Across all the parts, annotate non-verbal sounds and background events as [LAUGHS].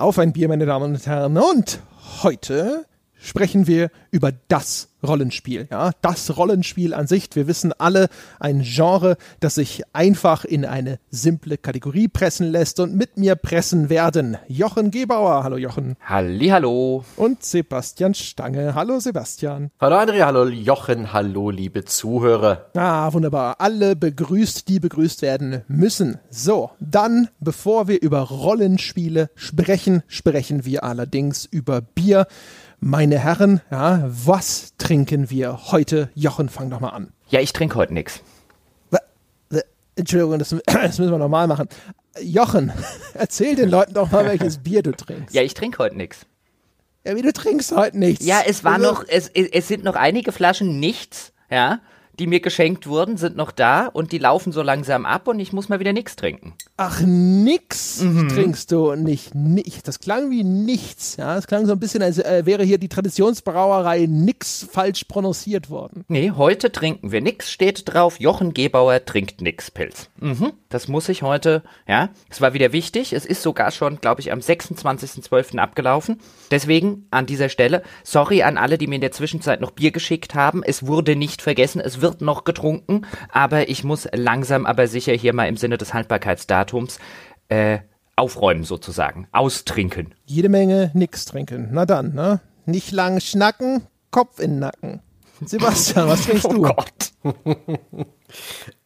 Auf ein Bier, meine Damen und Herren. Und heute sprechen wir über das Rollenspiel. Ja, das Rollenspiel an sich. Wir wissen alle, ein Genre, das sich einfach in eine simple Kategorie pressen lässt und mit mir pressen werden. Jochen Gebauer. Hallo Jochen. Hallo. Und Sebastian Stange. Hallo Sebastian. Hallo Andrea. Hallo Jochen. Hallo liebe Zuhörer. Ah, wunderbar. Alle begrüßt, die begrüßt werden müssen. So, dann, bevor wir über Rollenspiele sprechen, sprechen wir allerdings über Bier. Meine Herren, ja, was trinken wir heute? Jochen, fang doch mal an. Ja, ich trinke heute nichts. Entschuldigung, das, [COUGHS] das, müssen wir nochmal machen. Jochen, [LAUGHS] erzähl den Leuten doch mal, welches [LAUGHS] Bier du trinkst. Ja, ich trinke heute nichts. Ja, wie du trinkst heute nichts. Ja, es war also, noch, es, es sind noch einige Flaschen nichts, ja die mir geschenkt wurden, sind noch da und die laufen so langsam ab und ich muss mal wieder nichts trinken. Ach, nix mhm. trinkst du nicht, nicht. Das klang wie nichts. Ja, das klang so ein bisschen, als äh, wäre hier die Traditionsbrauerei nix falsch prononciert worden. Nee, heute trinken wir nix, steht drauf. Jochen Gebauer trinkt nix Pilz. Mhm, das muss ich heute, ja. Es war wieder wichtig. Es ist sogar schon, glaube ich, am 26.12. abgelaufen. Deswegen an dieser Stelle, sorry an alle, die mir in der Zwischenzeit noch Bier geschickt haben. Es wurde nicht vergessen. Es wird wird noch getrunken, aber ich muss langsam aber sicher hier mal im Sinne des Haltbarkeitsdatums äh, aufräumen sozusagen, austrinken. Jede Menge nix trinken. Na dann, ne? Nicht lang schnacken, Kopf in den Nacken. Sebastian, was trinkst [LAUGHS] oh du? Oh Gott. [LAUGHS]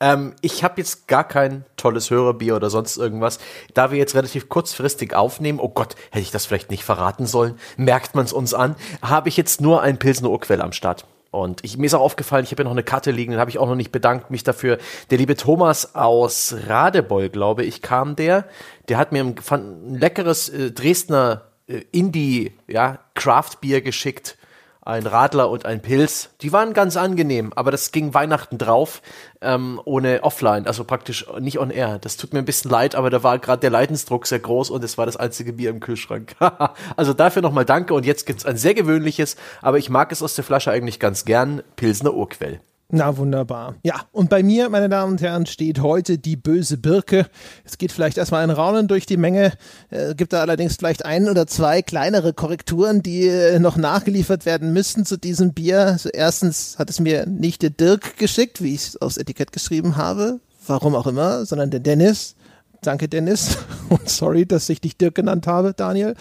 ähm, ich habe jetzt gar kein tolles Hörerbier oder sonst irgendwas. Da wir jetzt relativ kurzfristig aufnehmen, oh Gott, hätte ich das vielleicht nicht verraten sollen, merkt man es uns an, habe ich jetzt nur ein Pilsner Urquell am Start. Und ich, mir ist auch aufgefallen, ich habe ja noch eine Karte liegen, den habe ich auch noch nicht bedankt, mich dafür. Der liebe Thomas aus Radebeul, glaube ich, kam der. Der hat mir ein, ein leckeres äh, Dresdner äh, Indie, ja, Craft Bier geschickt ein Radler und ein Pilz. Die waren ganz angenehm, aber das ging Weihnachten drauf, ähm, ohne Offline, also praktisch nicht on air. Das tut mir ein bisschen leid, aber da war gerade der Leidensdruck sehr groß und es war das einzige Bier im Kühlschrank. [LAUGHS] also dafür nochmal danke und jetzt gibt's ein sehr gewöhnliches, aber ich mag es aus der Flasche eigentlich ganz gern, Pilsner Urquell. Na wunderbar. Ja, und bei mir, meine Damen und Herren, steht heute die böse Birke. Es geht vielleicht erstmal ein Raunen durch die Menge, äh, gibt da allerdings vielleicht ein oder zwei kleinere Korrekturen, die äh, noch nachgeliefert werden müssten zu diesem Bier. Also erstens hat es mir nicht der Dirk geschickt, wie ich es aufs Etikett geschrieben habe, warum auch immer, sondern der Dennis. Danke, Dennis. [LAUGHS] Und sorry, dass ich dich Dirk genannt habe, Daniel.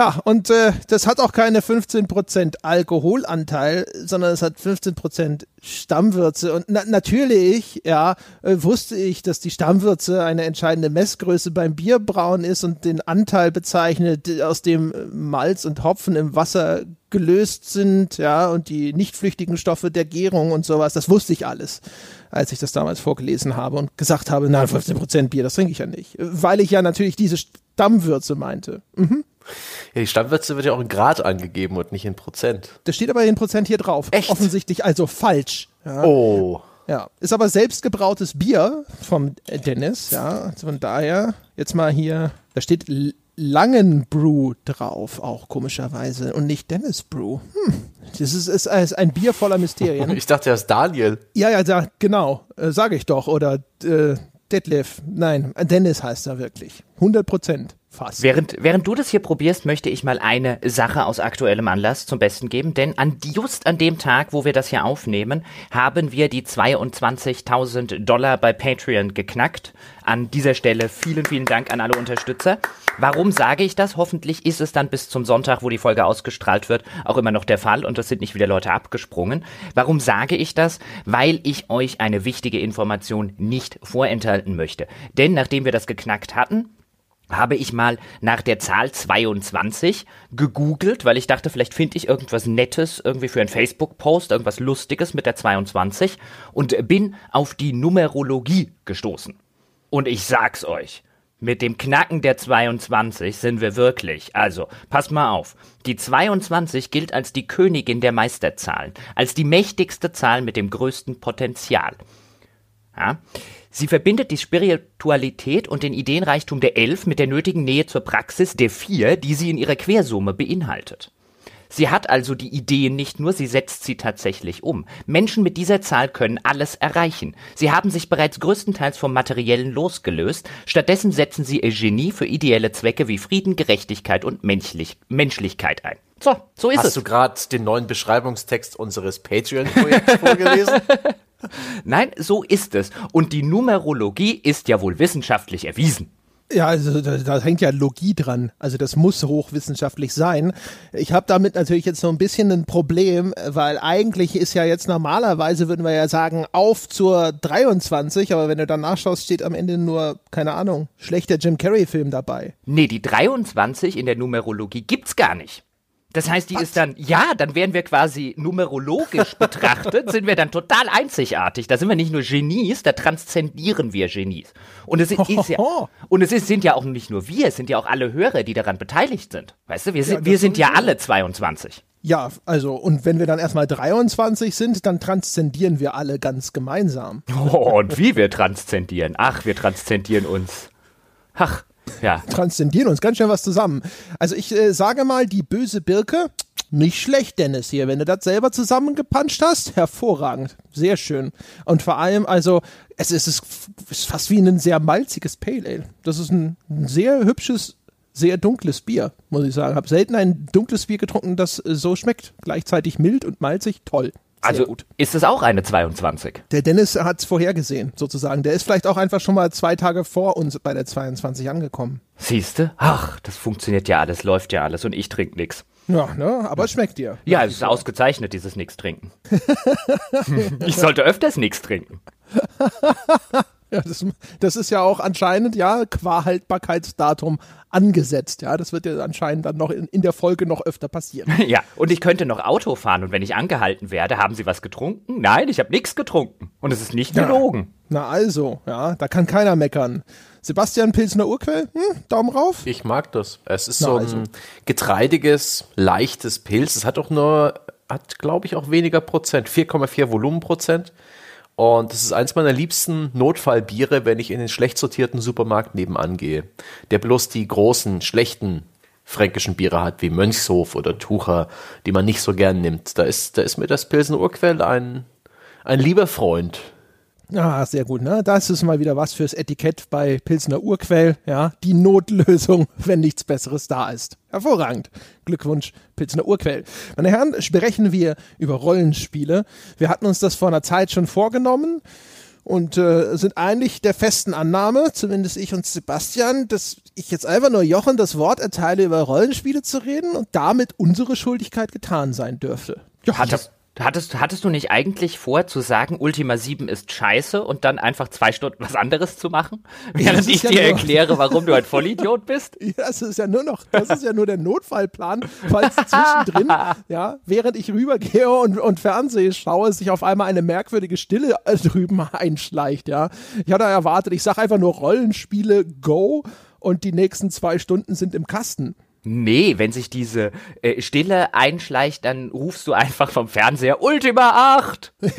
Ja, und äh, das hat auch keine 15% Alkoholanteil, sondern es hat 15% Stammwürze. Und na natürlich, ja, äh, wusste ich, dass die Stammwürze eine entscheidende Messgröße beim Bierbrauen ist und den Anteil bezeichnet, aus dem Malz und Hopfen im Wasser gelöst sind, ja, und die nicht flüchtigen Stoffe der Gärung und sowas. Das wusste ich alles, als ich das damals vorgelesen habe und gesagt habe, na, 15% Bier, das trinke ich ja nicht. Weil ich ja natürlich diese Stammwürze meinte. Mhm. Ja, die Stammwürze wird ja auch in Grad angegeben und nicht in Prozent. Das steht aber in Prozent hier drauf. Echt? Offensichtlich also falsch. Ja. Oh. Ja, ist aber selbstgebrautes Bier vom Dennis, ja. Also von daher, jetzt mal hier, da steht Langenbrew drauf, auch komischerweise, und nicht Dennis Brew. Hm. Das ist, ist, ist ein Bier voller Mysterien. [LAUGHS] Ich dachte, er ist Daniel. Ja, ja, da, genau, äh, sage ich doch. Oder äh, Detlef. Nein, Dennis heißt er wirklich. 100 Prozent. Fast. Während, während du das hier probierst, möchte ich mal eine Sache aus aktuellem Anlass zum Besten geben, denn an, just an dem Tag, wo wir das hier aufnehmen, haben wir die 22.000 Dollar bei Patreon geknackt. An dieser Stelle vielen, vielen Dank an alle Unterstützer. Warum sage ich das? Hoffentlich ist es dann bis zum Sonntag, wo die Folge ausgestrahlt wird, auch immer noch der Fall und es sind nicht wieder Leute abgesprungen. Warum sage ich das? Weil ich euch eine wichtige Information nicht vorenthalten möchte. Denn nachdem wir das geknackt hatten, habe ich mal nach der Zahl 22 gegoogelt, weil ich dachte, vielleicht finde ich irgendwas Nettes irgendwie für einen Facebook-Post, irgendwas Lustiges mit der 22 und bin auf die Numerologie gestoßen. Und ich sag's euch, mit dem Knacken der 22 sind wir wirklich. Also, pass mal auf. Die 22 gilt als die Königin der Meisterzahlen, als die mächtigste Zahl mit dem größten Potenzial. Ja? Sie verbindet die Spiritualität und den Ideenreichtum der Elf mit der nötigen Nähe zur Praxis der Vier, die sie in ihrer Quersumme beinhaltet. Sie hat also die Ideen nicht nur, sie setzt sie tatsächlich um. Menschen mit dieser Zahl können alles erreichen. Sie haben sich bereits größtenteils vom Materiellen losgelöst. Stattdessen setzen sie ihr Genie für ideelle Zwecke wie Frieden, Gerechtigkeit und Menschlich Menschlichkeit ein. So, so ist Hast es. du gerade den neuen Beschreibungstext unseres Patreon-Projekts [LAUGHS] vorgelesen? Nein, so ist es. Und die Numerologie ist ja wohl wissenschaftlich erwiesen. Ja, also da, da hängt ja Logie dran. Also das muss hochwissenschaftlich sein. Ich habe damit natürlich jetzt so ein bisschen ein Problem, weil eigentlich ist ja jetzt normalerweise, würden wir ja sagen, auf zur 23, aber wenn du dann nachschaust, steht am Ende nur, keine Ahnung, schlechter Jim Carrey-Film dabei. Nee, die 23 in der Numerologie gibt's gar nicht. Das heißt, die ist dann, ja, dann wären wir quasi numerologisch betrachtet, sind wir dann total einzigartig. Da sind wir nicht nur Genies, da transzendieren wir Genies. Und es ist, ja, und es ist, sind ja auch nicht nur wir, es sind ja auch alle Hörer, die daran beteiligt sind. Weißt du, wir sind, Ja, wir sind ja alle 22. Ja, also und wenn wir dann erstmal 23 sind, dann transzendieren wir alle ganz gemeinsam. Oh, und wie wir transzendieren. Ach, wir transzendieren uns. Ach, ja. transzendieren uns ganz schön was zusammen. Also ich äh, sage mal, die böse Birke, nicht schlecht, Dennis hier. Wenn du das selber zusammengepanscht hast, hervorragend. Sehr schön. Und vor allem, also, es ist, es ist fast wie ein sehr malziges Pale Ale. Das ist ein, ein sehr hübsches, sehr dunkles Bier, muss ich sagen. Hab selten ein dunkles Bier getrunken, das äh, so schmeckt. Gleichzeitig mild und malzig. Toll. Sehr Also gut. ist es auch eine 22. Der Dennis hat's vorhergesehen, sozusagen. Der ist vielleicht auch einfach schon mal zwei Tage vor uns bei der 22 angekommen. Siehste? Ach, das funktioniert ja alles, läuft ja alles und ich trinke nix. Ja, ne? Aber es schmeckt dir. Ja, es ist ausgezeichnet, dieses Nix trinken. [LAUGHS] ich sollte öfters nix trinken. [LAUGHS] [LAUGHS] Ja, das, das ist ja auch anscheinend, ja, qua Haltbarkeitsdatum angesetzt. Ja, das wird ja anscheinend dann noch in, in der Folge noch öfter passieren. [LAUGHS] Ja, und ich könnte noch Auto fahren und wenn ich angehalten werde, haben Sie was getrunken? Nein, ich habe nichts getrunken. Und es ist nicht Ja. gelogen. Na also, ja, da kann keiner meckern. Sebastian Pilsner Urquell, hm, Daumen rauf. Ich mag das. Es ist Na, so ein also. getreidiges, leichtes Pilz. Es hat auch nur, hat glaube ich auch weniger Prozent, 4,4 Volumenprozent. Und das ist eins meiner liebsten Notfallbiere, wenn ich in den schlecht sortierten Supermarkt nebenan gehe, der bloß die großen, schlechten fränkischen Biere hat, wie Mönchshof oder Tucher, die man nicht so gern nimmt. Da ist, da ist mir das Pilsen Urquell ein, ein lieber Freund. Ah, sehr gut, ne? Das ist mal wieder was fürs Etikett bei Pilsner Urquell, ja. Die Notlösung, [LAUGHS] wenn nichts Besseres da ist. Hervorragend. Glückwunsch, Pilsner Urquell. Meine Herren, sprechen wir über Rollenspiele. Wir hatten uns das vor einer Zeit schon vorgenommen und äh, sind eigentlich der festen Annahme, zumindest ich und Sebastian, dass ich jetzt einfach nur Jochen das Wort erteile, über Rollenspiele zu reden und damit unsere Schuldigkeit getan sein dürfte. Jochen, Hattest, hattest, hattest du nicht eigentlich vor zu sagen, Ultima 7 ist scheiße und dann einfach zwei Stunden was anderes zu machen? [LAUGHS] Während ich ja dir erkläre, warum du ein Vollidiot bist? [LAUGHS] Ja, das ist ja nur noch, das ist ja nur der Notfallplan, falls zwischendrin, [LAUGHS] ja, während ich rübergehe und, und Fernsehen schaue, sich auf einmal eine merkwürdige Stille äh, drüben einschleicht, ja. Ich hatte erwartet, ich sage einfach nur Rollenspiele, go, und die nächsten zwei Stunden sind im Kasten. Nee, wenn sich diese äh, Stille einschleicht, dann rufst du einfach vom Fernseher Ultima 8. [LAUGHS]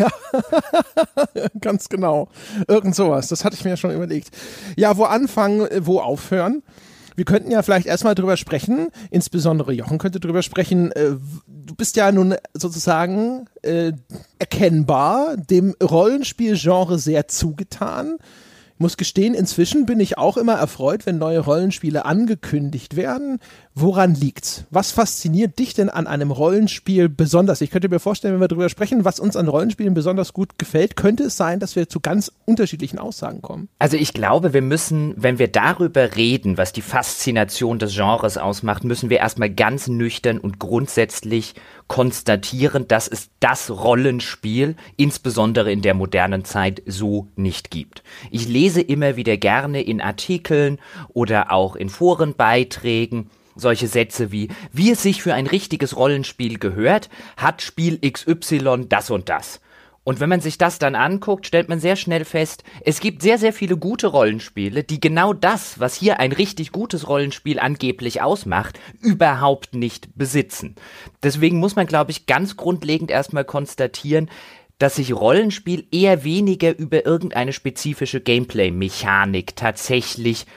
[LAUGHS] Ganz genau. Irgend sowas. Das hatte ich mir schon überlegt. Ja, wo anfangen, äh, wo aufhören? Wir könnten ja vielleicht erstmal drüber sprechen, insbesondere Jochen könnte drüber sprechen. Äh, du bist ja nun sozusagen äh, erkennbar dem Rollenspielgenre sehr zugetan. Muss gestehen, inzwischen bin ich auch immer erfreut, wenn neue Rollenspiele angekündigt werden. Woran liegt's? Was fasziniert dich denn an einem Rollenspiel besonders? Ich könnte mir vorstellen, wenn wir darüber sprechen, was uns an Rollenspielen besonders gut gefällt, könnte es sein, dass wir zu ganz unterschiedlichen Aussagen kommen. Also ich glaube, wir müssen, wenn wir darüber reden, was die Faszination des Genres ausmacht, müssen wir erstmal ganz nüchtern und grundsätzlich konstatieren, dass es das Rollenspiel, insbesondere in der modernen Zeit, so nicht gibt. Ich lese immer wieder gerne in Artikeln oder auch in Forenbeiträgen solche Sätze wie, wie es sich für ein richtiges Rollenspiel gehört, hat Spiel XY das und das. Und wenn man sich das dann anguckt, stellt man sehr schnell fest, es gibt sehr, sehr viele gute Rollenspiele, die genau das, was hier ein richtig gutes Rollenspiel angeblich ausmacht, überhaupt nicht besitzen. Deswegen muss man, glaube ich, ganz grundlegend erstmal konstatieren, dass sich Rollenspiel eher weniger über irgendeine spezifische Gameplay-Mechanik tatsächlich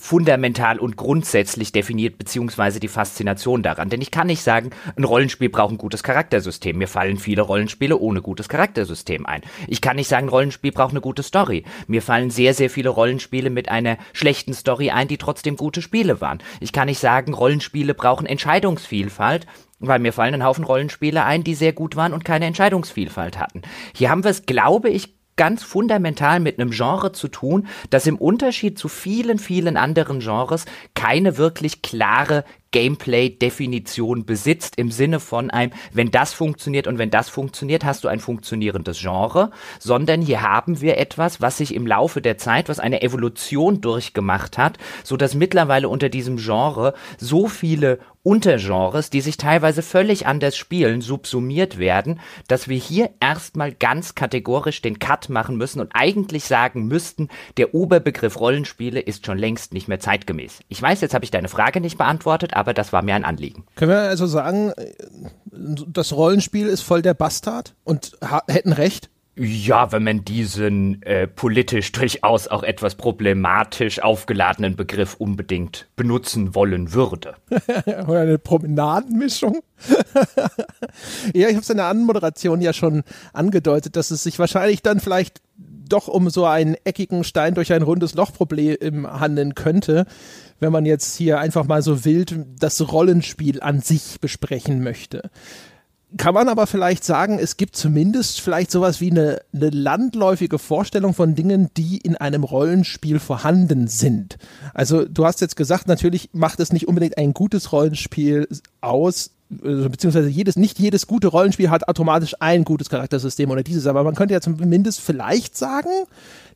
fundamental und grundsätzlich definiert, beziehungsweise die Faszination daran. Denn ich kann nicht sagen, ein Rollenspiel braucht ein gutes Charaktersystem. Mir fallen viele Rollenspiele ohne gutes Charaktersystem ein. Ich kann nicht sagen, ein Rollenspiel braucht eine gute Story. Mir fallen sehr, sehr viele Rollenspiele mit einer schlechten Story ein, die trotzdem gute Spiele waren. Ich kann nicht sagen, Rollenspiele brauchen Entscheidungsvielfalt. Weil mir fallen ein Haufen Rollenspiele ein, die sehr gut waren und keine Entscheidungsvielfalt hatten. Hier haben wir es, glaube ich, ganz fundamental mit einem Genre zu tun, das im Unterschied zu vielen, vielen anderen Genres keine wirklich klare Gameplay-Definition besitzt im Sinne von einem, wenn das funktioniert und wenn das funktioniert, hast du ein funktionierendes Genre, sondern hier haben wir etwas, was sich im Laufe der Zeit, was eine Evolution durchgemacht hat, so dass mittlerweile unter diesem Genre so viele Untergenres, die sich teilweise völlig anders spielen, subsumiert werden, dass wir hier erstmal ganz kategorisch den Cut machen müssen und eigentlich sagen müssten, der Oberbegriff Rollenspiele ist schon längst nicht mehr zeitgemäß. Ich weiß, jetzt habe ich deine Frage nicht beantwortet, aber das war mir ein Anliegen. Können wir also sagen, das Rollenspiel ist voll der Bastard und hätten recht? Ja, wenn man diesen äh, politisch durchaus auch etwas problematisch aufgeladenen Begriff unbedingt benutzen wollen würde. [LAUGHS] Oder eine Promenadenmischung. [LAUGHS] ja, ich habe es in der Anmoderation ja schon angedeutet, dass es sich wahrscheinlich dann vielleicht doch um so einen eckigen Stein durch ein rundes Loch-Problem handeln könnte wenn man jetzt hier einfach mal so wild das Rollenspiel an sich besprechen möchte. Kann man aber vielleicht sagen, es gibt zumindest vielleicht sowas wie eine, eine landläufige Vorstellung von Dingen, die in einem Rollenspiel vorhanden sind. Also du hast jetzt gesagt, natürlich macht es nicht unbedingt ein gutes Rollenspiel aus, also beziehungsweise jedes, nicht jedes gute Rollenspiel hat automatisch ein gutes Charaktersystem oder dieses, aber man könnte ja zumindest vielleicht sagen,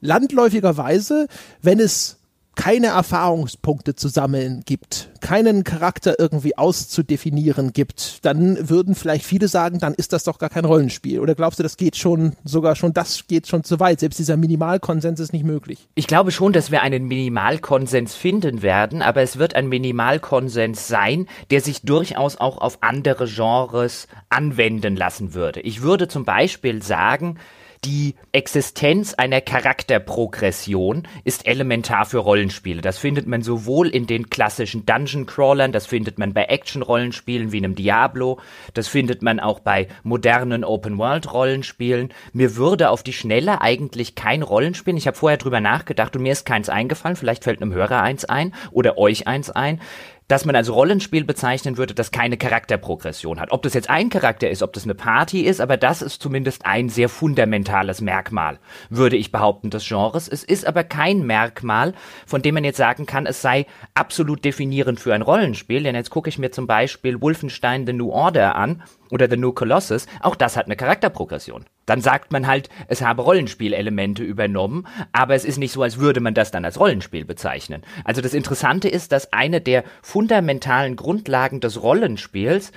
landläufigerweise, wenn es keine Erfahrungspunkte zu sammeln gibt, keinen Charakter irgendwie auszudefinieren gibt, dann würden vielleicht viele sagen, dann ist das doch gar kein Rollenspiel. Oder glaubst du, das geht schon, sogar schon, das geht schon zu weit? Selbst dieser Minimalkonsens ist nicht möglich. Ich glaube schon, dass wir einen Minimalkonsens finden werden, aber es wird ein Minimalkonsens sein, der sich durchaus auch auf andere Genres anwenden lassen würde. Ich würde zum Beispiel sagen, die Existenz einer Charakterprogression ist elementar für Rollenspiele. Das findet man sowohl in den klassischen Dungeon Crawlern, das findet man bei Action-Rollenspielen wie einem Diablo, das findet man auch bei modernen Open-World-Rollenspielen. Mir würde auf die Schnelle eigentlich kein Rollenspiel, ich habe vorher drüber nachgedacht und mir ist keins eingefallen, vielleicht fällt einem Hörer eins ein oder euch eins ein, dass man als Rollenspiel bezeichnen würde, das keine Charakterprogression hat. Ob das jetzt ein Charakter ist, ob das eine Party ist, aber das ist zumindest ein sehr fundamentales Merkmal, würde ich behaupten, des Genres. Es ist aber kein Merkmal, von dem man jetzt sagen kann, es sei absolut definierend für ein Rollenspiel, denn jetzt gucke ich mir zum Beispiel Wolfenstein The New Order an oder The New Colossus, auch das hat eine Charakterprogression. Dann sagt man halt, es habe Rollenspielelemente übernommen, aber es ist nicht so, als würde man das dann als Rollenspiel bezeichnen. Also das Interessante ist, dass eine der fundamentalen Grundlagen des Rollenspiels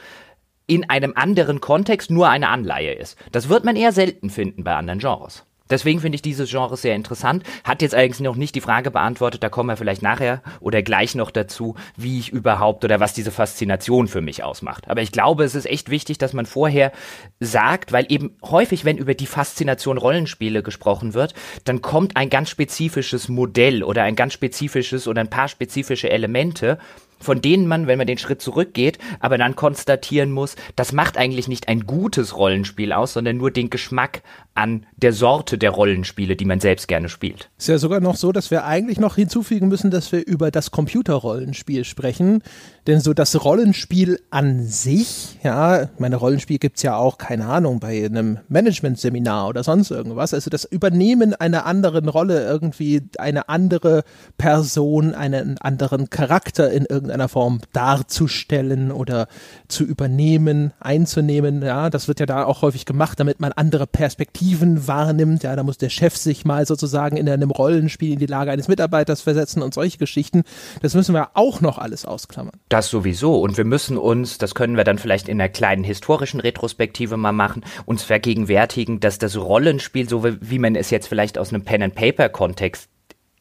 in einem anderen Kontext nur eine Anleihe ist. Das wird man eher selten finden bei anderen Genres. Deswegen finde ich dieses Genre sehr interessant. Hat jetzt eigentlich noch nicht die Frage beantwortet, da kommen wir vielleicht nachher oder gleich noch dazu, wie ich überhaupt oder was diese Faszination für mich ausmacht. Aber ich glaube, es ist echt wichtig, dass man vorher sagt, weil eben häufig, wenn über die Faszination Rollenspiele gesprochen wird, dann kommt ein ganz spezifisches Modell oder ein ganz spezifisches oder ein paar spezifische Elemente von denen man, wenn man den Schritt zurückgeht, aber dann konstatieren muss, das macht eigentlich nicht ein gutes Rollenspiel aus, sondern nur den Geschmack an der Sorte der Rollenspiele, die man selbst gerne spielt. Ist ja sogar noch so, dass wir eigentlich noch hinzufügen müssen, dass wir über das Computerrollenspiel sprechen. Denn so das Rollenspiel an sich, ja, meine Rollenspiel gibt's ja auch, keine Ahnung, bei einem Management-Seminar oder sonst irgendwas. Also das Übernehmen einer anderen Rolle, irgendwie eine andere Person, einen anderen Charakter in irgendeiner Form darzustellen oder zu übernehmen, einzunehmen, ja, das wird ja da auch häufig gemacht, damit man andere Perspektiven wahrnimmt. Ja, da muss der Chef sich mal sozusagen in einem Rollenspiel in die Lage eines Mitarbeiters versetzen und solche Geschichten. Das müssen wir auch noch alles ausklammern. Das sowieso. Und wir müssen uns, das können wir dann vielleicht in einer kleinen historischen Retrospektive mal machen, uns vergegenwärtigen, dass das Rollenspiel, so wie man es jetzt vielleicht aus einem Pen-and-Paper-Kontext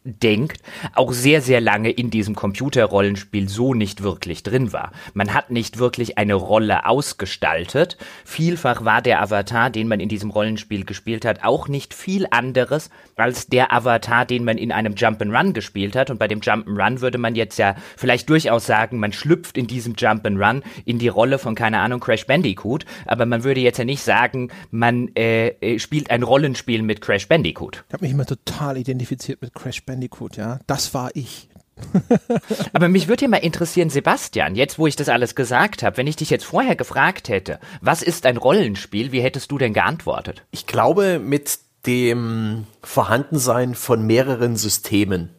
denkt, auch sehr, sehr lange in diesem Computerrollenspiel so nicht wirklich drin war. Man hat nicht wirklich eine Rolle ausgestaltet. Vielfach war der Avatar, den man in diesem Rollenspiel gespielt hat, auch nicht viel anderes als der Avatar, den man in einem Jump'n'Run gespielt hat. Und bei dem Jump'n'Run würde man jetzt ja vielleicht durchaus sagen, man schlüpft in diesem Jump'n'Run in die Rolle von, keine Ahnung, Crash Bandicoot. Aber man würde jetzt ja nicht sagen, man äh, äh spielt ein Rollenspiel mit Crash Bandicoot. Ich habe mich immer total identifiziert mit Crash Bandicoot, ja. Das war ich. [LAUGHS] Aber mich würde ja mal interessieren, Sebastian, jetzt wo ich das alles gesagt habe, wenn ich dich jetzt vorher gefragt hätte, was ist ein Rollenspiel, wie hättest du denn geantwortet? Ich glaube, mit dem Vorhandensein von mehreren Systemen,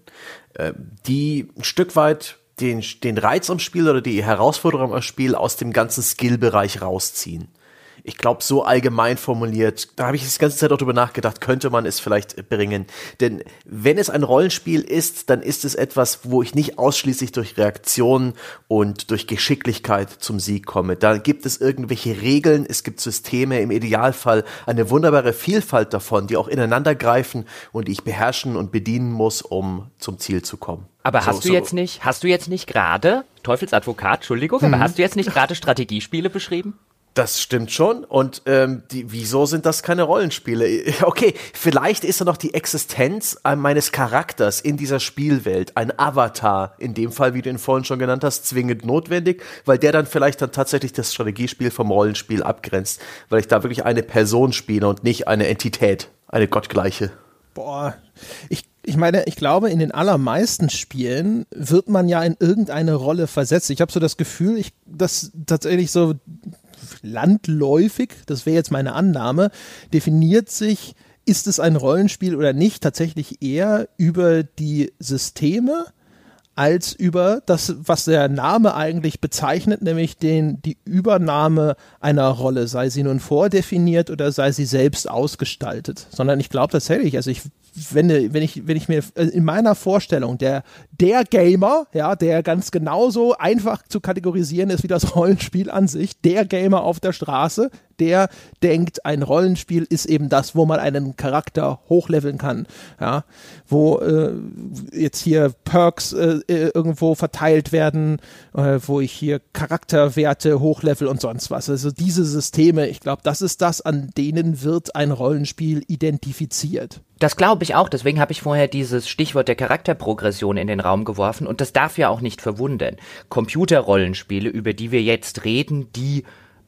äh, die ein Stück weit den, den Reiz am Spiel oder die Herausforderung am Spiel aus dem ganzen Skillbereich rausziehen ich glaube, so allgemein formuliert, da habe ich die ganze Zeit auch drüber nachgedacht, könnte man es vielleicht bringen. Denn wenn es ein Rollenspiel ist, dann ist es etwas, wo ich nicht ausschließlich durch Reaktionen und durch Geschicklichkeit zum Sieg komme. Da gibt es irgendwelche Regeln, es gibt Systeme, im Idealfall eine wunderbare Vielfalt davon, die auch ineinander greifen und die ich beherrschen und bedienen muss, um zum Ziel zu kommen. Aber hast so, du jetzt nicht, hast du jetzt nicht gerade, Teufelsadvokat, Entschuldigung, mhm. aber hast du jetzt nicht gerade Strategiespiele beschrieben? Das stimmt schon. Und ähm, die, wieso sind das keine Rollenspiele? [LAUGHS] Okay, vielleicht ist da noch die Existenz meines Charakters in dieser Spielwelt, ein Avatar, in dem Fall, wie du ihn vorhin schon genannt hast, zwingend notwendig, weil der dann vielleicht dann tatsächlich das Strategiespiel vom Rollenspiel abgrenzt, weil ich da wirklich eine Person spiele und nicht eine Entität, eine gottgleiche. Boah, ich ich meine, ich glaube, in den allermeisten Spielen wird man ja in irgendeine Rolle versetzt. Ich habe so das Gefühl, ich, dass tatsächlich so landläufig, das wäre jetzt meine Annahme, definiert sich, ist es ein Rollenspiel oder nicht, tatsächlich eher über die Systeme als über das, was der Name eigentlich bezeichnet, nämlich den, die Übernahme einer Rolle, sei sie nun vordefiniert oder sei sie selbst ausgestaltet. Sondern ich glaube tatsächlich, also ich wenn, wenn ich, wenn ich mir äh, in meiner Vorstellung der, der Gamer, ja, der ganz genauso einfach zu kategorisieren ist wie das Rollenspiel an sich, der Gamer auf der Straße, der denkt, ein Rollenspiel ist eben das, wo man einen Charakter hochleveln kann, ja, wo äh, jetzt hier Perks äh, äh irgendwo verteilt werden, äh, wo ich hier Charakterwerte hochlevel und sonst was. Also diese Systeme, ich glaube, das ist das, an denen wird ein Rollenspiel identifiziert. Das glaube ich auch, deswegen habe ich vorher dieses Stichwort der Charakterprogression in den Raum geworfen und das darf ja auch nicht verwundern. Computerrollenspiele, über die wir jetzt reden, die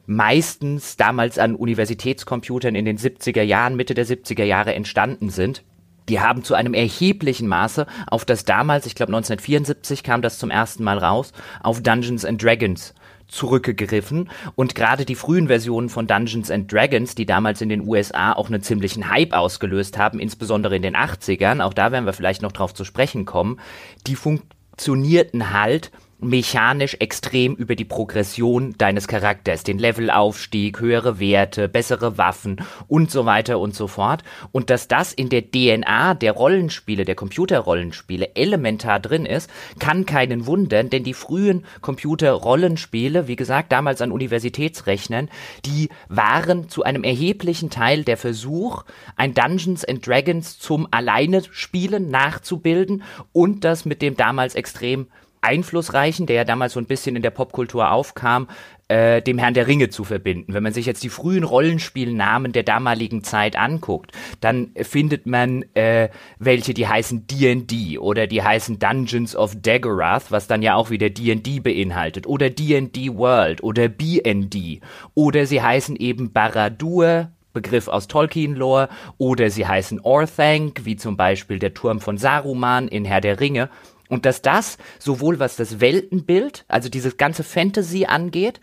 meistens damals an Universitätscomputern in den 70er Jahren, Mitte der 70er Jahre entstanden sind, die haben zu einem erheblichen Maße auf das damals, ich glaube 1974 kam das zum ersten Mal raus, auf Dungeons and Dragons zurückgegriffen. Und gerade die frühen Versionen von Dungeons and Dragons, die damals in den USA auch einen ziemlichen Hype ausgelöst haben, insbesondere in den 80ern, auch da werden wir vielleicht noch drauf zu sprechen kommen, die funktionierten halt mechanisch extrem über die Progression deines Charakters, den Levelaufstieg, höhere Werte, bessere Waffen und so weiter und so fort. Und dass das in der DNA der Rollenspiele, der Computerrollenspiele elementar drin ist, kann keinen wundern, denn die frühen Computerrollenspiele, wie gesagt, damals an Universitätsrechnern, die waren zu einem erheblichen Teil der Versuch, ein Dungeons and Dragons zum Alleine spielen nachzubilden und das mit dem damals extrem einflussreichen, der ja damals so ein bisschen in der Popkultur aufkam, äh, dem Herrn der Ringe zu verbinden. Wenn man sich jetzt die frühen Rollenspielnamen der damaligen Zeit anguckt, dann findet man äh, welche, die heißen D&D oder die heißen Dungeons of Daggerath, was dann ja auch wieder D&D beinhaltet oder D&D World oder B&D oder sie heißen eben Baradur, Begriff aus Tolkien-Lore, oder sie heißen Orthanc, wie zum Beispiel der Turm von Saruman in Herr der Ringe. Und dass das sowohl was das Weltenbild, also dieses ganze Fantasy angeht,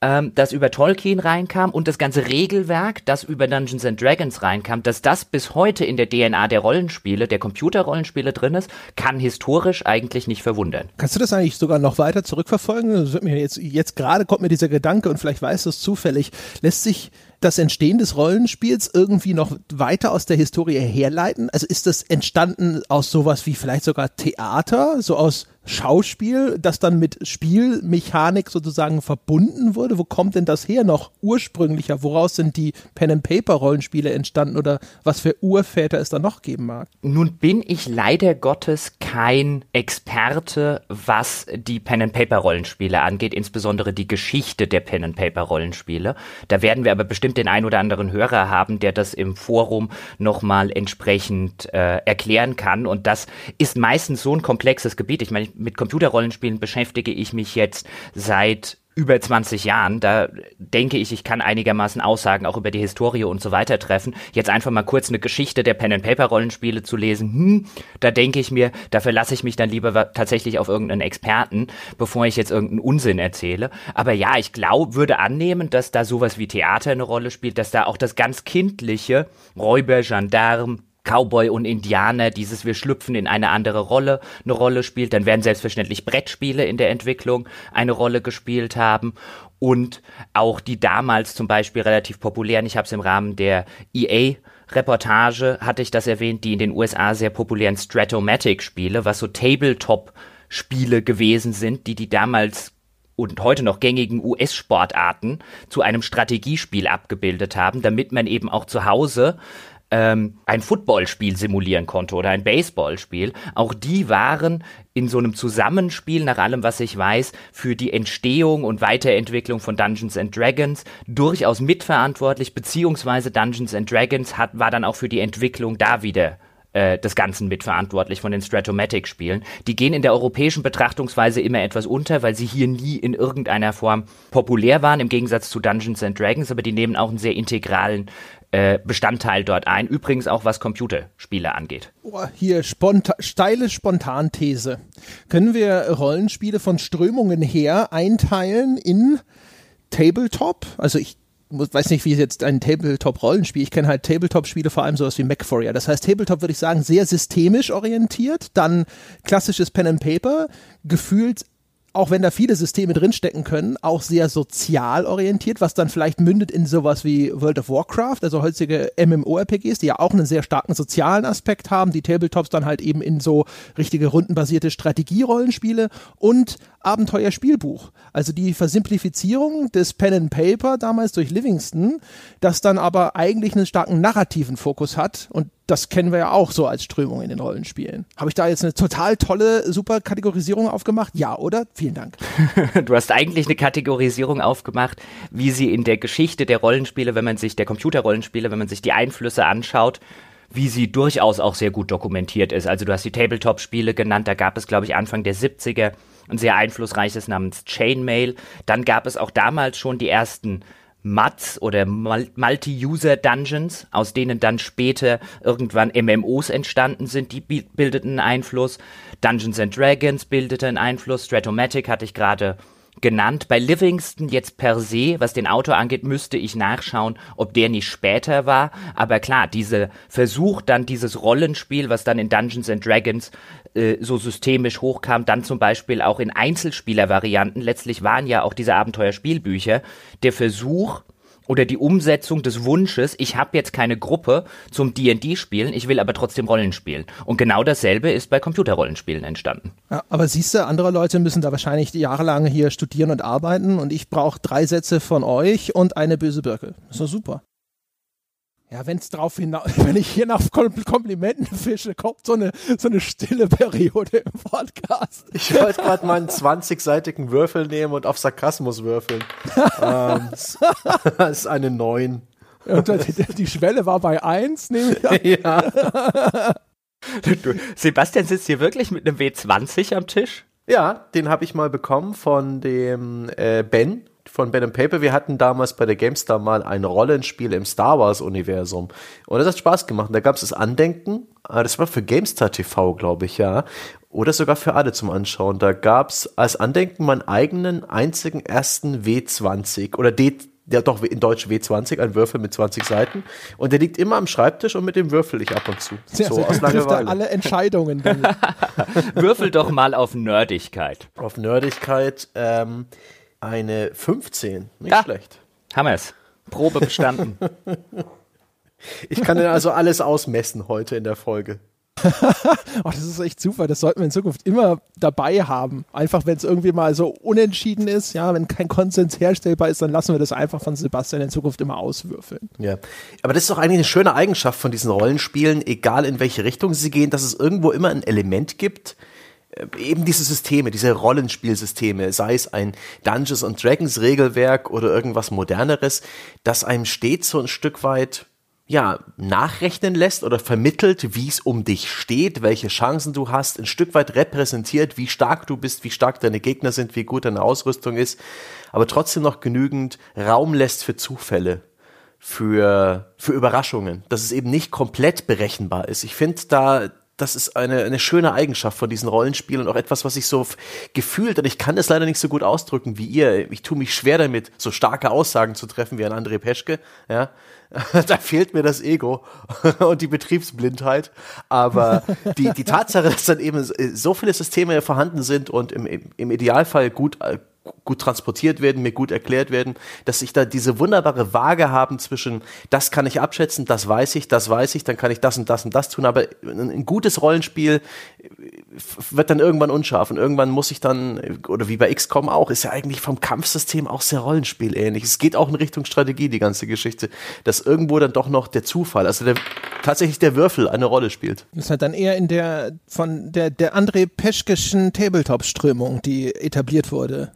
ähm, das über Tolkien reinkam und das ganze Regelwerk, das über Dungeons and Dragons reinkam, dass das bis heute in der DNA der Rollenspiele, der Computerrollenspiele drin ist, kann historisch eigentlich nicht verwundern. Kannst du das eigentlich sogar noch weiter zurückverfolgen? Jetzt, jetzt gerade kommt mir dieser Gedanke und vielleicht weißt du es zufällig. Lässt sich das Entstehen des Rollenspiels irgendwie noch weiter aus der Historie herleiten? Also ist das entstanden aus sowas wie vielleicht sogar Theater, so aus Schauspiel, das dann mit Spielmechanik sozusagen verbunden wurde? Wo kommt denn das her noch ursprünglicher? Woraus sind die Pen-and-Paper-Rollenspiele entstanden oder was für Urväter es da noch geben mag? Nun bin ich leider Gottes kein Experte, was die Pen-and-Paper-Rollenspiele angeht, insbesondere die Geschichte der Pen-and-Paper-Rollenspiele. Da werden wir aber bestimmt den ein oder anderen Hörer haben, der das im Forum nochmal entsprechend äh, erklären kann. Und das ist meistens so ein komplexes Gebiet. Ich meine, mit Computerrollenspielen beschäftige ich mich jetzt seit über 20 Jahren. Da denke ich, ich kann einigermaßen Aussagen auch über die Historie und so weiter treffen. Jetzt einfach mal kurz eine Geschichte der Pen-and-Paper-Rollenspiele zu lesen, hm, da denke ich mir, da verlasse ich mich dann lieber tatsächlich auf irgendeinen Experten, bevor ich jetzt irgendeinen Unsinn erzähle. Aber ja, ich glaube, würde annehmen, dass da sowas wie Theater eine Rolle spielt, dass da auch das ganz kindliche Räuber, Gendarm, Cowboy und Indianer, dieses wir schlüpfen in eine andere Rolle, eine Rolle spielt. Dann werden selbstverständlich Brettspiele in der Entwicklung eine Rolle gespielt haben. Und auch die damals zum Beispiel relativ populären, ich habe es im Rahmen der EA Reportage, hatte ich das erwähnt, die in den USA sehr populären Stratomatic-Spiele, was so Tabletop-Spiele gewesen sind, die die damals und heute noch gängigen US-Sportarten zu einem Strategiespiel abgebildet haben, damit man eben auch zu Hause ähm, ein Footballspiel simulieren konnte oder ein Baseballspiel. Auch die waren in so einem Zusammenspiel, nach allem, was ich weiß, für die Entstehung und Weiterentwicklung von Dungeons and Dragons durchaus mitverantwortlich, beziehungsweise Dungeons and Dragons hat, war dann auch für die Entwicklung da wieder äh, des Ganzen mitverantwortlich von den Stratomatic-Spielen. Die gehen in der europäischen Betrachtungsweise immer etwas unter, weil sie hier nie in irgendeiner Form populär waren, im Gegensatz zu Dungeons and Dragons, aber die nehmen auch einen sehr integralen äh, Bestandteil dort ein. Übrigens auch was Computerspiele angeht. Oh, hier sponta steile Spontanthese. Können wir Rollenspiele von Strömungen her einteilen in Tabletop? Also ich weiß nicht, wie jetzt ein Tabletop-Rollenspiel. Ich kenne halt Tabletop-Spiele vor allem sowas wie MacForia. Das heißt, Tabletop würde ich sagen, sehr systemisch orientiert. Dann klassisches Pen and Paper, gefühlt auch wenn da viele Systeme drinstecken können, auch sehr sozial orientiert, was dann vielleicht mündet in sowas wie World of Warcraft, also heutige MMORPGs, die ja auch einen sehr starken sozialen Aspekt haben, die Tabletops dann halt eben in so richtige rundenbasierte Strategierollenspiele und Abenteuerspielbuch. Also die Versimplifizierung des Pen and Paper damals durch Livingston, das dann aber eigentlich einen starken narrativen Fokus hat und das kennen wir ja auch so als Strömung in den Rollenspielen. Habe ich da jetzt eine total tolle, super Kategorisierung aufgemacht? Ja, oder? Vielen Dank. [LAUGHS] du hast eigentlich eine Kategorisierung aufgemacht, wie sie in der Geschichte der Rollenspiele, wenn man sich der Computerrollenspiele, wenn man sich die Einflüsse anschaut, wie sie durchaus auch sehr gut dokumentiert ist. Also du hast die Tabletop-Spiele genannt, da gab es, glaube ich, Anfang der 70er ein sehr einflussreiches namens Chainmail. Dann gab es auch damals schon die ersten MUDs oder Multi-User-Dungeons, aus denen dann später irgendwann MMOs entstanden sind, die bildeten Einfluss. Dungeons and Dragons bildete einen Einfluss. Stratomatic hatte ich gerade genannt. Bei Livingston jetzt per se, was den Autor angeht, müsste ich nachschauen, ob der nicht später war. Aber klar, dieser Versuch, dann dieses Rollenspiel, was dann in Dungeons and Dragons äh, so systemisch hochkam, dann zum Beispiel auch in Einzelspielervarianten. Letztlich waren ja auch diese Abenteuerspielbücher der Versuch, oder die Umsetzung des Wunsches, ich habe jetzt keine Gruppe zum D&D spielen, ich will aber trotzdem Rollen spielen. Und genau dasselbe ist bei Computerrollenspielen entstanden. Ja, aber siehst du, andere Leute müssen da wahrscheinlich jahrelang hier studieren und arbeiten und ich brauche drei Sätze von euch und eine böse Birke. Das ist doch super. Ja, wenn es drauf hinaus, [LAUGHS] wenn ich hier nach Komplimenten fische, kommt so eine, so eine stille Periode im Podcast. Ich wollte gerade mal einen 20-seitigen Würfel nehmen und auf Sarkasmus würfeln. [LAUGHS] ähm, das ist eine 9. Und die, die Schwelle war bei 1, nehme ich an. [LAUGHS] Ja. Du, Sebastian sitzt hier wirklich mit einem W20 am Tisch? Ja, den habe ich mal bekommen von dem äh, Ben von Ben Paper. Wir hatten damals bei der GameStar mal ein Rollenspiel im Star Wars-Universum. Und das hat Spaß gemacht. Da gab es das Andenken. Ah, das war für GameStar TV, glaube ich, ja. Oder sogar für alle zum Anschauen. Da gab es als Andenken meinen eigenen einzigen ersten W20 oder D ja doch in Deutsch W20, ein Würfel mit 20 Seiten. Und der liegt immer am Schreibtisch und mit dem würfel ich ab und zu. Sehr, so aus Langeweile. alle Entscheidungen. [LAUGHS] [LAUGHS] würfel doch mal auf Nerdigkeit. Auf Nerdigkeit. Ähm, eine 15. Nicht ja. schlecht. Haben wir es. Probe bestanden. [LAUGHS] ich kann dann also alles ausmessen heute in der Folge. [LAUGHS] oh, das ist echt super. Das sollten wir in Zukunft immer dabei haben. Einfach, wenn es irgendwie mal so unentschieden ist, ja, wenn kein Konsens herstellbar ist, dann lassen wir das einfach von Sebastian in Zukunft immer auswürfeln. Ja, aber das ist doch eigentlich eine schöne Eigenschaft von diesen Rollenspielen, egal in welche Richtung sie gehen, dass es irgendwo immer ein Element gibt, eben diese Systeme, diese Rollenspielsysteme, sei es ein Dungeons and Dragons Regelwerk oder irgendwas moderneres, das einem stets so ein Stück weit ja, nachrechnen lässt oder vermittelt, wie es um dich steht, welche Chancen du hast, ein Stück weit repräsentiert, wie stark du bist, wie stark deine Gegner sind, wie gut deine Ausrüstung ist, aber trotzdem noch genügend Raum lässt für Zufälle, für, für Überraschungen, dass es eben nicht komplett berechenbar ist. Ich finde da, das ist eine, eine schöne Eigenschaft von diesen Rollenspielen und auch etwas, was ich so gefühlt, und ich kann das leider nicht so gut ausdrücken wie ihr. Ich tue mich schwer damit, so starke Aussagen zu treffen wie ein André Peschke, ja. [LAUGHS] da fehlt mir das Ego [LAUGHS] und die Betriebsblindheit. Aber die, die Tatsache, dass dann eben so viele Systeme vorhanden sind und im, im Idealfall gut, gut transportiert werden, mir gut erklärt werden, dass ich da diese wunderbare Waage haben zwischen, das kann ich abschätzen, das weiß ich, das weiß ich, dann kann ich das und das und das tun, aber ein gutes Rollenspiel wird dann irgendwann unscharf und irgendwann muss ich dann, oder wie bei XCOM auch, ist ja eigentlich vom Kampfsystem auch sehr Rollenspiel ähnlich. Es geht auch in Richtung Strategie, die ganze Geschichte, dass irgendwo dann doch noch der Zufall, also der, tatsächlich der Würfel eine Rolle spielt. Das ist halt dann eher in der, von der, der André Peschkeschen Tabletop-Strömung, die etabliert wurde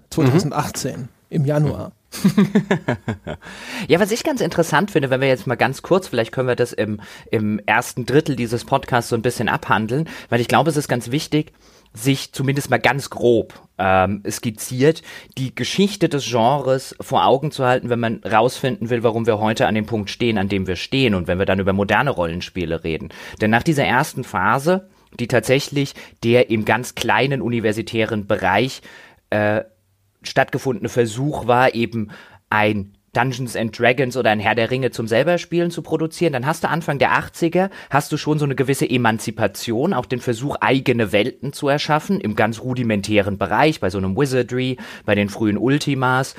2018 mhm. im Januar. [LAUGHS] ja, was ich ganz interessant finde, wenn wir jetzt mal ganz kurz, vielleicht können wir das im, im ersten Drittel dieses Podcasts so ein bisschen abhandeln, weil ich glaube, es ist ganz wichtig, sich zumindest mal ganz grob ähm, skizziert, die Geschichte des Genres vor Augen zu halten, wenn man rausfinden will, warum wir heute an dem Punkt stehen, an dem wir stehen und wenn wir dann über moderne Rollenspiele reden. Denn nach dieser ersten Phase, die tatsächlich der im ganz kleinen universitären Bereich äh, stattgefundene Versuch war, eben ein Dungeons and Dragons oder ein Herr der Ringe zum selber spielen zu produzieren, dann hast du Anfang der 80er, hast du schon so eine gewisse Emanzipation, auch den Versuch, eigene Welten zu erschaffen, im ganz rudimentären Bereich, bei so einem Wizardry, bei den frühen Ultimas.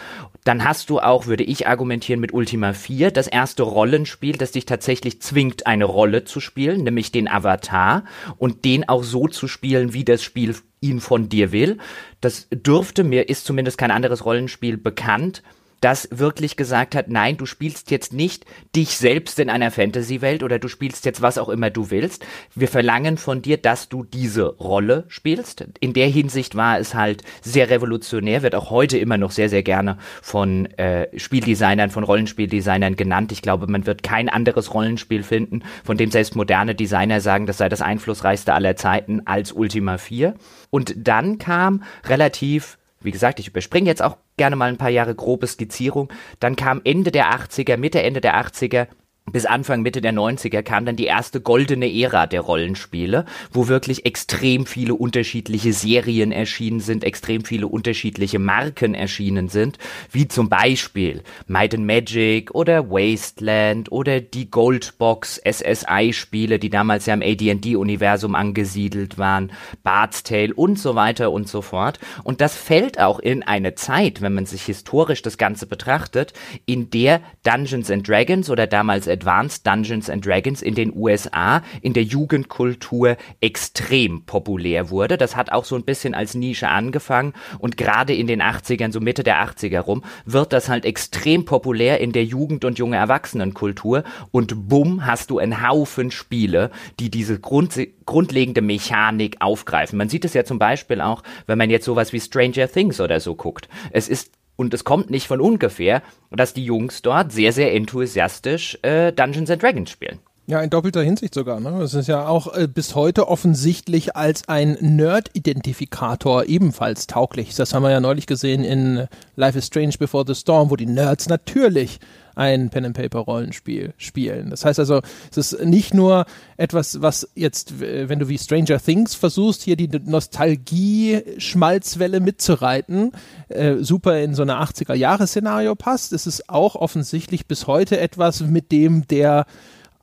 Dann hast du auch, würde ich argumentieren, mit Ultima 4 das erste Rollenspiel, das dich tatsächlich zwingt, eine Rolle zu spielen, nämlich den Avatar und den auch so zu spielen, wie das Spiel ihn von dir will. Das dürfte mir, ist zumindest kein anderes Rollenspiel bekannt, das wirklich gesagt hat, nein, du spielst jetzt nicht dich selbst in einer Fantasy-Welt oder du spielst jetzt was auch immer du willst. Wir verlangen von dir, dass du diese Rolle spielst. In der Hinsicht war es halt sehr revolutionär, wird auch heute immer noch sehr, sehr gerne von äh, Spieldesignern, von Rollenspieldesignern genannt. Ich glaube, man wird kein anderes Rollenspiel finden, von dem selbst moderne Designer sagen, das sei das einflussreichste aller Zeiten als Ultima 4. Und dann kam relativ wie gesagt, ich überspringe jetzt auch gerne mal ein paar Jahre grobe Skizzierung. Dann kam Ende der 80er, Mitte, Ende der 80er bis Anfang Mitte der 90er kam dann die erste goldene Ära der Rollenspiele, wo wirklich extrem viele unterschiedliche Serien erschienen sind, extrem viele unterschiedliche Marken erschienen sind, wie zum Beispiel Might and Magic oder Wasteland oder die Goldbox SSI-Spiele, die damals ja im AD&D-Universum angesiedelt waren, Bard's Tale und so weiter und so fort. Und das fällt auch in eine Zeit, wenn man sich historisch das Ganze betrachtet, in der Dungeons and Dragons oder damals Advanced Dungeons and Dragons in den USA in der Jugendkultur extrem populär wurde. Das hat auch so ein bisschen als Nische angefangen und gerade in den 80ern, so Mitte der 80er rum, wird das halt extrem populär in der Jugend- und junge Erwachsenenkultur und bumm, hast du einen Haufen Spiele, die diese Grund grundlegende Mechanik aufgreifen. Man sieht es ja zum Beispiel auch, wenn man jetzt sowas wie Stranger Things oder so guckt. Es ist und es kommt nicht von ungefähr, dass die Jungs dort sehr, sehr enthusiastisch äh, Dungeons and Dragons spielen. Ja, in doppelter Hinsicht sogar. Ne? Das ist ja auch äh, bis heute offensichtlich als ein Nerd-Identifikator ebenfalls tauglich. Das haben wir ja neulich gesehen in Life is Strange Before the Storm, wo die Nerds natürlich ein Pen and Paper Rollenspiel spielen. Das heißt also, es ist nicht nur etwas, was jetzt, wenn du wie Stranger Things versuchst, hier die Nostalgie-Schmalzwelle mitzureiten, äh, super in so eine 80er Jahre Szenario passt. Es ist auch offensichtlich bis heute etwas, mit dem der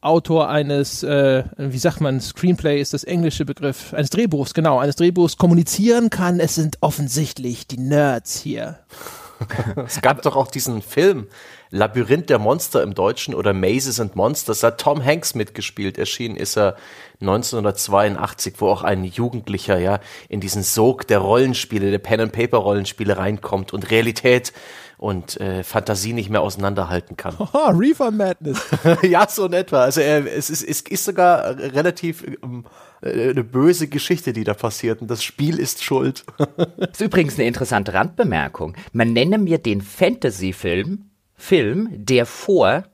Autor eines, äh, wie sagt man, Screenplay ist das englische Begriff, eines Drehbuchs, genau, eines Drehbuchs kommunizieren kann. Es sind offensichtlich die Nerds hier. [LAUGHS] es gab doch auch diesen Film, Labyrinth der Monster im Deutschen oder Mazes and Monsters. Da hat Tom Hanks mitgespielt. Erschienen ist er 1982, wo auch ein Jugendlicher ja in diesen Sog der Rollenspiele, der Pen-and-Paper-Rollenspiele reinkommt und Realität und äh, Fantasie nicht mehr auseinanderhalten kann. [LAUGHS] Haha, Reefer Madness. [LAUGHS] ja, so in etwa. Also er, es, ist, es ist sogar relativ ähm, äh, eine böse Geschichte, die da passiert und das Spiel ist schuld. das [LAUGHS] ist übrigens eine interessante Randbemerkung. Man nenne mir den Fantasy-Film, Film, der vor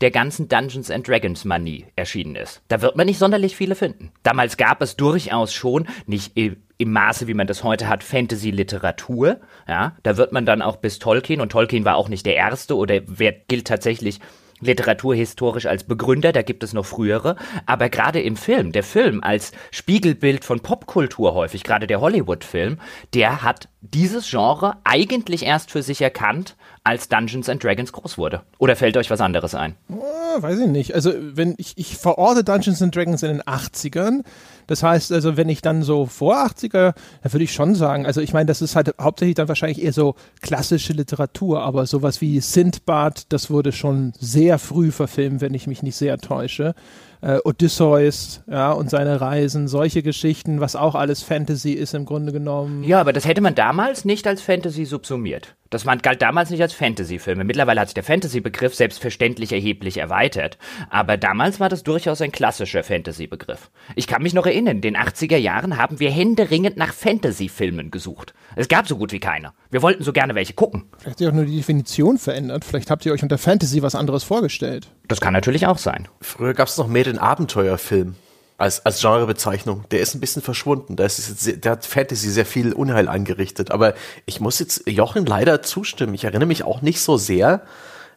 der ganzen Dungeons and Dragons Manie erschienen ist. Da wird man nicht sonderlich viele finden. Damals gab es durchaus schon, nicht im Maße, wie man das heute hat, Fantasy-Literatur. Ja, da wird man dann auch bis Tolkien, und Tolkien war auch nicht der Erste oder wer gilt tatsächlich literaturhistorisch als Begründer, da gibt es noch frühere, aber gerade im Film, der Film als Spiegelbild von Popkultur häufig, gerade der Hollywood-Film, der hat dieses Genre eigentlich erst für sich erkannt, als Dungeons and Dragons groß wurde. Oder fällt euch was anderes ein? Oh, weiß ich nicht. Also, wenn ich, ich verorte Dungeons and Dragons in den 80ern. Das heißt, also, wenn ich dann so vor 80er, dann würde ich schon sagen, also ich meine, das ist halt hauptsächlich dann wahrscheinlich eher so klassische Literatur, aber sowas wie Sindbad, das wurde schon sehr früh verfilmt, wenn ich mich nicht sehr täusche äh, Odysseus, ja, und seine Reisen, solche Geschichten, was auch alles Fantasy ist im Grunde genommen. Ja, aber das hätte man damals nicht als Fantasy subsumiert. Das galt damals nicht als Fantasy-Filme. Mittlerweile hat sich der Fantasy-Begriff selbstverständlich erheblich erweitert. Aber damals war das durchaus ein klassischer Fantasy-Begriff. Ich kann mich noch erinnern, in den 80er Jahren haben wir händeringend nach Fantasy-Filmen gesucht. Es gab so gut wie keine. Wir wollten so gerne welche gucken. Vielleicht hat sich auch nur die Definition verändert. Vielleicht habt ihr euch unter Fantasy was anderes vorgestellt. Das kann natürlich auch sein. Früher gab es noch mehr den Abenteuerfilm als, als Genrebezeichnung. Der ist ein bisschen verschwunden. Da ist jetzt, der hat Fantasy sehr viel Unheil angerichtet. Aber ich muss jetzt Jochen leider zustimmen. Ich erinnere mich auch nicht so sehr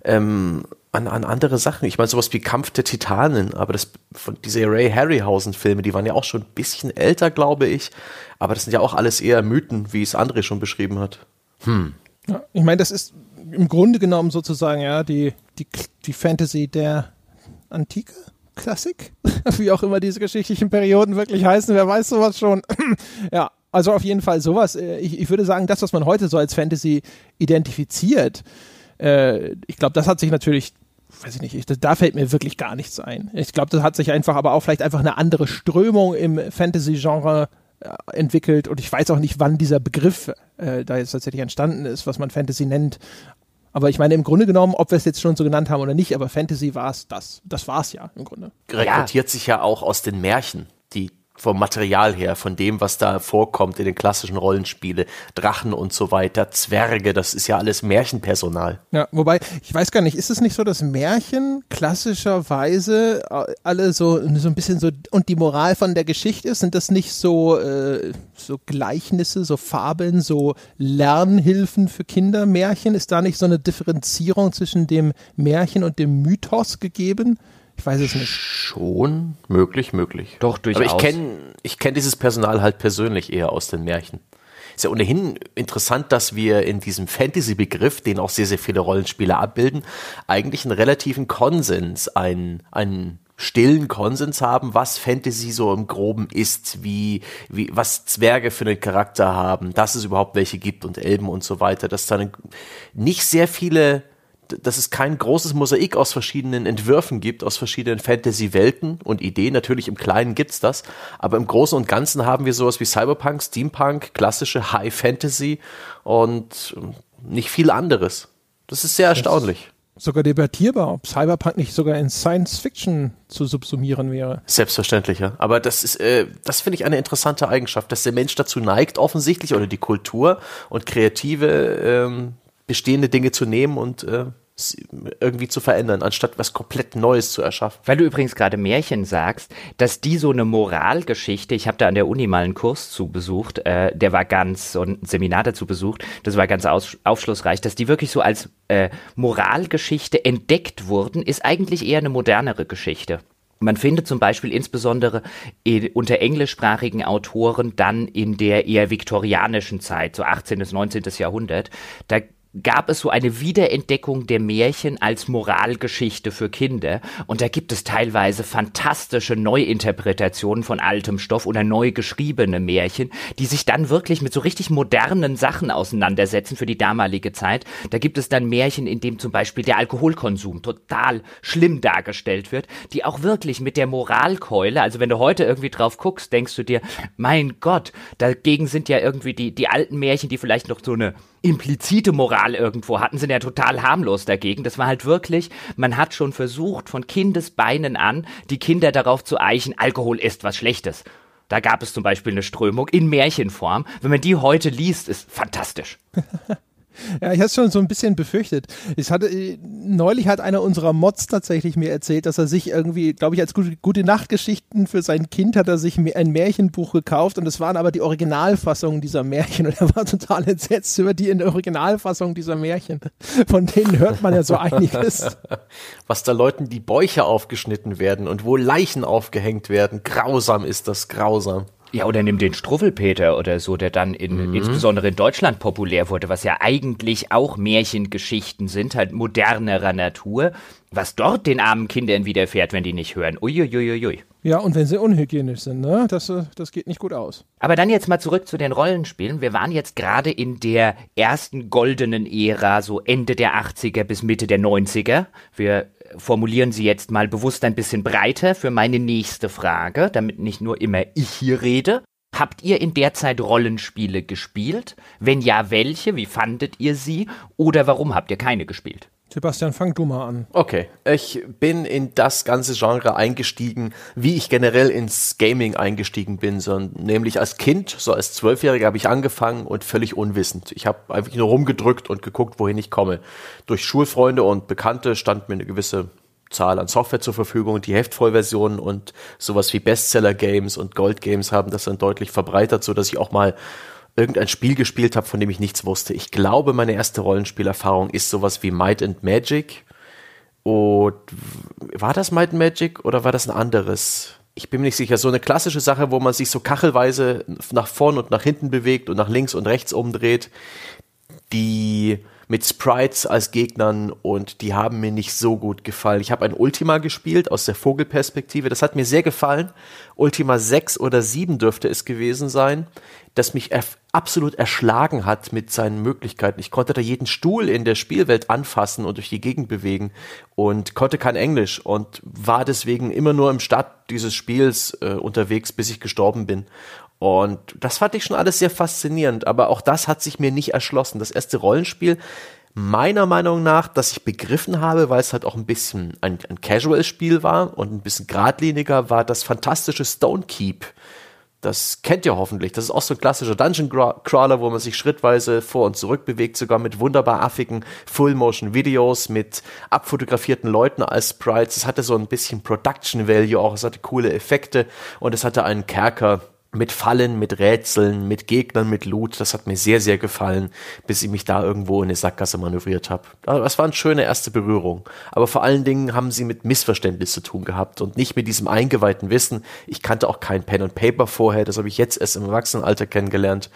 ähm, an, an andere Sachen. Ich meine, sowas wie Kampf der Titanen, aber das von diese Ray Harryhausen-Filme, die waren ja auch schon ein bisschen älter, glaube ich. Aber das sind ja auch alles eher Mythen, wie es André schon beschrieben hat. Hm. Ja, ich meine, das ist im Grunde genommen sozusagen ja die, die, die Fantasy der Antike. Klassik, [LAUGHS] wie auch immer diese geschichtlichen Perioden wirklich heißen, wer weiß sowas schon. [CLEARS THROAT] ja, also auf jeden Fall sowas. Äh, ich, ich würde sagen, das, was man heute so als Fantasy identifiziert, äh, ich glaube, das hat sich natürlich weiß ich nicht, ich, da fällt mir wirklich gar nichts ein. Ich glaube, das hat sich einfach, aber auch vielleicht einfach eine andere Strömung im Fantasy-Genre äh, entwickelt und ich weiß auch nicht, wann dieser Begriff äh, da jetzt tatsächlich entstanden ist, was man Fantasy nennt. Aber ich meine, im Grunde genommen, ob wir es jetzt schon so genannt haben oder nicht, aber Fantasy war es das. Das war es ja im Grunde. Rekrutiert ja. sich ja auch aus den Märchen, die vom Material her, von dem, was da vorkommt in den klassischen Rollenspiele, Drachen und so weiter, Zwerge, das ist ja alles Märchenpersonal. Ja, wobei, ich weiß gar nicht, ist es nicht so, dass Märchen klassischerweise äh, alle so, so ein bisschen so, und die Moral von der Geschichte ist, sind das nicht so, äh, so Gleichnisse, so Fabeln, so Lernhilfen für Kinder, Märchen? Ist da nicht so eine Differenzierung zwischen dem Märchen und dem Mythos gegeben? Ich weiß es nicht. Schon möglich, möglich. Doch, durchaus. Aber ich kenne ich kenn dieses Personal halt persönlich eher aus den Märchen. Ist ja ohnehin interessant, dass wir in diesem Fantasy-Begriff, den auch sehr, sehr viele Rollenspiele abbilden, eigentlich einen relativen Konsens, einen, einen stillen Konsens haben, was Fantasy so im Groben ist, wie, wie, was Zwerge für einen Charakter haben, dass es überhaupt welche gibt und Elben und so weiter, dass da nicht sehr viele dass es kein großes Mosaik aus verschiedenen Entwürfen gibt, aus verschiedenen Fantasy-Welten und Ideen. Natürlich im Kleinen gibt's das, aber im Großen und Ganzen haben wir sowas wie Cyberpunk, Steampunk, klassische High Fantasy und nicht viel anderes. Das ist sehr erstaunlich. Sogar debattierbar, ob Cyberpunk nicht sogar in Science Fiction zu subsumieren wäre. Selbstverständlich, ja. Aber das ist, äh, das finde ich eine interessante Eigenschaft, dass der Mensch dazu neigt, offensichtlich, oder die Kultur und kreative ähm, bestehende Dinge zu nehmen und äh, irgendwie zu verändern, anstatt was komplett Neues zu erschaffen. Weil du übrigens gerade Märchen sagst, dass die so eine Moralgeschichte, ich habe da an der Uni mal einen Kurs zu besucht, äh, der war ganz, so ein Seminar dazu besucht, das war ganz aus, aufschlussreich, dass die wirklich so als äh, Moralgeschichte entdeckt wurden, ist eigentlich eher eine modernere Geschichte. Man findet zum Beispiel insbesondere in, unter englischsprachigen Autoren dann in der eher viktorianischen Zeit, so 18. bis 19. Jahrhundert, da gab es so eine Wiederentdeckung der Märchen als Moralgeschichte für Kinder. Und da gibt es teilweise fantastische Neuinterpretationen von altem Stoff oder neu geschriebene Märchen, die sich dann wirklich mit so richtig modernen Sachen auseinandersetzen für die damalige Zeit. Da gibt es dann Märchen, in dem zum Beispiel der Alkoholkonsum total schlimm dargestellt wird, die auch wirklich mit der Moralkeule, also wenn du heute irgendwie drauf guckst, denkst du dir, mein Gott, dagegen sind ja irgendwie die, die alten Märchen, die vielleicht noch so eine implizite Moral irgendwo hatten, sind ja total harmlos dagegen. Das war halt wirklich, man hat schon versucht, von Kindesbeinen an, die Kinder darauf zu eichen, Alkohol ist was Schlechtes. Da gab es zum Beispiel eine Strömung in Märchenform. Wenn man die heute liest, ist fantastisch. [LAUGHS] Ja, ich hatte schon so ein bisschen befürchtet. Ich hatte, äh, neulich hat einer unserer Mods tatsächlich mir erzählt, dass er sich irgendwie, glaube ich, als gute, gute Nachtgeschichten für sein Kind hat er sich ein Märchenbuch gekauft und es waren aber die Originalfassungen dieser Märchen und er war total entsetzt über die in der Originalfassung dieser Märchen. Von denen hört man ja so einiges. [LAUGHS] Was da Leuten die Bäuche aufgeschnitten werden und wo Leichen aufgehängt werden. Grausam ist das, grausam. Ja, oder nimm den Struffelpeter oder so, der dann in, mhm. insbesondere in Deutschland populär wurde, was ja eigentlich auch Märchengeschichten sind, halt modernerer Natur, was dort den armen Kindern widerfährt, wenn die nicht hören. Uiuiuiui. Ja, und wenn sie unhygienisch sind, ne? Das, äh, das geht nicht gut aus. Aber dann jetzt mal zurück zu den Rollenspielen. Wir waren jetzt gerade in der ersten goldenen Ära, so Ende der 80er bis Mitte der 90er. Wir formulieren sie jetzt mal bewusst ein bisschen breiter für meine nächste Frage, damit nicht nur immer ich hier rede. Habt ihr in der Zeit Rollenspiele gespielt? Wenn ja, welche? Wie fandet ihr sie? Oder warum habt ihr keine gespielt? Sebastian, fang du mal an. Okay, ich bin in das ganze Genre eingestiegen, wie ich generell ins Gaming eingestiegen bin, so, nämlich als Kind, so als Zwölfjähriger habe ich angefangen und völlig unwissend. Ich habe einfach nur rumgedrückt und geguckt, wohin ich komme. Durch Schulfreunde und Bekannte stand mir eine gewisse Zahl an Software zur Verfügung, die Heftvollversionen und sowas wie Bestseller-Games und Gold-Games haben das dann deutlich verbreitert, so dass ich auch mal irgendein Spiel gespielt habe, von dem ich nichts wusste. Ich glaube, meine erste Rollenspielerfahrung ist sowas wie Might and Magic. Und war das Might and Magic oder war das ein anderes? Ich bin mir nicht sicher. So eine klassische Sache, wo man sich so kachelweise nach vorn und nach hinten bewegt und nach links und rechts umdreht, die mit Sprites als Gegnern und die haben mir nicht so gut gefallen. Ich habe ein Ultima gespielt aus der Vogelperspektive. Das hat mir sehr gefallen. Ultima 6 oder 7 dürfte es gewesen sein das mich absolut erschlagen hat mit seinen Möglichkeiten. Ich konnte da jeden Stuhl in der Spielwelt anfassen und durch die Gegend bewegen und konnte kein Englisch und war deswegen immer nur im Start dieses Spiels äh, unterwegs, bis ich gestorben bin. Und das fand ich schon alles sehr faszinierend, aber auch das hat sich mir nicht erschlossen. Das erste Rollenspiel, meiner Meinung nach, das ich begriffen habe, weil es halt auch ein bisschen ein, ein Casual-Spiel war und ein bisschen geradliniger, war das fantastische Stone Keep das kennt ihr hoffentlich. Das ist auch so ein klassischer Dungeon Crawler, wo man sich schrittweise vor und zurück bewegt, sogar mit wunderbar affigen Full-Motion-Videos, mit abfotografierten Leuten als Sprites. Es hatte so ein bisschen Production Value auch. Es hatte coole Effekte und es hatte einen Kerker mit Fallen, mit Rätseln, mit Gegnern, mit Loot. Das hat mir sehr, sehr gefallen, bis ich mich da irgendwo in eine Sackgasse manövriert habe. Das war eine schöne erste Berührung. Aber vor allen Dingen haben sie mit Missverständnis zu tun gehabt und nicht mit diesem eingeweihten Wissen. Ich kannte auch kein Pen and Paper vorher, das habe ich jetzt erst im Erwachsenenalter kennengelernt.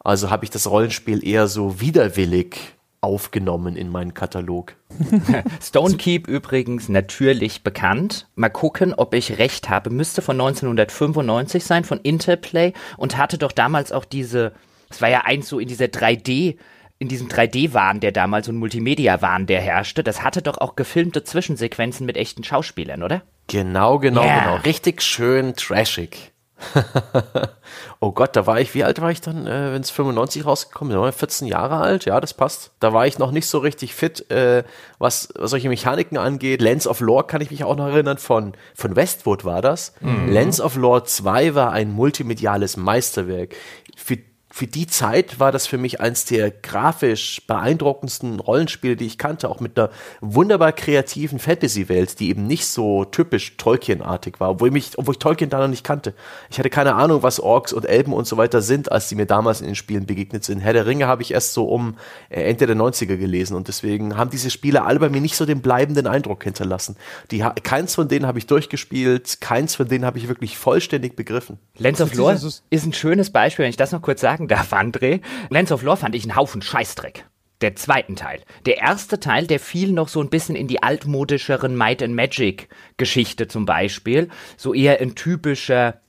Also habe ich das Rollenspiel eher so widerwillig aufgenommen in meinen Katalog. [LAUGHS] Stonekeep übrigens natürlich bekannt. Mal gucken, ob ich recht habe. Müsste von 1995 sein, von Interplay und hatte doch damals auch diese, es war ja eins so in dieser 3D, in diesem 3D-Wahn, der damals ein Multimedia-Wahn, der herrschte. Das hatte doch auch gefilmte Zwischensequenzen mit echten Schauspielern, oder? Genau, genau, yeah. genau. Richtig schön trashig. [LAUGHS] oh Gott, da war ich, wie alt war ich dann, äh, wenn es 95 rausgekommen ist? Da war ich 14 Jahre alt, ja, das passt. Da war ich noch nicht so richtig fit, äh, was, was solche Mechaniken angeht. Lens of Lore kann ich mich auch noch erinnern, von, von Westwood war das. Mhm. Lens of Lore 2 war ein multimediales Meisterwerk. Für für die Zeit war das für mich eins der grafisch beeindruckendsten Rollenspiele, die ich kannte, auch mit einer wunderbar kreativen Fantasy-Welt, die eben nicht so typisch Tolkien-artig war, obwohl, mich, obwohl ich Tolkien da noch nicht kannte. Ich hatte keine Ahnung, was Orks und Elben und so weiter sind, als die mir damals in den Spielen begegnet sind. Herr der Ringe habe ich erst so um äh, Ende der 90er gelesen und deswegen haben diese Spiele alle bei mir nicht so den bleibenden Eindruck hinterlassen. Die, keins von denen habe ich durchgespielt, keins von denen habe ich wirklich vollständig begriffen. Lens of Lore ist ein schönes Beispiel, wenn ich das noch kurz sagen sagen darf, André. Lens of Lore fand ich einen Haufen Scheißdreck. der zweiten Teil. Der erste Teil, der fiel noch so ein bisschen in die altmodischeren Might and Magic Geschichte zum Beispiel. So eher ein typischer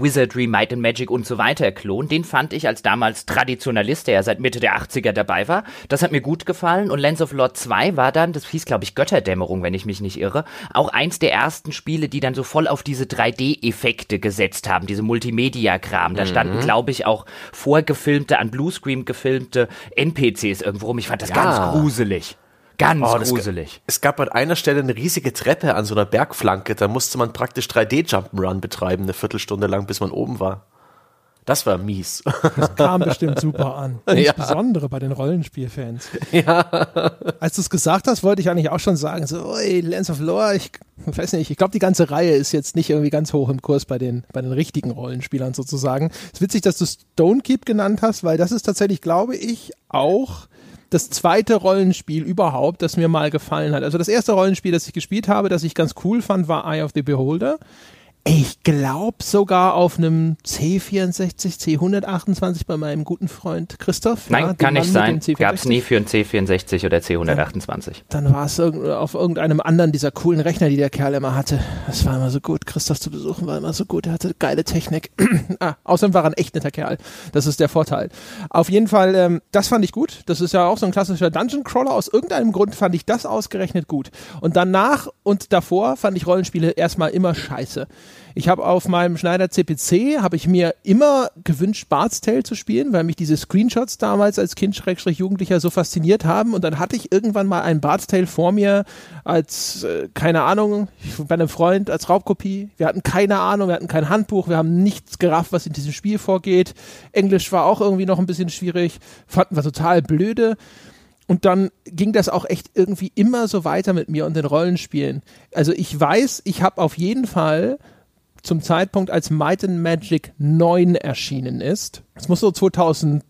Wizardry, Might and Magic und so weiter Klon, den fand ich als damals Traditionalist, der ja seit Mitte der 80er dabei war. Das hat mir gut gefallen und Lands of Lord 2 war dann, das hieß glaube ich Götterdämmerung, wenn ich mich nicht irre, auch eins der ersten Spiele, die dann so voll auf diese 3D-Effekte gesetzt haben, diese Multimedia-Kram. Da standen mhm. glaube ich auch vorgefilmte, an Bluescreen gefilmte NPCs irgendwo rum. Ich fand das ja. ganz gruselig. Ganz oh, gruselig. Es gab an einer Stelle eine riesige Treppe an so einer Bergflanke. Da musste man praktisch 3D-Jump'n'Run betreiben, eine Viertelstunde lang, bis man oben war. Das war mies. Das [LAUGHS] kam bestimmt super an. Insbesondere ja. bei den Rollenspielfans. Ja. Als du es gesagt hast, wollte ich eigentlich auch schon sagen, so, oi, Lens of Lore, ich weiß nicht, ich glaube, die ganze Reihe ist jetzt nicht irgendwie ganz hoch im Kurs bei den, bei den richtigen Rollenspielern sozusagen. Es ist witzig, dass du Stonekeep genannt hast, weil das ist tatsächlich, glaube ich, auch das zweite Rollenspiel überhaupt, das mir mal gefallen hat. Also das erste Rollenspiel, das ich gespielt habe, das ich ganz cool fand, war Eye of the Beholder. Ich glaube sogar auf einem C64, C128 bei meinem guten Freund Christoph. Nein, ja, kann nicht sein. Gab es nie für ein C64 oder C128. Dann, dann war es auf irgendeinem anderen dieser coolen Rechner, die der Kerl immer hatte. Das war immer so gut. Christoph zu besuchen war immer so gut. Er hatte geile Technik. [CLEARS THROAT] ah, außerdem war er ein echt netter Kerl. Das ist der Vorteil. Auf jeden Fall, ähm, das fand ich gut. Das ist ja auch so ein klassischer Dungeon Crawler. Aus irgendeinem Grund fand ich das ausgerechnet gut. Und danach und davor fand ich Rollenspiele erstmal immer scheiße. Ich habe auf meinem Schneider CPC habe ich mir immer gewünscht, Bart's Tale zu spielen, weil mich diese Screenshots damals als Kind Schrägstrich Jugendlicher so fasziniert haben. Und dann hatte ich irgendwann mal ein Bart's Tale vor mir als äh, keine Ahnung bei einem Freund als Raubkopie. Wir hatten keine Ahnung, wir hatten kein Handbuch, wir haben nichts gerafft, was in diesem Spiel vorgeht. Englisch war auch irgendwie noch ein bisschen schwierig, fanden wir total blöde. Und dann ging das auch echt irgendwie immer so weiter mit mir und den Rollenspielen. Also ich weiß, ich habe auf jeden Fall zum Zeitpunkt, als Might and Magic 9 erschienen ist. Das muss so 2003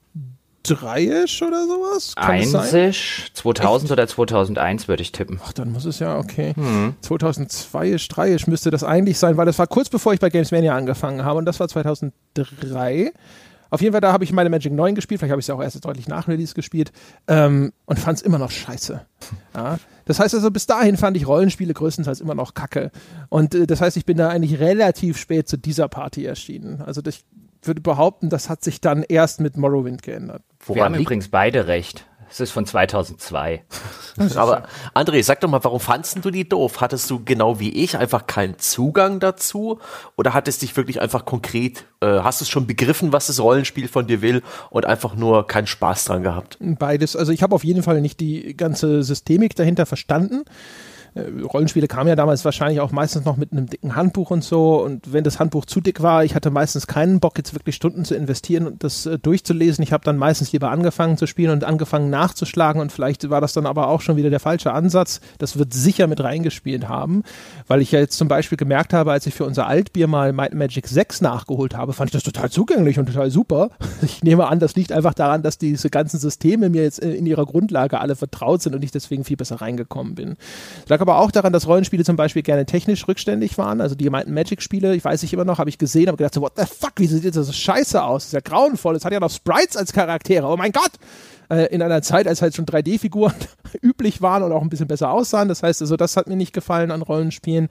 isch oder sowas? Einsisch, 2000 Echt? oder 2001 würde ich tippen. Ach, dann muss es ja, okay. Hm. 2002 isch, 3 isch müsste das eigentlich sein, weil das war kurz bevor ich bei Gamesmania angefangen habe und das war 2003. Auf jeden Fall, da habe ich meine Magic 9 gespielt, vielleicht habe ich es auch erst deutlich nach Release gespielt ähm, und fand es immer noch scheiße. Ja. Das heißt also, bis dahin fand ich Rollenspiele größtenteils immer noch kacke. Und äh, das heißt, ich bin da eigentlich relativ spät zu dieser Party erschienen. Also ich würde behaupten, das hat sich dann erst mit Morrowind geändert. Woran Wir haben übrigens beide recht. Es ist von 2002. Aber André, sag doch mal, warum fandst du die doof? Hattest du genau wie ich einfach keinen Zugang dazu? Oder hattest dich wirklich einfach konkret, äh, hast du schon begriffen, was das Rollenspiel von dir will und einfach nur keinen Spaß dran gehabt? Beides. Also ich habe auf jeden Fall nicht die ganze Systemik dahinter verstanden. Äh, Rollenspiele kamen ja damals wahrscheinlich auch meistens noch mit einem dicken Handbuch und so. Und wenn das Handbuch zu dick war, ich hatte meistens keinen Bock, jetzt wirklich Stunden zu investieren und das äh, durchzulesen. Ich habe dann meistens lieber angefangen zu spielen und angefangen nachzuschlagen. Und vielleicht war das dann aber auch schon wieder der falsche Ansatz. Das wird sicher mit reingespielt haben, weil ich ja jetzt zum Beispiel gemerkt habe, als ich für unser Altbier mal Might Magic 6 nachgeholt habe, fand ich das total zugänglich und total super. [LAUGHS] Ich nehme an, das liegt einfach daran, dass diese ganzen Systeme mir jetzt äh, in ihrer Grundlage alle vertraut sind und ich deswegen viel besser reingekommen bin. Das aber auch daran, dass Rollenspiele zum Beispiel gerne technisch rückständig waren. Also die meinten Magic-Spiele, ich weiß nicht immer noch, habe ich gesehen, habe gedacht, so, what the fuck, wie sieht das so scheiße aus? Das ist ja grauenvoll. Es hat ja noch Sprites als Charaktere. Oh mein Gott! Äh, in einer Zeit, als halt schon 3D-Figuren [LAUGHS] üblich waren und auch ein bisschen besser aussahen. Das heißt, also das hat mir nicht gefallen an Rollenspielen.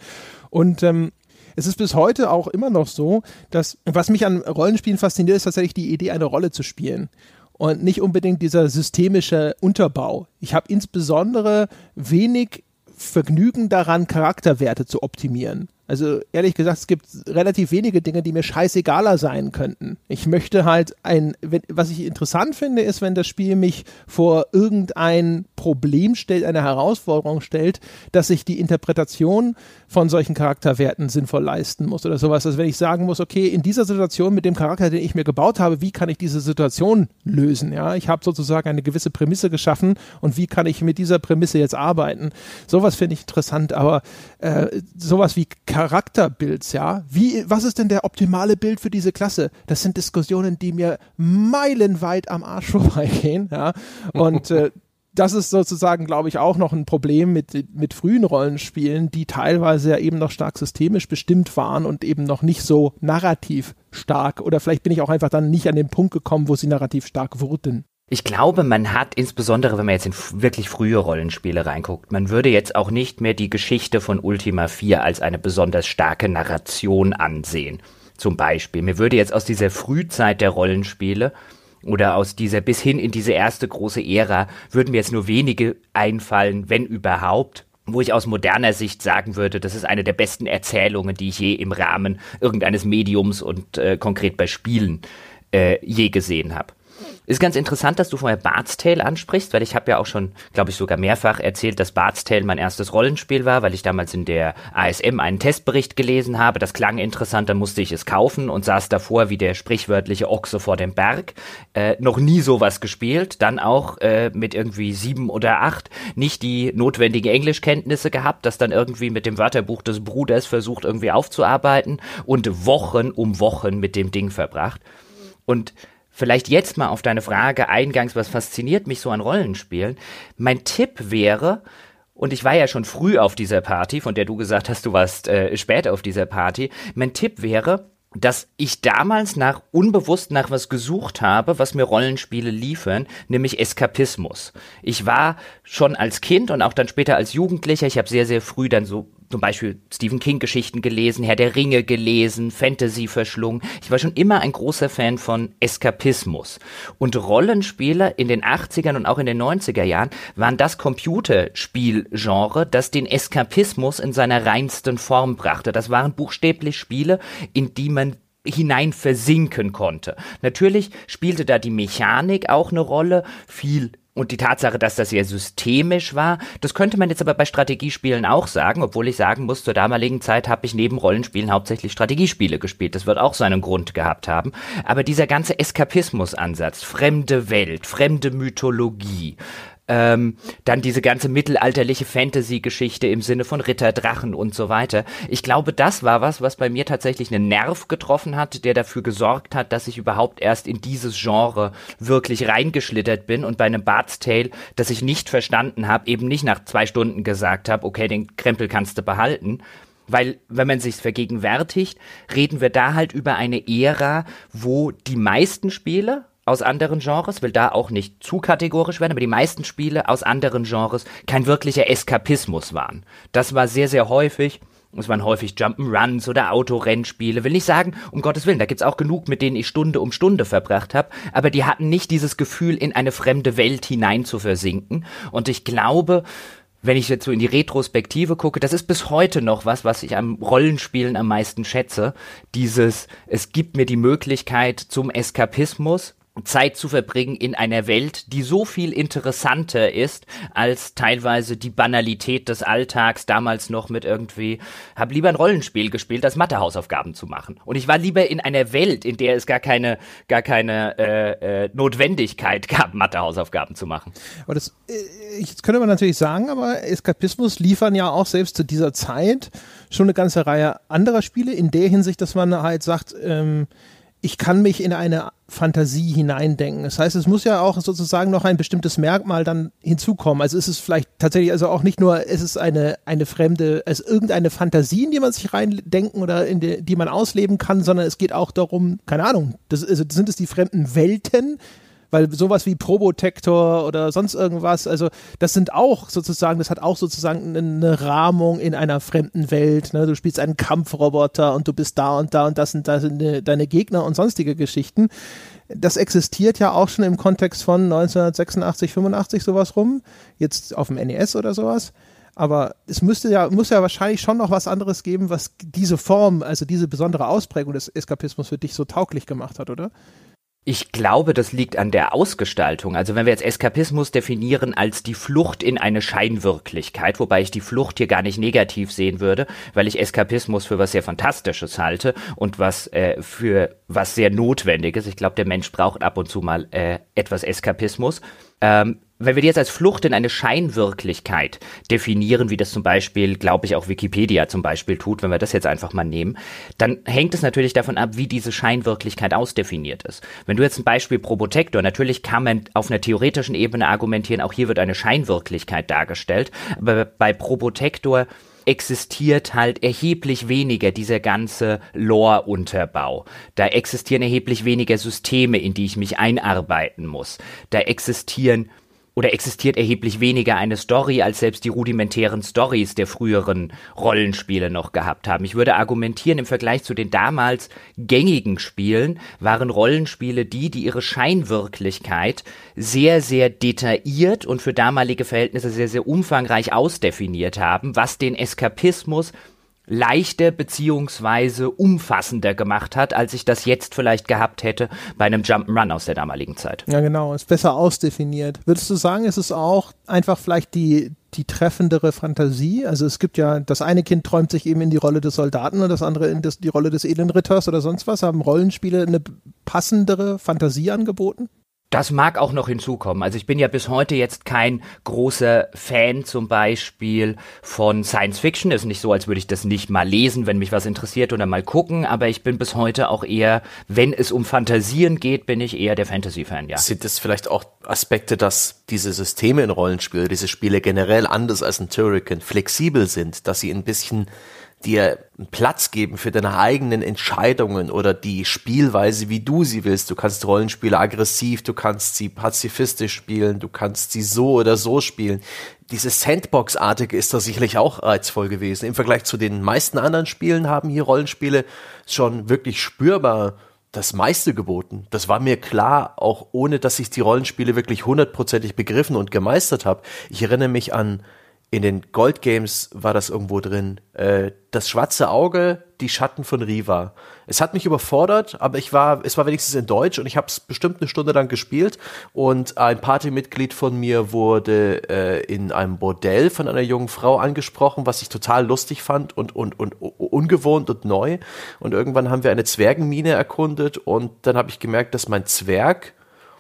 Und ähm, es ist bis heute auch immer noch so, dass was mich an Rollenspielen fasziniert, ist tatsächlich die Idee, eine Rolle zu spielen und nicht unbedingt dieser systemische Unterbau. Ich habe insbesondere wenig Vergnügen daran, Charakterwerte zu optimieren. Also ehrlich gesagt, es gibt relativ wenige Dinge, die mir scheißegaler sein könnten. Ich möchte halt ein, wenn, was ich interessant finde, ist, wenn das Spiel mich vor irgendein Problem stellt, eine Herausforderung stellt, dass ich die Interpretation von solchen Charakterwerten sinnvoll leisten muss oder sowas. Also wenn ich sagen muss, okay, in dieser Situation mit dem Charakter, den ich mir gebaut habe, wie kann ich diese Situation lösen? Ja, ich habe sozusagen eine gewisse Prämisse geschaffen und wie kann ich mit dieser Prämisse jetzt arbeiten? Sowas finde ich interessant, aber äh, sowas wie Charakterbilds, ja. Wie, was ist denn der optimale Bild für diese Klasse? Das sind Diskussionen, die mir meilenweit am Arsch vorbeigehen, ja. Und äh, das ist sozusagen, glaube ich, auch noch ein Problem mit, mit frühen Rollenspielen, die teilweise ja eben noch stark systemisch bestimmt waren und eben noch nicht so narrativ stark. Oder vielleicht bin ich auch einfach dann nicht an den Punkt gekommen, wo sie narrativ stark wurden. Ich glaube, man hat insbesondere, wenn man jetzt in wirklich frühe Rollenspiele reinguckt, man würde jetzt auch nicht mehr die Geschichte von Ultima 4 als eine besonders starke Narration ansehen. Zum Beispiel, mir würde jetzt aus dieser Frühzeit der Rollenspiele oder aus dieser bis hin in diese erste große Ära würden mir jetzt nur wenige einfallen, wenn überhaupt, wo ich aus moderner Sicht sagen würde, das ist eine der besten Erzählungen, die ich je im Rahmen irgendeines Mediums und äh, konkret bei Spielen äh, je gesehen habe. Ist ganz interessant, dass du vorher Bart's Tale ansprichst, weil ich habe ja auch schon, glaube ich, sogar mehrfach erzählt, dass Bart's Tale mein erstes Rollenspiel war, weil ich damals in der ASM einen Testbericht gelesen habe. Das klang interessant, dann musste ich es kaufen und saß davor wie der sprichwörtliche Ochse vor dem Berg. Äh, noch nie sowas gespielt, dann auch äh, mit irgendwie sieben oder acht nicht die notwendigen Englischkenntnisse gehabt, das dann irgendwie mit dem Wörterbuch des Bruders versucht irgendwie aufzuarbeiten und Wochen um Wochen mit dem Ding verbracht. Und vielleicht jetzt mal auf deine Frage eingangs, was fasziniert mich so an Rollenspielen? Mein Tipp wäre, und ich war ja schon früh auf dieser Party, von der du gesagt hast, du warst äh, spät auf dieser Party. Mein Tipp wäre, dass ich damals nach unbewusst nach was gesucht habe, was mir Rollenspiele liefern, nämlich Eskapismus. Ich war schon als Kind und auch dann später als Jugendlicher, ich habe sehr, sehr früh dann so zum Beispiel Stephen King Geschichten gelesen, Herr der Ringe gelesen, Fantasy verschlungen. Ich war schon immer ein großer Fan von Eskapismus. Und Rollenspiele in den 80ern und auch in den 90er Jahren waren das Computerspielgenre, das den Eskapismus in seiner reinsten Form brachte. Das waren buchstäblich Spiele, in die man hinein versinken konnte. Natürlich spielte da die Mechanik auch eine Rolle, viel und die Tatsache, dass das sehr systemisch war, das könnte man jetzt aber bei Strategiespielen auch sagen, obwohl ich sagen muss, zur damaligen Zeit habe ich neben Rollenspielen hauptsächlich Strategiespiele gespielt. Das wird auch seinen Grund gehabt haben. Aber dieser ganze Eskapismusansatz, fremde Welt, fremde Mythologie, ähm, dann diese ganze mittelalterliche Fantasy-Geschichte im Sinne von Ritter, Drachen und so weiter. Ich glaube, das war was, was bei mir tatsächlich einen Nerv getroffen hat, der dafür gesorgt hat, dass ich überhaupt erst in dieses Genre wirklich reingeschlittert bin und bei einem Bart's Tale, das ich nicht verstanden habe, eben nicht nach zwei Stunden gesagt habe, okay, den Krempel kannst du behalten, weil, wenn man sich's vergegenwärtigt, reden wir da halt über eine Ära, wo die meisten Spiele, aus anderen Genres, will da auch nicht zu kategorisch werden, aber die meisten Spiele aus anderen Genres kein wirklicher Eskapismus waren. Das war sehr, sehr häufig. Es waren häufig Jump'n'Runs oder Autorennspiele. Will nicht sagen, um Gottes Willen, da gibt's auch genug, mit denen ich Stunde um Stunde verbracht habe, aber die hatten nicht dieses Gefühl, in eine fremde Welt hinein zu versinken. Und ich glaube, wenn ich jetzt so in die Retrospektive gucke, das ist bis heute noch was, was ich am Rollenspielen am meisten schätze. Dieses, es gibt mir die Möglichkeit zum Eskapismus, Zeit zu verbringen in einer Welt, die so viel interessanter ist als teilweise die Banalität des Alltags, damals noch mit irgendwie, hab lieber ein Rollenspiel gespielt, als Mathehausaufgaben zu machen. Und ich war lieber in einer Welt, in der es gar keine, gar keine äh, äh, Notwendigkeit gab, Mathehausaufgaben zu machen. Aber das, äh, jetzt könnte man natürlich sagen, aber Eskapismus liefern ja auch selbst zu dieser Zeit schon eine ganze Reihe anderer Spiele, in der Hinsicht, dass man halt sagt, ähm, ich kann mich in eine Fantasie hineindenken. Das heißt, es muss ja auch sozusagen noch ein bestimmtes Merkmal dann hinzukommen. Also ist es vielleicht tatsächlich also auch nicht nur, es ist eine, eine fremde, es ist irgendeine Fantasie, in die man sich reindenken oder in die, die man ausleben kann, sondern es geht auch darum, keine Ahnung, das, also sind es die fremden Welten, weil sowas wie Probotector oder sonst irgendwas, also das sind auch sozusagen, das hat auch sozusagen eine Rahmung in einer fremden Welt. Ne? Du spielst einen Kampfroboter und du bist da und da und das sind, sind deine Gegner und sonstige Geschichten. Das existiert ja auch schon im Kontext von 1986, 85 sowas rum, jetzt auf dem NES oder sowas. Aber es müsste ja, muss ja wahrscheinlich schon noch was anderes geben, was diese Form, also diese besondere Ausprägung des Eskapismus für dich so tauglich gemacht hat, oder? Ich glaube, das liegt an der Ausgestaltung. Also wenn wir jetzt Eskapismus definieren als die Flucht in eine Scheinwirklichkeit, wobei ich die Flucht hier gar nicht negativ sehen würde, weil ich Eskapismus für was sehr Fantastisches halte und was äh, für was sehr Notwendiges. Ich glaube, der Mensch braucht ab und zu mal äh, etwas Eskapismus. Ähm, wenn wir die jetzt als Flucht in eine Scheinwirklichkeit definieren, wie das zum Beispiel, glaube ich, auch Wikipedia zum Beispiel tut, wenn wir das jetzt einfach mal nehmen, dann hängt es natürlich davon ab, wie diese Scheinwirklichkeit ausdefiniert ist. Wenn du jetzt ein Beispiel Probotector, natürlich kann man auf einer theoretischen Ebene argumentieren, auch hier wird eine Scheinwirklichkeit dargestellt, aber bei Probotector existiert halt erheblich weniger dieser ganze Lore-Unterbau. Da existieren erheblich weniger Systeme, in die ich mich einarbeiten muss. Da existieren oder existiert erheblich weniger eine Story, als selbst die rudimentären Stories der früheren Rollenspiele noch gehabt haben. Ich würde argumentieren, im Vergleich zu den damals gängigen Spielen waren Rollenspiele die, die ihre Scheinwirklichkeit sehr, sehr detailliert und für damalige Verhältnisse sehr, sehr umfangreich ausdefiniert haben, was den Eskapismus leichter beziehungsweise umfassender gemacht hat, als ich das jetzt vielleicht gehabt hätte bei einem Jump'n'Run aus der damaligen Zeit. Ja, genau, ist besser ausdefiniert. Würdest du sagen, ist es auch einfach vielleicht die, die treffendere Fantasie? Also es gibt ja, das eine Kind träumt sich eben in die Rolle des Soldaten und das andere in das, die Rolle des edlen Ritters oder sonst was. Haben Rollenspiele eine passendere Fantasie angeboten? Das mag auch noch hinzukommen. Also ich bin ja bis heute jetzt kein großer Fan zum Beispiel von Science Fiction. Ist nicht so, als würde ich das nicht mal lesen, wenn mich was interessiert oder mal gucken. Aber ich bin bis heute auch eher, wenn es um Fantasien geht, bin ich eher der Fantasy-Fan, ja. Sind es vielleicht auch Aspekte, dass diese Systeme in Rollenspielen, diese Spiele generell anders als ein Turrican flexibel sind, dass sie ein bisschen dir Platz geben für deine eigenen Entscheidungen oder die Spielweise, wie du sie willst. Du kannst Rollenspiele aggressiv, du kannst sie pazifistisch spielen, du kannst sie so oder so spielen. Dieses Sandbox-artige ist da sicherlich auch reizvoll gewesen. Im Vergleich zu den meisten anderen Spielen haben hier Rollenspiele schon wirklich spürbar das meiste geboten. Das war mir klar, auch ohne dass ich die Rollenspiele wirklich hundertprozentig begriffen und gemeistert habe. Ich erinnere mich an in den Gold Games war das irgendwo drin. Äh, das schwarze Auge, die Schatten von Riva. Es hat mich überfordert, aber ich war, es war wenigstens in Deutsch und ich habe es bestimmt eine Stunde lang gespielt. Und ein Partymitglied von mir wurde äh, in einem Bordell von einer jungen Frau angesprochen, was ich total lustig fand und, und, und ungewohnt und neu. Und irgendwann haben wir eine Zwergenmine erkundet und dann habe ich gemerkt, dass mein Zwerg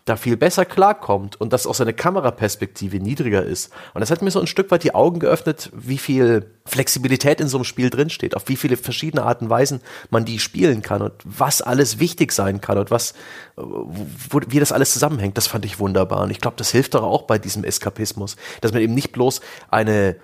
da viel besser klarkommt und dass auch seine Kameraperspektive niedriger ist. Und das hat mir so ein Stück weit die Augen geöffnet, wie viel Flexibilität in so einem Spiel drinsteht, auf wie viele verschiedene Arten und Weisen man die spielen kann und was alles wichtig sein kann und was, wo, wie das alles zusammenhängt. Das fand ich wunderbar. Und ich glaube, das hilft doch auch bei diesem Eskapismus, dass man eben nicht bloß eine,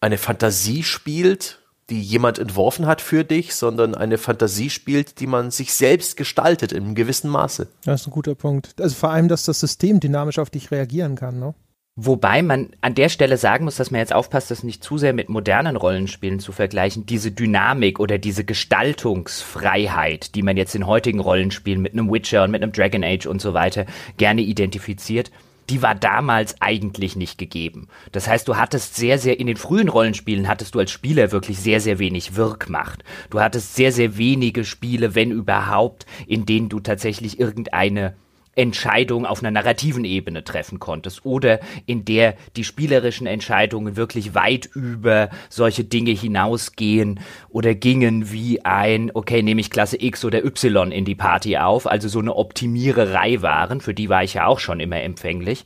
eine Fantasie spielt, die jemand entworfen hat für dich, sondern eine Fantasie spielt, die man sich selbst gestaltet in einem gewissen Maße. Das ist ein guter Punkt. Also vor allem, dass das System dynamisch auf dich reagieren kann, ne? Wobei man an der Stelle sagen muss, dass man jetzt aufpasst, das nicht zu sehr mit modernen Rollenspielen zu vergleichen. Diese Dynamik oder diese Gestaltungsfreiheit, die man jetzt in heutigen Rollenspielen mit einem Witcher und mit einem Dragon Age und so weiter gerne identifiziert, die war damals eigentlich nicht gegeben. Das heißt, du hattest sehr, sehr, in den frühen Rollenspielen hattest du als Spieler wirklich sehr, sehr wenig Wirkmacht. Du hattest sehr, sehr wenige Spiele, wenn überhaupt, in denen du tatsächlich irgendeine Entscheidung auf einer narrativen Ebene treffen konntest oder in der die spielerischen Entscheidungen wirklich weit über solche Dinge hinausgehen oder gingen wie ein, okay, nehme ich Klasse X oder Y in die Party auf, also so eine Optimiererei waren, für die war ich ja auch schon immer empfänglich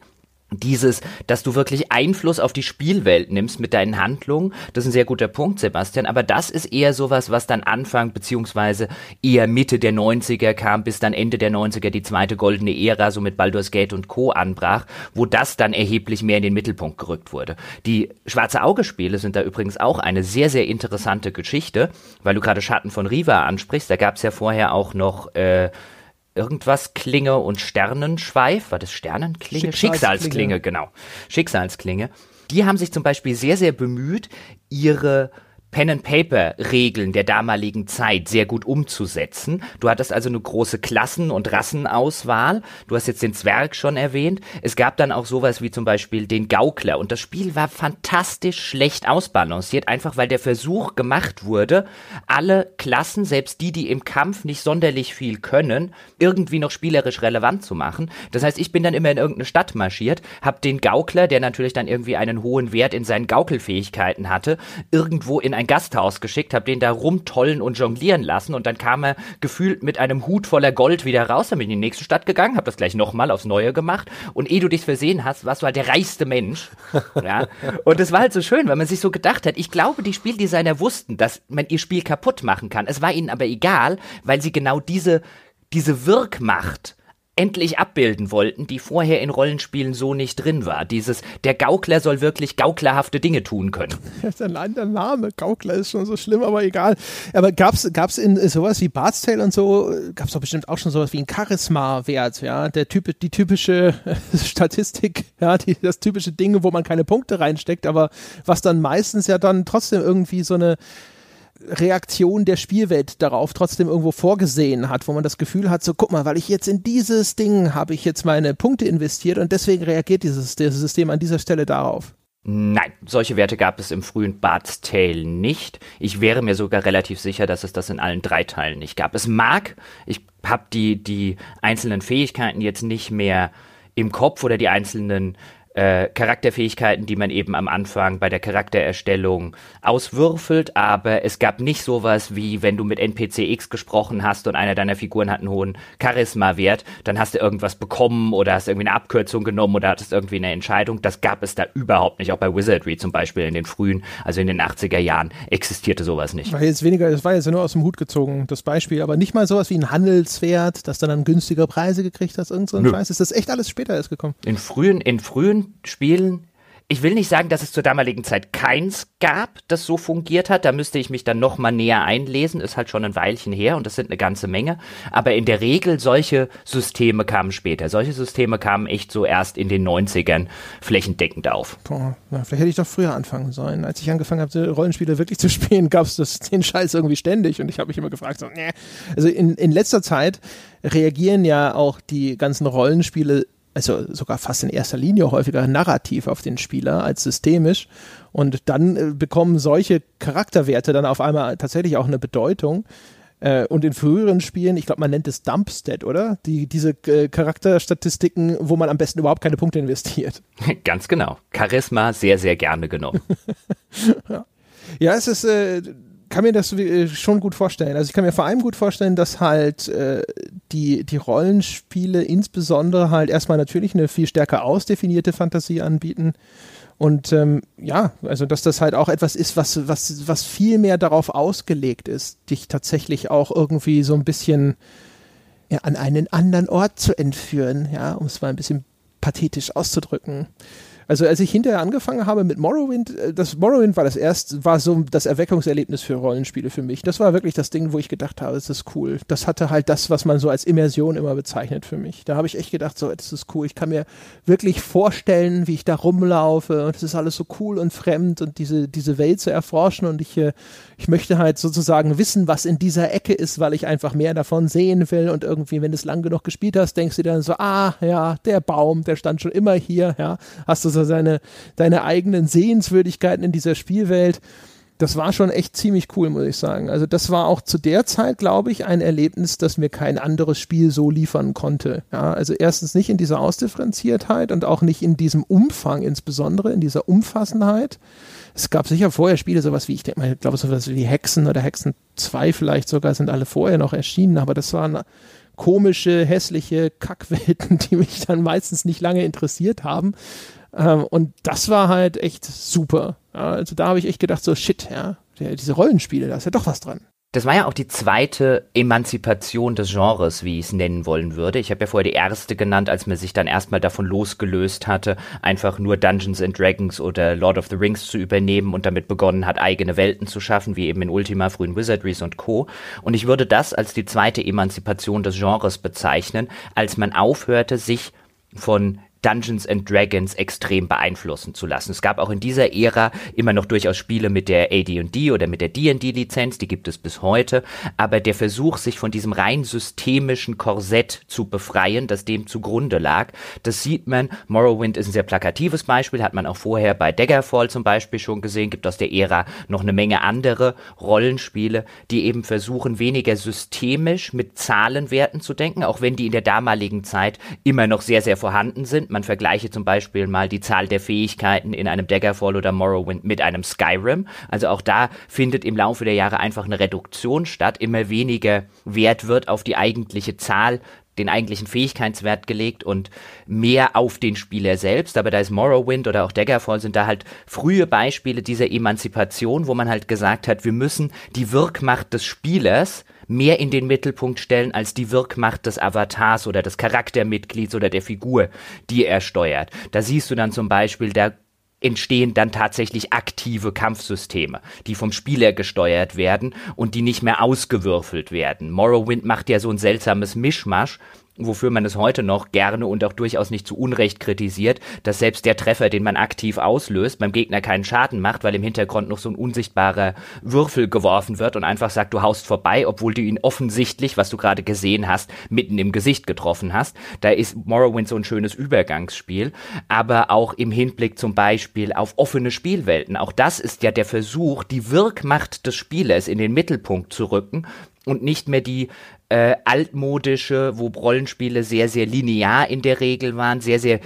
dieses, dass du wirklich Einfluss auf die Spielwelt nimmst mit deinen Handlungen, das ist ein sehr guter Punkt, Sebastian, aber das ist eher sowas, was dann Anfang beziehungsweise eher Mitte der 90er kam, bis dann Ende der 90er die zweite goldene Ära, so mit Baldur's Gate und Co. anbrach, wo das dann erheblich mehr in den Mittelpunkt gerückt wurde. Die Schwarze Auge-Spiele sind da übrigens auch eine sehr, sehr interessante Geschichte, weil du gerade Schatten von Riva ansprichst, da gab es ja vorher auch noch äh, irgendwas Klinge und Sternenschweif, war das Sternenklinge? Schicksalsklinge, Schicksalsklinge genau. Schicksalsklinge. Die haben sich zum Beispiel sehr, sehr bemüht, ihre Pen-and-Paper-Regeln der damaligen Zeit sehr gut umzusetzen. Du hattest also eine große Klassen- und Rassenauswahl. Du hast jetzt den Zwerg schon erwähnt. Es gab dann auch sowas wie zum Beispiel den Gaukler. Und das Spiel war fantastisch schlecht ausbalanciert, einfach weil der Versuch gemacht wurde, alle Klassen, selbst die, die im Kampf nicht sonderlich viel können, irgendwie noch spielerisch relevant zu machen. Das heißt, ich bin dann immer in irgendeine Stadt marschiert, hab den Gaukler, der natürlich dann irgendwie einen hohen Wert in seinen Gaukelfähigkeiten hatte, irgendwo in ein ein Gasthaus geschickt, habe den da rumtollen und jonglieren lassen und dann kam er gefühlt mit einem Hut voller Gold wieder raus, dann bin ich in die nächste Stadt gegangen, habe das gleich nochmal aufs Neue gemacht und ehe du dich versehen hast, warst du halt der reichste Mensch. [LAUGHS] ja. Und es war halt so schön, weil man sich so gedacht hat, ich glaube, die Spieldesigner wussten, dass man ihr Spiel kaputt machen kann. Es war ihnen aber egal, weil sie genau diese, diese Wirkmacht endlich abbilden wollten, die vorher in Rollenspielen so nicht drin war. Dieses, der Gaukler soll wirklich gauklerhafte Dinge tun können. [LAUGHS] Allein der Name Gaukler ist schon so schlimm, aber egal. Aber gab's gab's in sowas wie Bart's Tale und so, gab's doch bestimmt auch schon sowas wie ein Charisma-Wert, ja, der Typ, die typische [LAUGHS] Statistik, ja, die, das typische Ding, wo man keine Punkte reinsteckt, aber was dann meistens ja dann trotzdem irgendwie so eine Reaktion der Spielwelt darauf trotzdem irgendwo vorgesehen hat, wo man das Gefühl hat, so guck mal, weil ich jetzt in dieses Ding habe ich jetzt meine Punkte investiert und deswegen reagiert dieses, dieses System an dieser Stelle darauf. Nein, solche Werte gab es im frühen Bart's Tale nicht. Ich wäre mir sogar relativ sicher, dass es das in allen drei Teilen nicht gab. Es mag, ich habe die, die einzelnen Fähigkeiten jetzt nicht mehr im Kopf oder die einzelnen äh, Charakterfähigkeiten, die man eben am Anfang bei der Charaktererstellung auswürfelt, aber es gab nicht sowas wie, wenn du mit NPC X gesprochen hast und einer deiner Figuren hat einen hohen Charisma-Wert, dann hast du irgendwas bekommen oder hast irgendwie eine Abkürzung genommen oder hattest irgendwie eine Entscheidung. Das gab es da überhaupt nicht. Auch bei Wizardry zum Beispiel in den frühen, also in den 80er Jahren, existierte sowas nicht. War jetzt weniger, das war jetzt nur aus dem Hut gezogen, das Beispiel, aber nicht mal sowas wie ein Handelswert, das dann an günstigere Preise gekriegt hast, irgend so ein Scheiß. Ist das echt alles später erst gekommen? In frühen, in frühen Spielen ich will nicht sagen, dass es zur damaligen Zeit keins gab, das so fungiert hat. Da müsste ich mich dann noch mal näher einlesen. Ist halt schon ein Weilchen her und das sind eine ganze Menge. Aber in der Regel solche Systeme kamen später. Solche Systeme kamen echt so erst in den 90ern flächendeckend auf. Boah, na, vielleicht hätte ich doch früher anfangen sollen. Als ich angefangen habe, Rollenspiele wirklich zu [LAUGHS] spielen, gab es den Scheiß irgendwie ständig und ich habe mich immer gefragt, so, nee. Also in, in letzter Zeit reagieren ja auch die ganzen Rollenspiele also sogar fast in erster Linie häufiger narrativ auf den Spieler als systemisch. Und dann äh, bekommen solche Charakterwerte dann auf einmal tatsächlich auch eine Bedeutung. Äh, und in früheren Spielen, ich glaube, man nennt es Dumpstat, oder? Die, diese äh, Charakterstatistiken, wo man am besten überhaupt keine Punkte investiert. [LAUGHS] Ganz genau. Charisma sehr, sehr gerne genommen. ja. [LAUGHS] ja, es ist äh, kann mir das äh, schon gut vorstellen. Also ich kann mir vor allem gut vorstellen, dass halt äh, die, die Rollenspiele insbesondere halt erstmal natürlich eine viel stärker ausdefinierte Fantasie anbieten. Und ähm, ja, also dass das halt auch etwas ist, was, was, was viel mehr darauf ausgelegt ist, dich tatsächlich auch irgendwie so ein bisschen ja, an einen anderen Ort zu entführen, ja, um es mal ein bisschen pathetisch auszudrücken. Also als ich hinterher angefangen habe mit Morrowind, äh, das Morrowind war das erste, war so das Erweckungserlebnis für Rollenspiele für mich. Das war wirklich das Ding, wo ich gedacht habe, das ist cool. Das hatte halt das, was man so als Immersion immer bezeichnet für mich. Da habe ich echt gedacht, so, das ist cool. Ich kann mir wirklich vorstellen, wie ich da rumlaufe und es ist alles so cool und fremd und diese, diese Welt zu erforschen und ich, äh, ich möchte halt sozusagen wissen, was in dieser Ecke ist, weil ich einfach mehr davon sehen will und irgendwie, wenn du es lang genug gespielt hast, denkst du dann so, ah, ja, der Baum, der stand schon immer hier, ja, hast du so seine, deine eigenen Sehenswürdigkeiten in dieser Spielwelt. Das war schon echt ziemlich cool, muss ich sagen. Also das war auch zu der Zeit, glaube ich, ein Erlebnis, das mir kein anderes Spiel so liefern konnte. Ja, also erstens nicht in dieser Ausdifferenziertheit und auch nicht in diesem Umfang, insbesondere in dieser Umfassenheit. Es gab sicher vorher Spiele, sowas wie, ich denke mal, ich glaube, sowas wie Hexen oder Hexen 2 vielleicht sogar, sind alle vorher noch erschienen, aber das waren komische, hässliche Kackwelten, [LAUGHS] die mich dann meistens nicht lange interessiert haben. Ähm, und das war halt echt super. Ja, also da habe ich echt gedacht, so shit, ja, diese Rollenspiele, da ist ja doch was dran. Das war ja auch die zweite Emanzipation des Genres, wie ich es nennen wollen würde. Ich habe ja vorher die erste genannt, als man sich dann erstmal davon losgelöst hatte, einfach nur Dungeons and Dragons oder Lord of the Rings zu übernehmen und damit begonnen hat, eigene Welten zu schaffen, wie eben in Ultima, frühen Wizardries und Co. Und ich würde das als die zweite Emanzipation des Genres bezeichnen, als man aufhörte, sich von Dungeons and Dragons extrem beeinflussen zu lassen. Es gab auch in dieser Ära immer noch durchaus Spiele mit der AD&D oder mit der D&D-Lizenz, die gibt es bis heute, aber der Versuch, sich von diesem rein systemischen Korsett zu befreien, das dem zugrunde lag, das sieht man, Morrowind ist ein sehr plakatives Beispiel, hat man auch vorher bei Daggerfall zum Beispiel schon gesehen, gibt aus der Ära noch eine Menge andere Rollenspiele, die eben versuchen, weniger systemisch mit Zahlenwerten zu denken, auch wenn die in der damaligen Zeit immer noch sehr, sehr vorhanden sind man vergleiche zum Beispiel mal die Zahl der Fähigkeiten in einem Daggerfall oder Morrowind mit einem Skyrim. Also auch da findet im Laufe der Jahre einfach eine Reduktion statt. Immer weniger Wert wird auf die eigentliche Zahl den eigentlichen Fähigkeitswert gelegt und mehr auf den Spieler selbst. Aber da ist Morrowind oder auch Daggerfall sind da halt frühe Beispiele dieser Emanzipation, wo man halt gesagt hat, wir müssen die Wirkmacht des Spielers mehr in den Mittelpunkt stellen als die Wirkmacht des Avatars oder des Charaktermitglieds oder der Figur, die er steuert. Da siehst du dann zum Beispiel, da entstehen dann tatsächlich aktive Kampfsysteme, die vom Spieler gesteuert werden und die nicht mehr ausgewürfelt werden. Morrowind macht ja so ein seltsames Mischmasch wofür man es heute noch gerne und auch durchaus nicht zu Unrecht kritisiert, dass selbst der Treffer, den man aktiv auslöst, beim Gegner keinen Schaden macht, weil im Hintergrund noch so ein unsichtbarer Würfel geworfen wird und einfach sagt, du haust vorbei, obwohl du ihn offensichtlich, was du gerade gesehen hast, mitten im Gesicht getroffen hast. Da ist Morrowind so ein schönes Übergangsspiel, aber auch im Hinblick zum Beispiel auf offene Spielwelten. Auch das ist ja der Versuch, die Wirkmacht des Spielers in den Mittelpunkt zu rücken und nicht mehr die äh, altmodische, wo Rollenspiele sehr, sehr linear in der Regel waren, sehr, sehr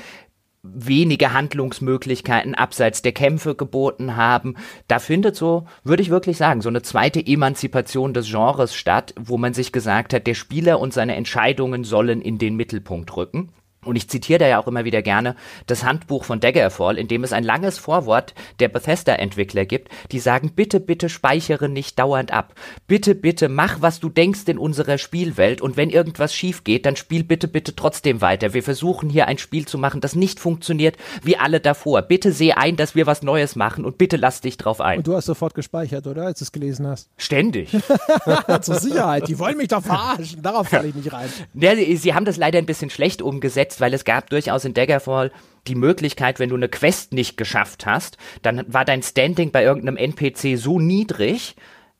wenige Handlungsmöglichkeiten abseits der Kämpfe geboten haben. Da findet so, würde ich wirklich sagen, so eine zweite Emanzipation des Genres statt, wo man sich gesagt hat, der Spieler und seine Entscheidungen sollen in den Mittelpunkt rücken. Und ich zitiere da ja auch immer wieder gerne das Handbuch von Daggerfall, in dem es ein langes Vorwort der Bethesda-Entwickler gibt, die sagen, bitte, bitte speichere nicht dauernd ab. Bitte, bitte mach, was du denkst in unserer Spielwelt und wenn irgendwas schief geht, dann spiel bitte, bitte trotzdem weiter. Wir versuchen hier ein Spiel zu machen, das nicht funktioniert wie alle davor. Bitte seh ein, dass wir was Neues machen und bitte lass dich drauf ein. Und du hast sofort gespeichert, oder? Als du es gelesen hast. Ständig. [LAUGHS] Zur Sicherheit. Die wollen mich doch verarschen. Darauf [LAUGHS] falle ich nicht rein. Ja, sie, sie haben das leider ein bisschen schlecht umgesetzt weil es gab durchaus in Daggerfall die Möglichkeit, wenn du eine Quest nicht geschafft hast, dann war dein Standing bei irgendeinem NPC so niedrig,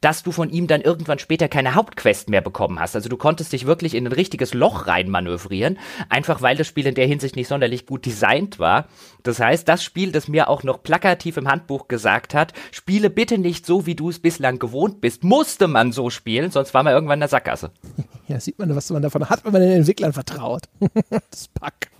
dass du von ihm dann irgendwann später keine Hauptquest mehr bekommen hast. Also du konntest dich wirklich in ein richtiges Loch reinmanövrieren, einfach weil das Spiel in der Hinsicht nicht sonderlich gut designt war. Das heißt, das Spiel, das mir auch noch plakativ im Handbuch gesagt hat, spiele bitte nicht so, wie du es bislang gewohnt bist, musste man so spielen, sonst war man irgendwann in der Sackgasse. [LAUGHS] Ja, sieht man, was man davon hat, wenn man den Entwicklern vertraut. [LAUGHS] das Pack.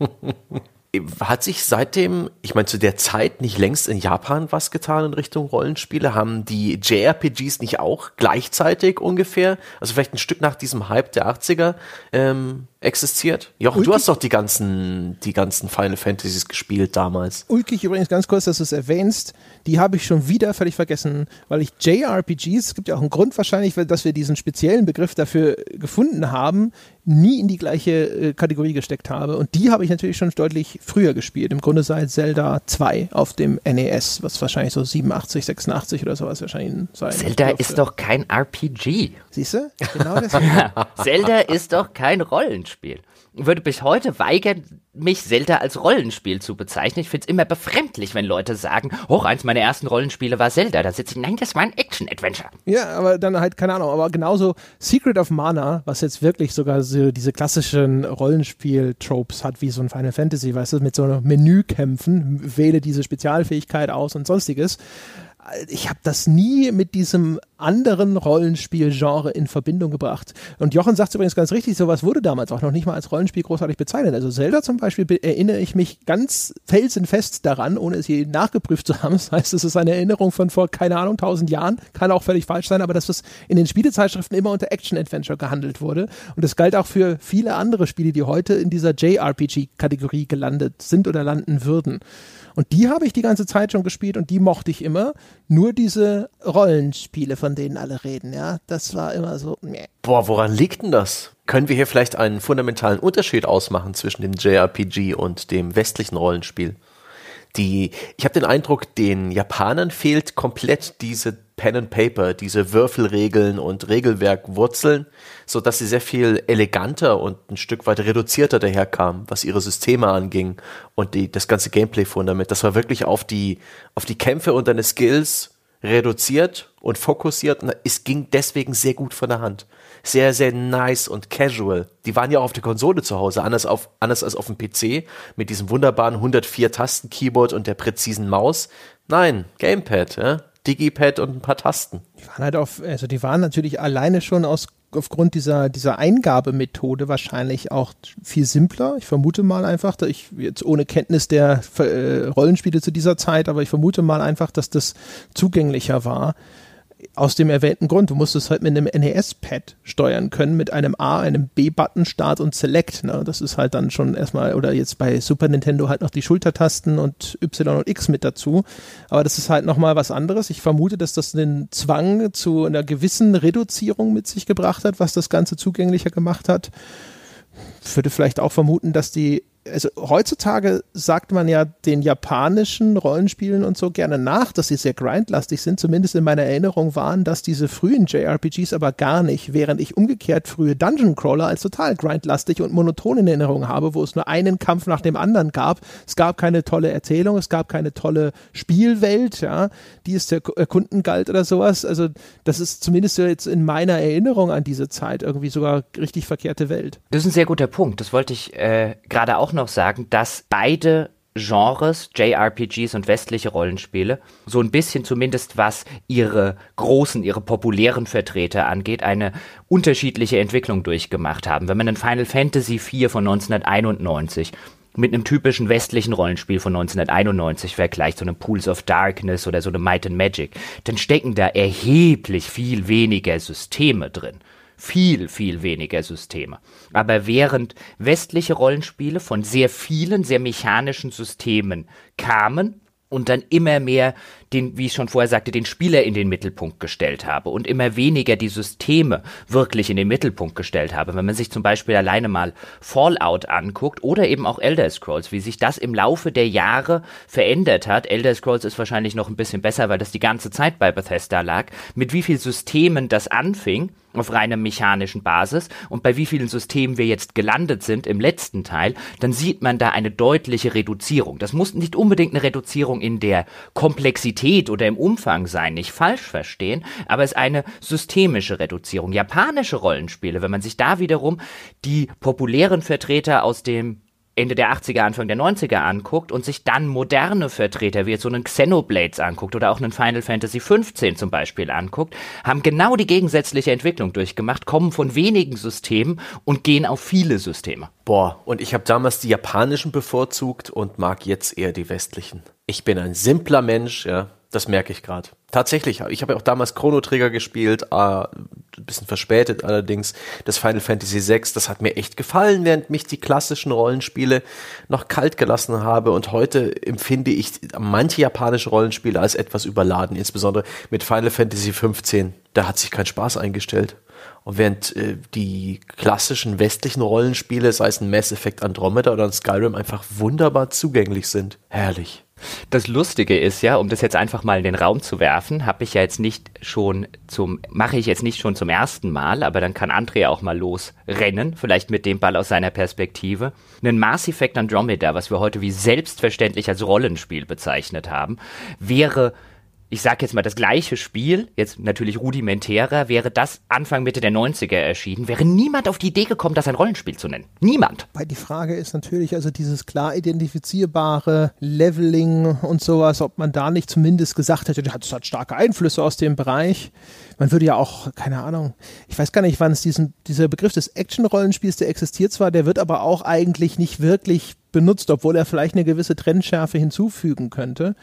[LAUGHS] Hat sich seitdem, ich meine, zu der Zeit nicht längst in Japan was getan in Richtung Rollenspiele? Haben die JRPGs nicht auch gleichzeitig ungefähr, also vielleicht ein Stück nach diesem Hype der 80er, ähm, existiert? Jochen, du hast doch die ganzen, die ganzen Final Fantasies gespielt damals. Ulkig übrigens ganz kurz, dass du es erwähnst, die habe ich schon wieder völlig vergessen, weil ich JRPGs, es gibt ja auch einen Grund wahrscheinlich, dass wir diesen speziellen Begriff dafür gefunden haben, nie in die gleiche äh, Kategorie gesteckt habe. Und die habe ich natürlich schon deutlich früher gespielt. Im Grunde seit Zelda 2 auf dem NES, was wahrscheinlich so 87, 86 oder sowas wahrscheinlich sein Zelda dürfte. ist doch kein RPG. Siehst du? Genau das. [LAUGHS] Zelda ist doch kein Rollenspiel würde bis heute weigern, mich Zelda als Rollenspiel zu bezeichnen. Ich finde es immer befremdlich, wenn Leute sagen, hoch, eins meiner ersten Rollenspiele war Zelda. Da sitze ich, nein, das war ein Action-Adventure. Ja, aber dann halt, keine Ahnung, aber genauso Secret of Mana, was jetzt wirklich sogar so diese klassischen Rollenspiel-Tropes hat, wie so ein Final Fantasy, weißt du, mit so einem Menükämpfen, wähle diese Spezialfähigkeit aus und sonstiges ich habe das nie mit diesem anderen Rollenspielgenre in Verbindung gebracht. Und Jochen sagt übrigens ganz richtig, sowas wurde damals auch noch nicht mal als Rollenspiel großartig bezeichnet. Also Zelda zum Beispiel erinnere ich mich ganz felsenfest daran, ohne es je nachgeprüft zu haben. [LAUGHS] Das heißt, es ist eine Erinnerung von vor, keine Ahnung, tausend Jahren. Kann auch völlig falsch sein, aber dass das in den Spielezeitschriften immer unter Action-Adventure gehandelt wurde. Und das galt auch für viele andere Spiele, die heute in dieser JRPG-Kategorie gelandet sind oder landen würden. Und die habe ich die ganze Zeit schon gespielt und die mochte ich immer. Nur diese Rollenspiele, von denen alle reden, ja, das war immer so. Meh. Boah, woran liegt denn das? Können wir hier vielleicht einen fundamentalen Unterschied ausmachen zwischen dem JRPG und dem westlichen Rollenspiel? Die, ich habe den Eindruck, den Japanern fehlt komplett diese Pen and Paper, diese Würfelregeln und Regelwerkwurzeln, so dass sie sehr viel eleganter und ein Stück weit reduzierter daherkamen, was ihre Systeme anging und die, das ganze Gameplay-Fundament. Das war wirklich auf die, auf die Kämpfe und deine Skills reduziert und fokussiert und es ging deswegen sehr gut von der Hand. Sehr, sehr nice und casual. Die waren ja auch auf der Konsole zu Hause, anders, auf, anders als auf dem PC mit diesem wunderbaren 104 Tasten Keyboard und der präzisen Maus. Nein, Gamepad, ja. Digipad und ein paar Tasten. Die waren halt auf, also die waren natürlich alleine schon aus aufgrund dieser, dieser Eingabemethode wahrscheinlich auch viel simpler. Ich vermute mal einfach, ich jetzt ohne Kenntnis der äh, Rollenspiele zu dieser Zeit, aber ich vermute mal einfach, dass das zugänglicher war aus dem erwähnten Grund. Du musst es halt mit einem NES-Pad steuern können, mit einem A, einem B-Button, Start und Select. Ne? Das ist halt dann schon erstmal, oder jetzt bei Super Nintendo halt noch die Schultertasten und Y und X mit dazu. Aber das ist halt nochmal was anderes. Ich vermute, dass das den Zwang zu einer gewissen Reduzierung mit sich gebracht hat, was das Ganze zugänglicher gemacht hat. Ich würde vielleicht auch vermuten, dass die also heutzutage sagt man ja den japanischen Rollenspielen und so gerne nach, dass sie sehr grindlastig sind. Zumindest in meiner Erinnerung waren das diese frühen JRPGs aber gar nicht, während ich umgekehrt frühe Dungeon Crawler als total grindlastig und monoton in Erinnerung habe, wo es nur einen Kampf nach dem anderen gab. Es gab keine tolle Erzählung, es gab keine tolle Spielwelt, ja, die es zu erkunden galt oder sowas. Also das ist zumindest jetzt in meiner Erinnerung an diese Zeit irgendwie sogar richtig verkehrte Welt. Das ist ein sehr guter Punkt. Das wollte ich äh, gerade auch noch sagen, dass beide Genres, JRPGs und westliche Rollenspiele, so ein bisschen zumindest was ihre großen, ihre populären Vertreter angeht, eine unterschiedliche Entwicklung durchgemacht haben. Wenn man ein Final Fantasy IV von 1991 mit einem typischen westlichen Rollenspiel von 1991 vergleicht, so einem Pools of Darkness oder so einem Might and Magic, dann stecken da erheblich viel weniger Systeme drin viel, viel weniger Systeme. Aber während westliche Rollenspiele von sehr vielen, sehr mechanischen Systemen kamen, und dann immer mehr den, wie ich schon vorher sagte, den Spieler in den Mittelpunkt gestellt habe und immer weniger die Systeme wirklich in den Mittelpunkt gestellt habe. Wenn man sich zum Beispiel alleine mal Fallout anguckt oder eben auch Elder Scrolls, wie sich das im Laufe der Jahre verändert hat. Elder Scrolls ist wahrscheinlich noch ein bisschen besser, weil das die ganze Zeit bei Bethesda lag, mit wie viel Systemen das anfing auf reiner mechanischen Basis und bei wie vielen Systemen wir jetzt gelandet sind im letzten Teil, dann sieht man da eine deutliche Reduzierung. Das muss nicht unbedingt eine Reduzierung in der Komplexität oder im Umfang sein, nicht falsch verstehen, aber es ist eine systemische Reduzierung. Japanische Rollenspiele, wenn man sich da wiederum die populären Vertreter aus dem Ende der 80er, Anfang der 90er anguckt und sich dann moderne Vertreter wie jetzt so einen Xenoblades anguckt oder auch einen Final Fantasy 15 zum Beispiel anguckt, haben genau die gegensätzliche Entwicklung durchgemacht, kommen von wenigen Systemen und gehen auf viele Systeme. Boah, und ich habe damals die japanischen bevorzugt und mag jetzt eher die westlichen. Ich bin ein simpler Mensch, ja, das merke ich gerade. Tatsächlich, ich habe ja auch damals Chrono Trigger gespielt, äh, ein bisschen verspätet allerdings, das Final Fantasy VI, das hat mir echt gefallen, während mich die klassischen Rollenspiele noch kalt gelassen habe und heute empfinde ich manche japanische Rollenspiele als etwas überladen, insbesondere mit Final Fantasy XV, da hat sich kein Spaß eingestellt. Und während äh, die klassischen westlichen Rollenspiele, sei es ein Mass Effect Andromeda oder ein Skyrim, einfach wunderbar zugänglich sind. Herrlich. Das Lustige ist ja, um das jetzt einfach mal in den Raum zu werfen, habe ich ja jetzt nicht schon zum, mache ich jetzt nicht schon zum ersten Mal, aber dann kann Andrea auch mal losrennen, vielleicht mit dem Ball aus seiner Perspektive. Ein Mass Effect Andromeda, was wir heute wie selbstverständlich als Rollenspiel bezeichnet haben, wäre ich sag jetzt mal, das gleiche Spiel, jetzt natürlich rudimentärer, wäre das Anfang Mitte der 90er erschienen, wäre niemand auf die Idee gekommen, das ein Rollenspiel zu nennen. Niemand. Weil die Frage ist natürlich, also dieses klar identifizierbare Leveling und sowas, ob man da nicht zumindest gesagt hätte, das hat starke Einflüsse aus dem Bereich. Man würde ja auch, keine Ahnung, ich weiß gar nicht, wann es diesen, dieser Begriff des Action-Rollenspiels, der existiert zwar, der wird aber auch eigentlich nicht wirklich benutzt, obwohl er vielleicht eine gewisse Trendschärfe hinzufügen könnte.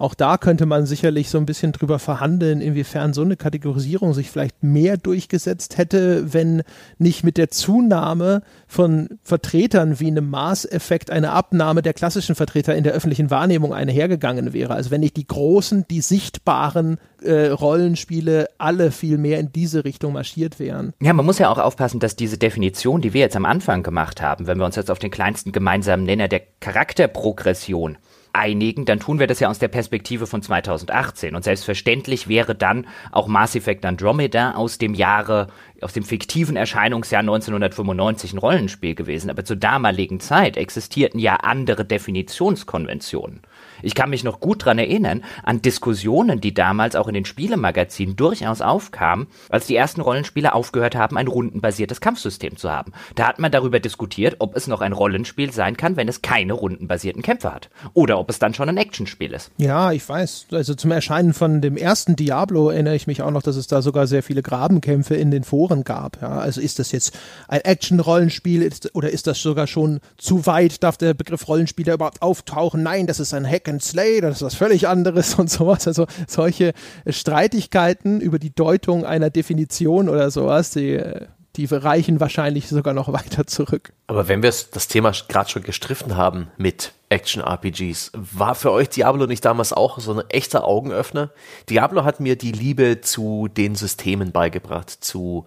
Auch da könnte man sicherlich so ein bisschen drüber verhandeln, inwiefern so eine Kategorisierung sich vielleicht mehr durchgesetzt hätte, wenn nicht mit der Zunahme von Vertretern wie einem Maßeffekt eine Abnahme der klassischen Vertreter in der öffentlichen Wahrnehmung einhergegangen wäre. Also wenn nicht die großen, die sichtbaren äh, Rollenspiele alle viel mehr in diese Richtung marschiert wären. Ja, man muss ja auch aufpassen, dass diese Definition, die wir jetzt am Anfang gemacht haben, wenn wir uns jetzt auf den kleinsten gemeinsamen Nenner der Charakterprogression einigen, dann tun wir das ja aus der Perspektive von 2018. Und selbstverständlich wäre dann auch Mass Effect Andromeda aus dem Jahre, aus dem fiktiven Erscheinungsjahr 1995 ein Rollenspiel gewesen. Aber zur damaligen Zeit existierten ja andere Definitionskonventionen. Ich kann mich noch gut dran erinnern an Diskussionen, die damals auch in den Spielemagazinen durchaus aufkamen, als die ersten Rollenspiele aufgehört haben, ein rundenbasiertes Kampfsystem zu haben. Da hat man darüber diskutiert, ob es noch ein Rollenspiel sein kann, wenn es keine rundenbasierten Kämpfe hat. Oder ob es dann schon ein Actionspiel ist. Ja, ich weiß. Also zum Erscheinen von dem ersten Diablo erinnere ich mich auch noch, dass es da sogar sehr viele Grabenkämpfe in den Foren gab. Ja, also ist das jetzt ein Action-Rollenspiel oder ist das sogar schon zu weit? Darf der Begriff Rollenspieler überhaupt auftauchen? Nein, das ist ein Hack and Slay, das ist was völlig anderes [LAUGHS] und sowas. Also solche Streitigkeiten über die Deutung einer Definition oder sowas, die äh, die reichen wahrscheinlich sogar noch [LAUGHS] weiter zurück. Aber wenn wir das Thema gerade schon gestriffen haben mit Action-RPGs, war für euch Diablo nicht damals auch so ein echter Augenöffner? Diablo hat mir die Liebe zu den Systemen beigebracht, zu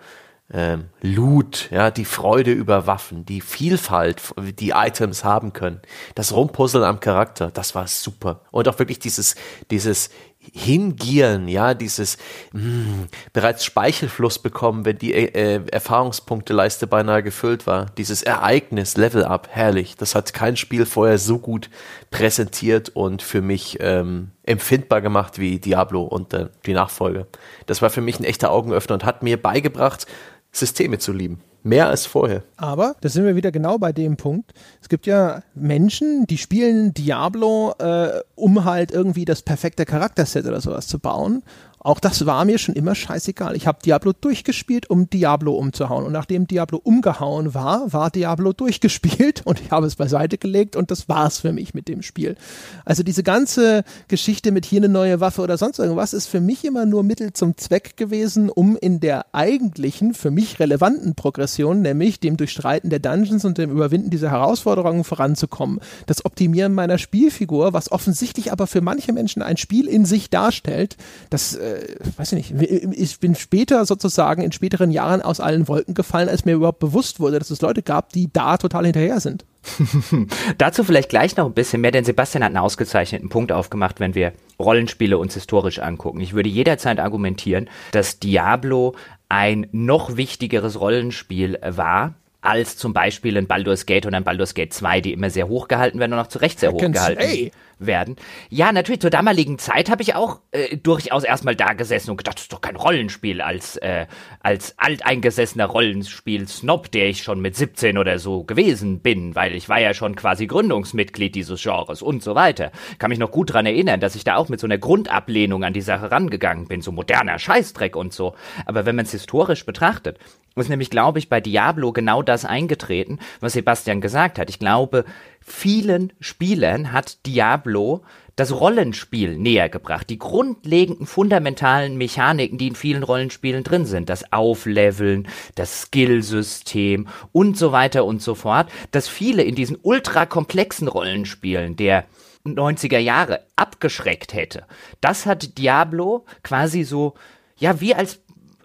ähm, Loot, ja, die Freude über Waffen, die Vielfalt, die Items haben können, das Rumpuzzeln am Charakter, das war super. Und auch wirklich dieses, dieses Hingieren, ja, dieses mh, hm, bereits Speichelfluss bekommen, wenn die äh, Erfahrungspunkteleiste beinahe gefüllt war. Dieses Ereignis, Level Up, herrlich. Das hat kein Spiel vorher so gut präsentiert und für mich ähm, empfindbar gemacht wie Diablo und äh, die Nachfolge. Das war für mich ein echter Augenöffner und hat mir beigebracht, Systeme zu lieben. Mehr als vorher. Aber da sind wir wieder genau bei dem Punkt. Es gibt ja Menschen, die spielen Diablo, äh, um halt irgendwie das perfekte Charakterset oder sowas zu bauen. Auch das war mir schon immer scheißegal. Ich habe Diablo durchgespielt, um Diablo umzuhauen. Und nachdem Diablo umgehauen war, war Diablo durchgespielt [LAUGHS] und ich habe es beiseite gelegt und das war's für mich mit dem Spiel. Also diese ganze Geschichte mit hier eine neue Waffe oder sonst irgendwas ist für mich immer nur Mittel zum Zweck gewesen, um in der eigentlichen, für mich relevanten Progression, nämlich dem Durchstreiten der Dungeons und dem Überwinden dieser Herausforderungen voranzukommen. Das Optimieren meiner Spielfigur, was offensichtlich aber für manche Menschen ein Spiel in sich darstellt, das äh, äh, weiß ich nicht, ich bin später sozusagen in späteren Jahren aus allen Wolken gefallen, als mir überhaupt bewusst wurde, dass es Leute gab, die da total hinterher sind. [LAUGHS] Dazu vielleicht gleich noch ein bisschen mehr, denn Sebastian hat einen ausgezeichneten Punkt aufgemacht, wenn wir Rollenspiele uns historisch angucken. Ich würde jederzeit argumentieren, dass Diablo ein noch wichtigeres Rollenspiel war, als zum Beispiel ein Baldur's Gate und ein Baldur's Gate 2, die immer sehr hoch gehalten werden und auch zu Recht sehr hoch gehalten werden. Ja, natürlich, zur damaligen Zeit habe ich auch äh, durchaus erstmal da gesessen und gedacht, das ist doch kein Rollenspiel als, äh, als alteingesessener Rollenspiel-Snob, der ich schon mit 17 oder so gewesen bin, weil ich war ja schon quasi Gründungsmitglied dieses Genres und so weiter. Kann mich noch gut dran erinnern, dass ich da auch mit so einer Grundablehnung an die Sache rangegangen bin, so moderner Scheißdreck und so. Aber wenn man es historisch betrachtet, ist nämlich, glaube ich, bei Diablo genau das eingetreten, was Sebastian gesagt hat. Ich glaube, vielen Spielern hat Diablo das Rollenspiel näher gebracht. Die grundlegenden, fundamentalen Mechaniken, die in vielen Rollenspielen drin sind. Das Aufleveln, das Skillsystem und so weiter und so fort. Dass viele in diesen ultrakomplexen Rollenspielen der 90er Jahre abgeschreckt hätte. Das hat Diablo quasi so, ja, wie als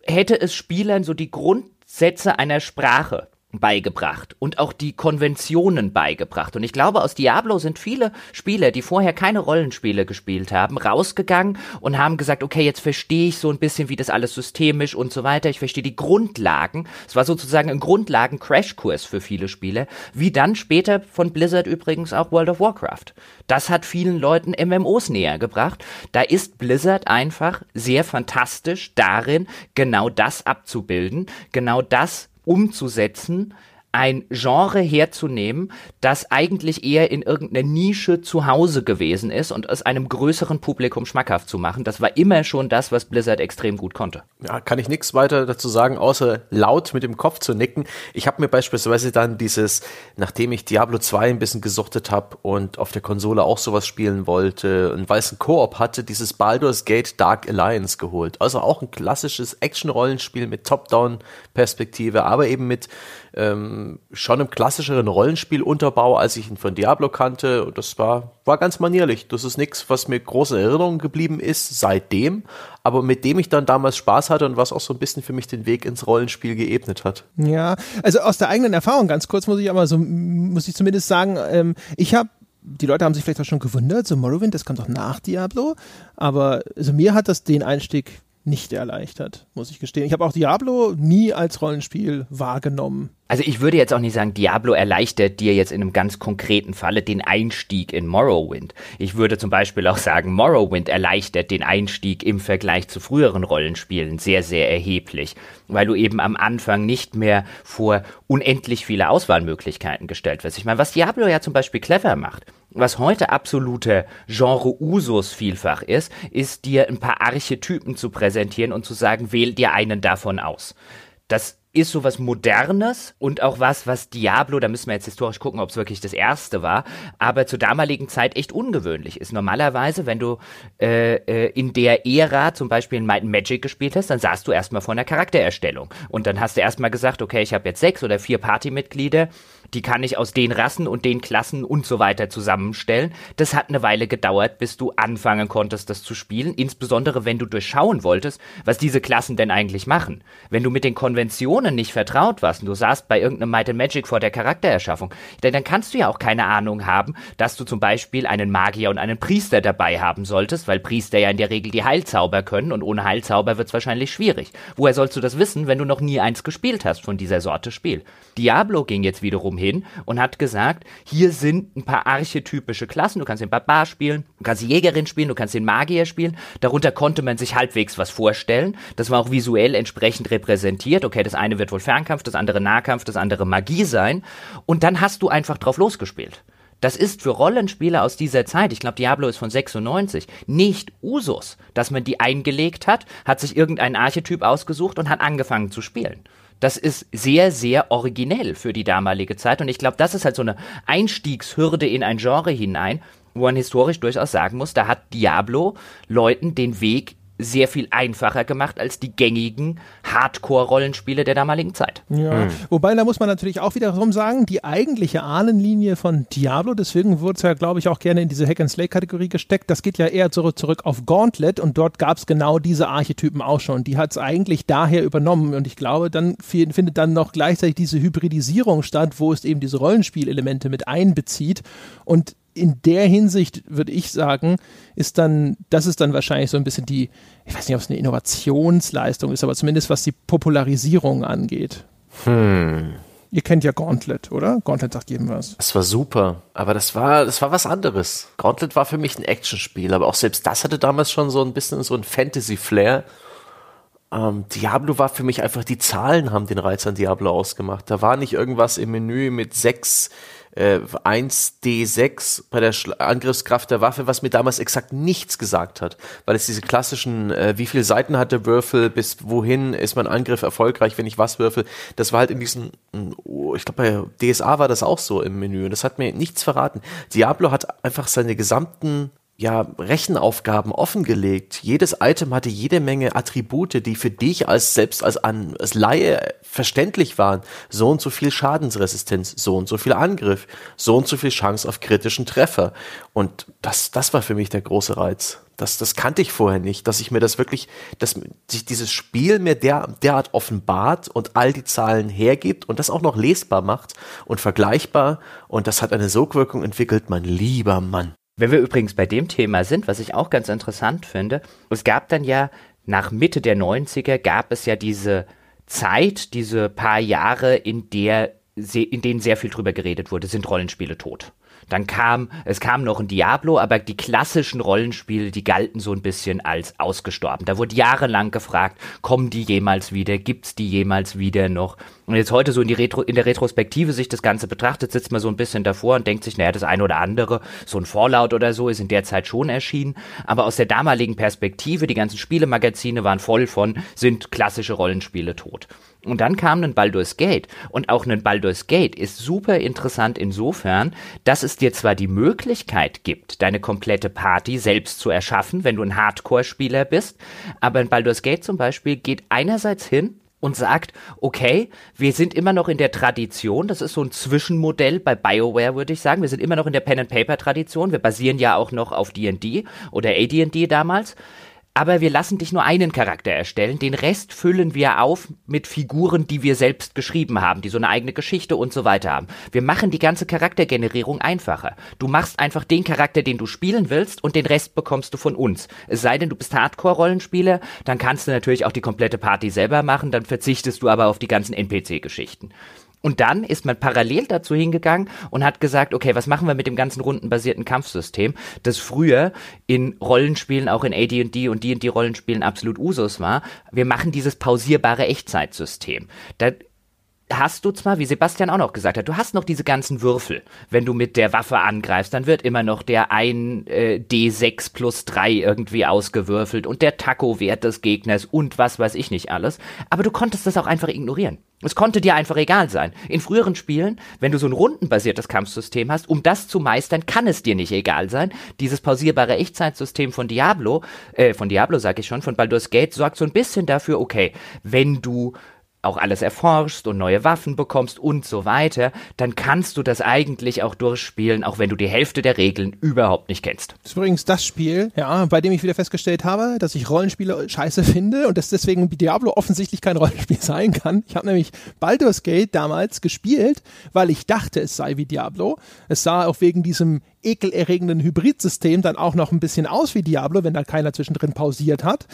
hätte es Spielern so die Grundsätze einer Sprache beigebracht und auch die Konventionen beigebracht. Und ich glaube, aus Diablo sind viele Spieler, die vorher keine Rollenspiele gespielt haben, rausgegangen und haben gesagt, okay, jetzt verstehe ich so ein bisschen, wie das alles systemisch und so weiter. Ich verstehe die Grundlagen. Es war sozusagen ein Grundlagen-Crashkurs für viele Spieler, wie dann später von Blizzard übrigens auch World of Warcraft. Das hat vielen Leuten MMOs näher gebracht. Da ist Blizzard einfach sehr fantastisch darin, genau das abzubilden, genau das umzusetzen, ein Genre herzunehmen, das eigentlich eher in irgendeiner Nische zu Hause gewesen ist und es einem größeren Publikum schmackhaft zu machen. Das war immer schon das, was Blizzard extrem gut konnte. Ja, kann ich nichts weiter dazu sagen, außer laut mit dem Kopf zu nicken. Ich habe mir beispielsweise dann dieses, nachdem ich Diablo 2 ein bisschen gesuchtet habe und auf der Konsole auch sowas spielen wollte und weil es ein Koop hatte, dieses Baldur's Gate Dark Alliance geholt. Also auch ein klassisches Action-Rollenspiel mit Top-Down-Perspektive, aber eben mit ähm, schon im klassischeren Rollenspielunterbau, als ich ihn von Diablo kannte. Und das war, war ganz manierlich. Das ist nichts, was mir große Erinnerungen geblieben ist seitdem, aber mit dem ich dann damals Spaß hatte und was auch so ein bisschen für mich den Weg ins Rollenspiel geebnet hat. Ja, also aus der eigenen Erfahrung ganz kurz muss ich aber so, muss ich zumindest sagen, ähm, ich habe die Leute haben sich vielleicht auch schon gewundert, so Morrowind, das kam doch nach Diablo, aber also mir hat das den Einstieg nicht erleichtert, muss ich gestehen. Ich habe auch Diablo nie als Rollenspiel wahrgenommen. Also ich würde jetzt auch nicht sagen, Diablo erleichtert dir jetzt in einem ganz konkreten Falle den Einstieg in Morrowind. Ich würde zum Beispiel auch sagen, Morrowind erleichtert den Einstieg im Vergleich zu früheren Rollenspielen sehr, sehr erheblich, weil du eben am Anfang nicht mehr vor unendlich viele Auswahlmöglichkeiten gestellt wirst. Ich meine, was Diablo ja zum Beispiel clever macht, was heute absolute Genre-Usus vielfach ist, ist dir ein paar Archetypen zu präsentieren und zu sagen, wähl dir einen davon aus Das ist so was Modernes und auch was, was Diablo, da müssen wir jetzt historisch gucken, ob es wirklich das erste war, aber zur damaligen Zeit echt ungewöhnlich ist. Normalerweise, wenn du äh, äh, in der Ära zum Beispiel in Might Magic gespielt hast, dann saßt du erstmal vor einer Charaktererstellung. Und dann hast du erstmal gesagt, okay, ich habe jetzt sechs oder vier Partymitglieder, die kann ich aus den Rassen und den Klassen und so weiter zusammenstellen. Das hat eine Weile gedauert, bis du anfangen konntest, das zu spielen. Insbesondere, wenn du durchschauen wolltest, was diese Klassen denn eigentlich machen. Wenn du mit den Konventionen nicht vertraut warst und du saßt bei irgendeinem Might and Magic vor der Charaktererschaffung, denn dann kannst du ja auch keine Ahnung haben, dass du zum Beispiel einen Magier und einen Priester dabei haben solltest, weil Priester ja in der Regel die Heilzauber können und ohne Heilzauber wird es wahrscheinlich schwierig. Woher sollst du das wissen, wenn du noch nie eins gespielt hast von dieser Sorte Spiel? Diablo ging jetzt wiederum hin und hat gesagt, hier sind ein paar archetypische Klassen. Du kannst den Barbar spielen, du kannst die Jägerin spielen, du kannst den Magier spielen. Darunter konnte man sich halbwegs was vorstellen. Das war auch visuell entsprechend repräsentiert. Okay, das eine wird wohl Fernkampf, das andere Nahkampf, das andere Magie sein. Und dann hast du einfach drauf losgespielt. Das ist für Rollenspieler aus dieser Zeit, ich glaube Diablo ist von 96, nicht Usus, dass man die eingelegt hat, hat sich irgendein Archetyp ausgesucht und hat angefangen zu spielen. Das ist sehr, sehr originell für die damalige Zeit. Und ich glaube, das ist halt so eine Einstiegshürde in ein Genre hinein, wo man historisch durchaus sagen muss, da hat Diablo Leuten den Weg sehr viel einfacher gemacht als die gängigen Hardcore-Rollenspiele der damaligen Zeit. Ja, mhm. wobei da muss man natürlich auch wiederum sagen, die eigentliche Ahnenlinie von Diablo, deswegen wurde es ja, glaube ich, auch gerne in diese Hack-and-Slay-Kategorie gesteckt, das geht ja eher zurück, zurück auf Gauntlet und dort gab es genau diese Archetypen auch schon. Die hat es eigentlich daher übernommen und ich glaube, dann findet dann noch gleichzeitig diese Hybridisierung statt, wo es eben diese Rollenspielelemente mit einbezieht und in der Hinsicht würde ich sagen, ist dann, das ist dann wahrscheinlich so ein bisschen die, ich weiß nicht, ob es eine Innovationsleistung ist, aber zumindest was die Popularisierung angeht. Hm. Ihr kennt ja Gauntlet, oder? Gauntlet sagt jedem was. Das war super, aber das war, das war was anderes. Gauntlet war für mich ein Actionspiel, aber auch selbst das hatte damals schon so ein bisschen so ein Fantasy-Flair. Ähm, Diablo war für mich einfach, die Zahlen haben den Reiz an Diablo ausgemacht. Da war nicht irgendwas im Menü mit sechs äh, 1d6 bei der Schla Angriffskraft der Waffe, was mir damals exakt nichts gesagt hat, weil es diese klassischen, äh, wie viele Seiten hat der Würfel, bis wohin ist mein Angriff erfolgreich, wenn ich was würfel, das war halt in diesem, oh, ich glaube bei DSA war das auch so im Menü. Und das hat mir nichts verraten. Diablo hat einfach seine gesamten ja, Rechenaufgaben offengelegt. Jedes Item hatte jede Menge Attribute, die für dich als selbst als, an, als Laie verständlich waren. So und so viel Schadensresistenz, so und so viel Angriff, so und so viel Chance auf kritischen Treffer. Und das, das war für mich der große Reiz. Das, das kannte ich vorher nicht, dass ich mir das wirklich, dass sich dieses Spiel mir der, derart offenbart und all die Zahlen hergibt und das auch noch lesbar macht und vergleichbar. Und das hat eine Sogwirkung entwickelt, mein lieber Mann. Wenn wir übrigens bei dem Thema sind, was ich auch ganz interessant finde, es gab dann ja nach Mitte der 90er gab es ja diese Zeit, diese paar Jahre, in der in denen sehr viel drüber geredet wurde, sind Rollenspiele tot. Dann kam, es kam noch ein Diablo, aber die klassischen Rollenspiele, die galten so ein bisschen als ausgestorben. Da wurde jahrelang gefragt, kommen die jemals wieder? Gibt's die jemals wieder noch? Und jetzt heute so in, die Retro, in der Retrospektive sich das Ganze betrachtet, sitzt man so ein bisschen davor und denkt sich, naja, das eine oder andere, so ein Fallout oder so ist in der Zeit schon erschienen. Aber aus der damaligen Perspektive, die ganzen Spielemagazine waren voll von, sind klassische Rollenspiele tot. Und dann kam ein Baldur's Gate. Und auch ein Baldur's Gate ist super interessant insofern, dass es dir zwar die Möglichkeit gibt, deine komplette Party selbst zu erschaffen, wenn du ein Hardcore-Spieler bist, aber ein Baldur's Gate zum Beispiel geht einerseits hin und sagt, okay, wir sind immer noch in der Tradition, das ist so ein Zwischenmodell bei BioWare, würde ich sagen. Wir sind immer noch in der Pen-and-Paper-Tradition. Wir basieren ja auch noch auf D&D oder AD&D damals aber wir lassen dich nur einen Charakter erstellen. Den Rest füllen wir auf mit Figuren, die wir selbst geschrieben haben, die so eine eigene Geschichte und so weiter haben. Wir machen die ganze Charaktergenerierung einfacher. Du machst einfach den Charakter, den du spielen willst und den Rest bekommst du von uns. Es sei denn, du bist Hardcore-Rollenspieler, dann kannst du natürlich auch die komplette Party selber machen, dann verzichtest du aber auf die ganzen NPC-Geschichten. Und dann ist man parallel dazu hingegangen und hat gesagt, okay, was machen wir mit dem ganzen rundenbasierten Kampfsystem, das früher in Rollenspielen, auch in AD&D und D&D Rollenspielen absolut Usus war. Wir machen dieses pausierbare Echtzeitsystem. Da hast du zwar, wie Sebastian auch noch gesagt hat, du hast noch diese ganzen Würfel. Wenn du mit der Waffe angreifst, dann wird immer noch der ein äh, D6 plus 3 irgendwie ausgewürfelt und der Taco-Wert des Gegners und was weiß ich nicht alles. Aber du konntest das auch einfach ignorieren. Es konnte dir einfach egal sein. In früheren Spielen, wenn du so ein rundenbasiertes Kampfsystem hast, um das zu meistern, kann es dir nicht egal sein. Dieses pausierbare Echtzeitsystem von Diablo, äh, von Diablo sag ich schon, von Baldur's Gate sorgt so ein bisschen dafür, okay, wenn du auch alles erforschst und neue Waffen bekommst und so weiter, dann kannst du das eigentlich auch durchspielen, auch wenn du die Hälfte der Regeln überhaupt nicht kennst. Das ist übrigens das Spiel, ja, bei dem ich wieder festgestellt habe, dass ich Rollenspiele scheiße finde und dass deswegen Diablo offensichtlich kein [LAUGHS] Rollenspiel sein kann. Ich habe nämlich Baldur's Gate damals gespielt, weil ich dachte, es sei wie Diablo. Es sah auch wegen diesem ekelerregenden Hybridsystem dann auch noch ein bisschen aus wie Diablo, wenn da keiner zwischendrin pausiert hat.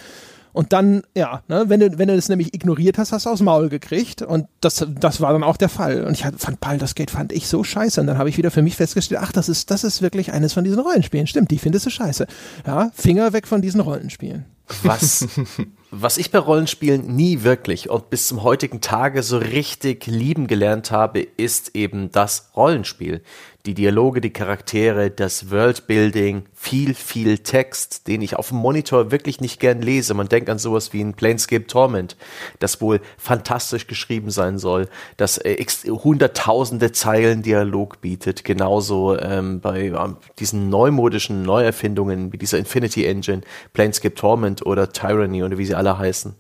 Und dann, ja, ne, wenn du, wenn du das nämlich ignoriert hast, hast du aufs Maul gekriegt. Und das, das war dann auch der Fall. Und ich fand Baldur's Gate fand ich so scheiße. Und dann habe ich wieder für mich festgestellt, ach, das ist, das ist wirklich eines von diesen Rollenspielen. Stimmt, die findest du scheiße. Ja, Finger weg von diesen Rollenspielen. Was, [LAUGHS] was ich bei Rollenspielen nie wirklich und bis zum heutigen Tage so richtig lieben gelernt habe, ist eben das Rollenspiel die Dialoge, die Charaktere, das Worldbuilding, viel, viel Text, den ich auf dem Monitor wirklich nicht gern lese. Man denkt an sowas wie ein Planescape Torment, das wohl fantastisch geschrieben sein soll, das äh, hunderttausende Zeilen Dialog bietet. Genauso ähm, bei ähm, diesen neumodischen Neuerfindungen wie dieser Infinity Engine, Planescape Torment oder Tyranny oder wie sie alle heißen.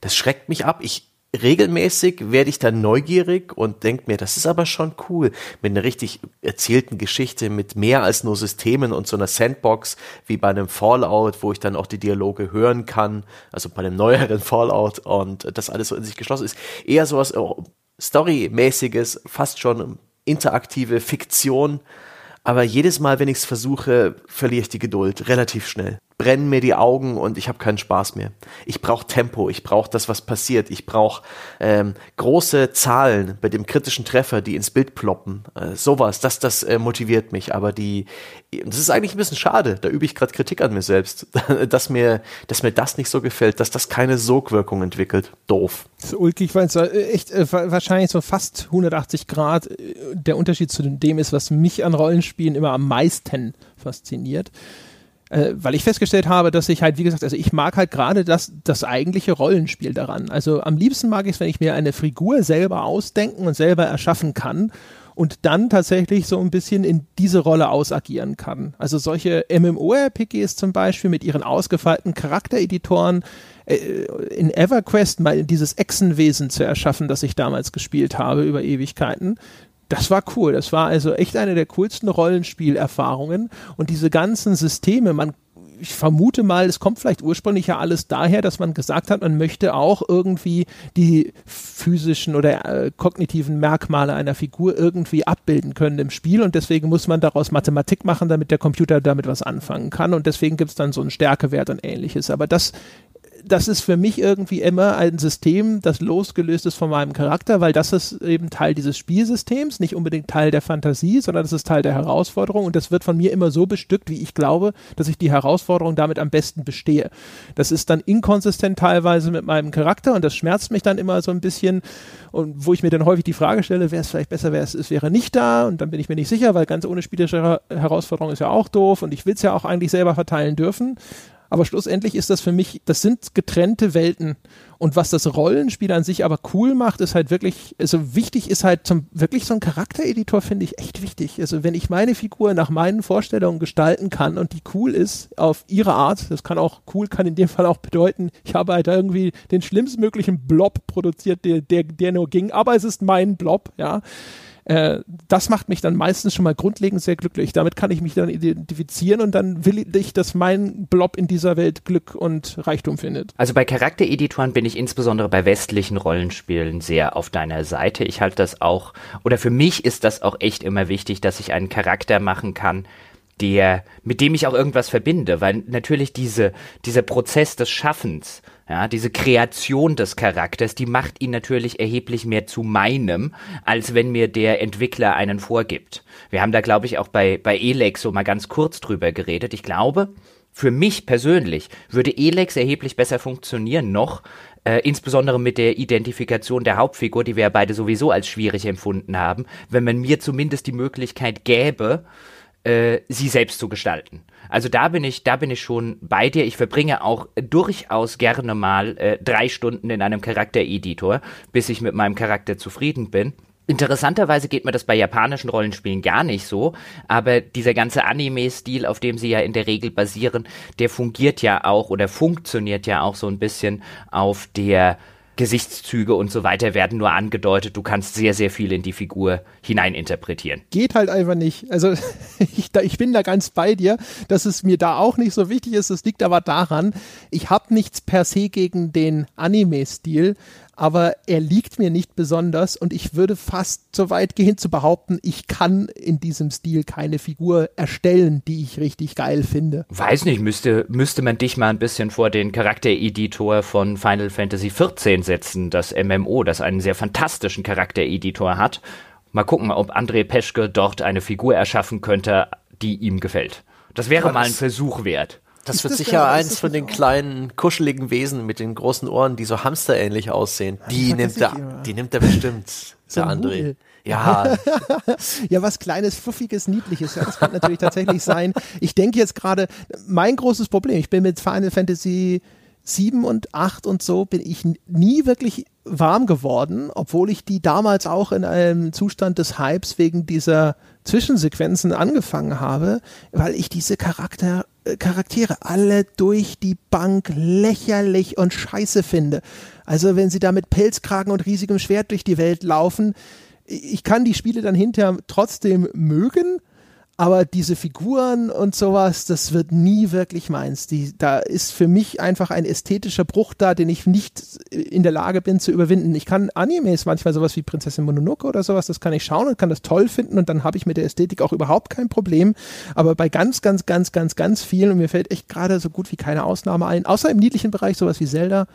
Das schreckt mich ab. Ich regelmäßig werde ich dann neugierig und denke mir, das ist aber schon cool, mit einer richtig erzählten Geschichte, mit mehr als nur Systemen und so einer Sandbox wie bei einem Fallout, wo ich dann auch die Dialoge hören kann, also bei einem neueren [LAUGHS] Fallout und das alles so in sich geschlossen ist. Eher sowas oh, Storymäßiges, fast schon interaktive Fiktion, aber jedes Mal, wenn ich es versuche, verliere ich die Geduld relativ schnell brennen mir die Augen und ich habe keinen Spaß mehr. Ich brauche Tempo, ich brauche das, was passiert. Ich brauche ähm, große Zahlen bei dem kritischen Treffer, die ins Bild ploppen. Äh, sowas, das, das äh, motiviert mich. Aber die, das ist eigentlich ein bisschen schade. Da übe ich gerade Kritik an mir selbst, [LAUGHS] dass mir, dass mir das nicht so gefällt, dass das keine Sogwirkung entwickelt. Doof. So ulkig, weil es echt äh, wahrscheinlich so fast 180 Grad äh, der Unterschied zu dem ist, was mich an Rollenspielen immer am meisten fasziniert äh, weil ich festgestellt habe, dass ich halt, wie gesagt, also ich mag halt gerade das, das eigentliche Rollenspiel daran. Also am liebsten mag ich es, wenn ich mir eine Figur selber ausdenken und selber erschaffen kann und dann tatsächlich so ein bisschen in diese Rolle ausagieren kann. Also solche MMORPGs zum Beispiel mit ihren ausgefeilten Charaktereditoren, äh, in EverQuest mal dieses Echsenwesen zu erschaffen, das ich damals gespielt habe über Ewigkeiten das war cool. Das war also echt eine der coolsten Rollenspielerfahrungen. Und diese ganzen Systeme, man ich vermute mal, es kommt vielleicht ursprünglich ja alles daher, dass man gesagt hat, man möchte auch irgendwie die physischen oder äh, kognitiven Merkmale einer Figur irgendwie abbilden können im Spiel und deswegen muss man daraus Mathematik machen, damit der Computer damit was anfangen kann und deswegen gibt es dann so einen Stärkewert und ähnliches. Aber das das ist für mich irgendwie immer ein System, das losgelöst ist von meinem Charakter, weil das ist eben Teil dieses Spielsystems, nicht unbedingt Teil der Fantasie, sondern das ist Teil der Herausforderung und das wird von mir immer so bestückt, wie ich glaube, dass ich die Herausforderung damit am besten bestehe. Das ist dann inkonsistent teilweise mit meinem Charakter und das schmerzt mich dann immer so ein bisschen und wo ich mir dann häufig die Frage stelle, wäre es vielleicht besser, wäre es, wäre nicht da und dann bin ich mir nicht sicher, weil ganz ohne spielerische Herausforderung ist ja auch doof und ich will es ja auch eigentlich selber verteilen dürfen. Aber schlussendlich ist das für mich, das sind getrennte Welten. Und was das Rollenspiel an sich aber cool macht, ist halt wirklich, also wichtig ist halt zum, wirklich so ein Charaktereditor finde ich echt wichtig. Also wenn ich meine Figur nach meinen Vorstellungen gestalten kann und die cool ist auf ihre Art, das kann auch cool, kann in dem Fall auch bedeuten, ich habe halt irgendwie den schlimmstmöglichen Blob produziert, der, der, der nur ging, aber es ist mein Blob, ja äh, das macht mich dann meistens schon mal grundlegend sehr glücklich. Damit kann ich mich dann identifizieren und dann will ich, dass mein Blob in dieser Welt Glück und Reichtum findet. Also bei Charaktereditoren bin ich insbesondere bei westlichen Rollenspielen sehr auf deiner Seite. Ich halte das auch, oder für mich ist das auch echt immer wichtig, dass ich einen Charakter machen kann, der, mit dem ich auch irgendwas verbinde, weil natürlich diese, dieser Prozess des Schaffens, ja, diese Kreation des Charakters, die macht ihn natürlich erheblich mehr zu meinem, als wenn mir der Entwickler einen vorgibt. Wir haben da, glaube ich, auch bei, bei Elex so mal ganz kurz drüber geredet. Ich glaube, für mich persönlich würde Elex erheblich besser funktionieren noch, äh, insbesondere mit der Identifikation der Hauptfigur, die wir ja beide sowieso als schwierig empfunden haben, wenn man mir zumindest die Möglichkeit gäbe, äh, sie selbst zu gestalten. Also da bin ich, da bin ich schon bei dir. Ich verbringe auch durchaus gerne mal äh, drei Stunden in einem Charaktereditor, bis ich mit meinem Charakter zufrieden bin. Interessanterweise geht mir das bei japanischen Rollenspielen gar nicht so, aber dieser ganze Anime-Stil, auf dem sie ja in der Regel basieren, der fungiert ja auch oder funktioniert ja auch so ein bisschen auf der Gesichtszüge und so weiter werden nur angedeutet. Du kannst sehr, sehr viel in die Figur hineininterpretieren. Geht halt einfach nicht. Also [LAUGHS] ich, ich bin da ganz bei dir, dass es mir da auch nicht so wichtig ist. Es liegt aber daran, ich habe nichts per se gegen den Anime-Stil, aber er liegt mir nicht besonders und ich würde fast so weit gehen zu behaupten, ich kann in diesem Stil keine Figur erstellen, die ich richtig geil finde. Weiß nicht, müsste, müsste man dich mal ein bisschen vor den Charaktereditor von Final Fantasy XIV setzen, das MMO, das einen sehr fantastischen Charaktereditor hat. Mal gucken, ob André Peschke dort eine Figur erschaffen könnte, die ihm gefällt. Das wäre ja, mal ein Versuch wert. Das wird das sicher eins von den kleinen, kuscheligen Wesen mit den großen Ohren, die so hamsterähnlich aussehen. Die nimmt er, die nimmt er bestimmt, der André. Ja. ja, [LAUGHS] was kleines, fluffiges, niedliches. Ja, das kann natürlich tatsächlich sein. Ich denke jetzt gerade, mein großes Problem, ich bin mit Final Fantasy 7 und 8 und so bin ich nie wirklich warm geworden, obwohl ich die damals auch in einem Zustand des Hypes wegen dieser Zwischensequenzen angefangen habe, weil ich diese Charakter, äh, Charaktere alle durch die Bank lächerlich und scheiße finde. Also wenn sie da mit Pelzkragen und riesigem Schwert durch die Welt laufen, ich kann die Spiele dann hinterher trotzdem mögen, aber diese Figuren und sowas, das wird nie wirklich meins. Die, da ist für mich einfach ein ästhetischer Bruch da, den ich nicht in der Lage bin zu überwinden. Ich kann Animes manchmal sowas wie Prinzessin Mononoke oder sowas, das kann ich schauen und kann das toll finden und dann habe ich mit der Ästhetik auch überhaupt kein Problem. Aber bei ganz, ganz, ganz, ganz, ganz vielen und mir fällt echt gerade so gut wie keine Ausnahme ein, außer im niedlichen Bereich sowas wie Zelda,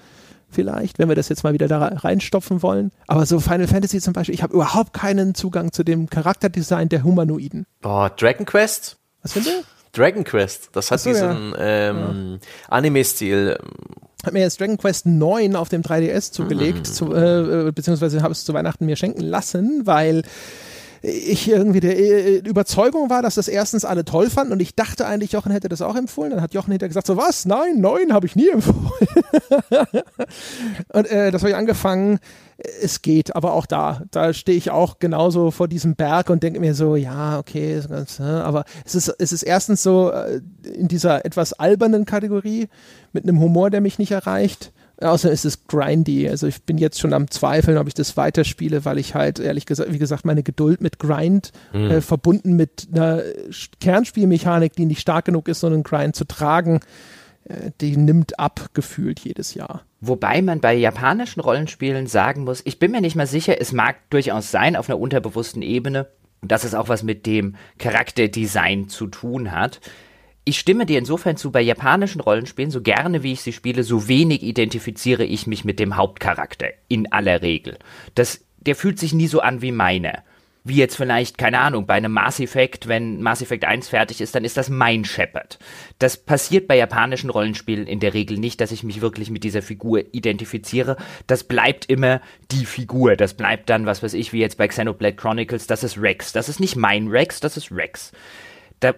vielleicht, wenn wir das jetzt mal wieder da reinstopfen wollen. Aber so Final Fantasy zum Beispiel, ich habe überhaupt keinen Zugang zu dem Charakterdesign der Humanoiden. Boah, Dragon Quest? Was findest du? Dragon Quest, das hat so, diesen ja. ähm, ja. Anime-Stil. Hat mir jetzt Dragon Quest 9 auf dem 3DS zugelegt, mhm. zu, äh, äh, beziehungsweise habe es zu Weihnachten mir schenken lassen, weil ich irgendwie der äh, Überzeugung war, dass das erstens alle toll fanden und ich dachte eigentlich, Jochen hätte das auch empfohlen. Dann hat Jochen hinterher gesagt, so was? Nein, neun habe ich nie empfohlen. [LAUGHS] und äh, das habe ich angefangen. Es geht, aber auch da, da stehe ich auch genauso vor diesem Berg und denke mir so, ja, okay, ne, aber es ist, es ist erstens so äh, in dieser etwas albernen Kategorie mit einem Humor, der mich nicht erreicht Außer ist es grindy. Also ich bin jetzt schon am Zweifeln, ob ich das weiterspiele, weil ich halt, ehrlich gesagt, wie gesagt, meine Geduld mit Grind mhm. äh, verbunden mit einer Kernspielmechanik, die nicht stark genug ist, so einen Grind zu tragen, äh, die nimmt ab gefühlt jedes Jahr. Wobei man bei japanischen Rollenspielen sagen muss, ich bin mir nicht mal sicher, es mag durchaus sein auf einer unterbewussten Ebene, dass es auch was mit dem Charakterdesign zu tun hat ich stimme dir insofern zu, bei japanischen Rollenspielen, so gerne wie ich sie spiele, so wenig identifiziere ich mich mit dem Hauptcharakter. In aller Regel. Das, der fühlt sich nie so an wie meine. Wie jetzt vielleicht, keine Ahnung, bei einem Mass Effect, wenn Mass Effect 1 fertig ist, dann ist das mein Shepard. Das passiert bei japanischen Rollenspielen in der Regel nicht, dass ich mich wirklich mit dieser Figur identifiziere. Das bleibt immer die Figur. Das bleibt dann, was weiß ich, wie jetzt bei Xenoblade Chronicles, das ist Rex. Das ist nicht mein Rex, das ist Rex. Da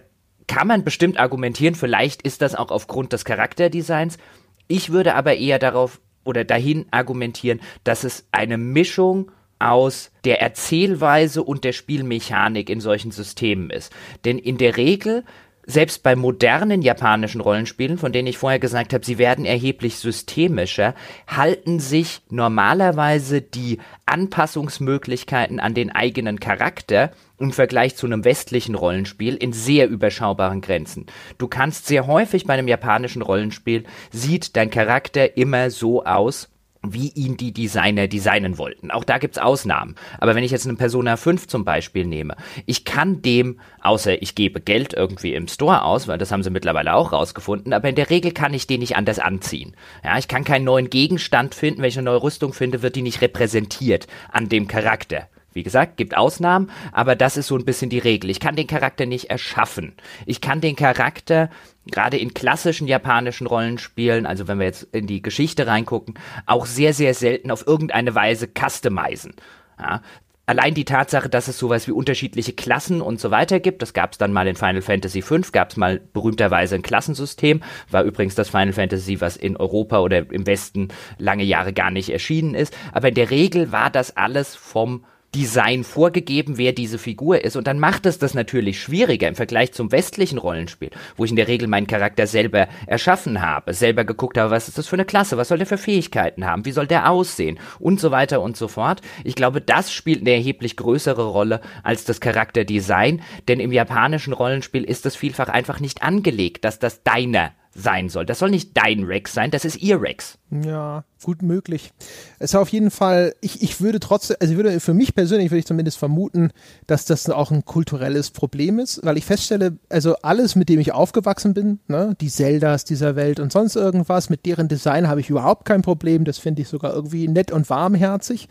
kann man bestimmt argumentieren, vielleicht ist das auch aufgrund des Charakterdesigns. Ich würde aber eher darauf oder dahin argumentieren, dass es eine Mischung aus der Erzählweise und der Spielmechanik in solchen Systemen ist. Denn in der Regel selbst bei modernen japanischen Rollenspielen, von denen ich vorher gesagt habe, sie werden erheblich systemischer, halten sich normalerweise die Anpassungsmöglichkeiten an den eigenen Charakter im Vergleich zu einem westlichen Rollenspiel in sehr überschaubaren Grenzen. Du kannst sehr häufig bei einem japanischen Rollenspiel sieht dein Charakter immer so aus, wie ihn die Designer designen wollten. Auch da gibt's Ausnahmen. Aber wenn ich jetzt eine Persona 5 zum Beispiel nehme, ich kann dem, außer ich gebe Geld irgendwie im Store aus, weil das haben sie mittlerweile auch rausgefunden, aber in der Regel kann ich den nicht anders anziehen. Ja, ich kann keinen neuen Gegenstand finden. Wenn ich eine neue Rüstung finde, wird die nicht repräsentiert an dem Charakter Wie gesagt, gibt Ausnahmen, aber das ist so ein bisschen die Regel. Ich kann den Charakter nicht erschaffen. Ich kann den Charakter gerade in klassischen japanischen Rollenspielen, also wenn wir jetzt in die Geschichte reingucken, auch sehr, sehr selten auf irgendeine Weise customizen. Ja, allein die Tatsache, dass es sowas wie unterschiedliche Klassen und so weiter gibt, das gab es dann mal in Final Fantasy V, gab es mal berühmterweise ein Klassensystem, war übrigens das Final Fantasy, was in Europa oder im Westen lange Jahre gar nicht erschienen ist, aber in der Regel war das alles vom Design vorgegeben, wer diese Figur ist. Und dann macht es das natürlich schwieriger im Vergleich zum westlichen Rollenspiel, wo ich in der Regel meinen Charakter selber erschaffen habe, selber geguckt habe, was ist das für eine Klasse, was soll der für Fähigkeiten haben, wie soll der aussehen und so weiter und so fort. Ich glaube, das spielt eine erheblich größere Rolle als das Charakterdesign, denn im japanischen Rollenspiel ist es vielfach einfach nicht angelegt, dass das deiner sein soll. Das soll nicht dein Rex sein, das ist ihr Rex. Ja, gut möglich. Es ist auf jeden Fall, ich, ich würde trotzdem, also ich würde für mich persönlich würde ich zumindest vermuten, dass das auch ein kulturelles Problem ist, weil ich feststelle, also alles, mit dem ich aufgewachsen bin, ne, die Zeldas dieser Welt und sonst irgendwas, mit deren Design habe ich überhaupt kein Problem. Das finde ich sogar irgendwie nett und warmherzig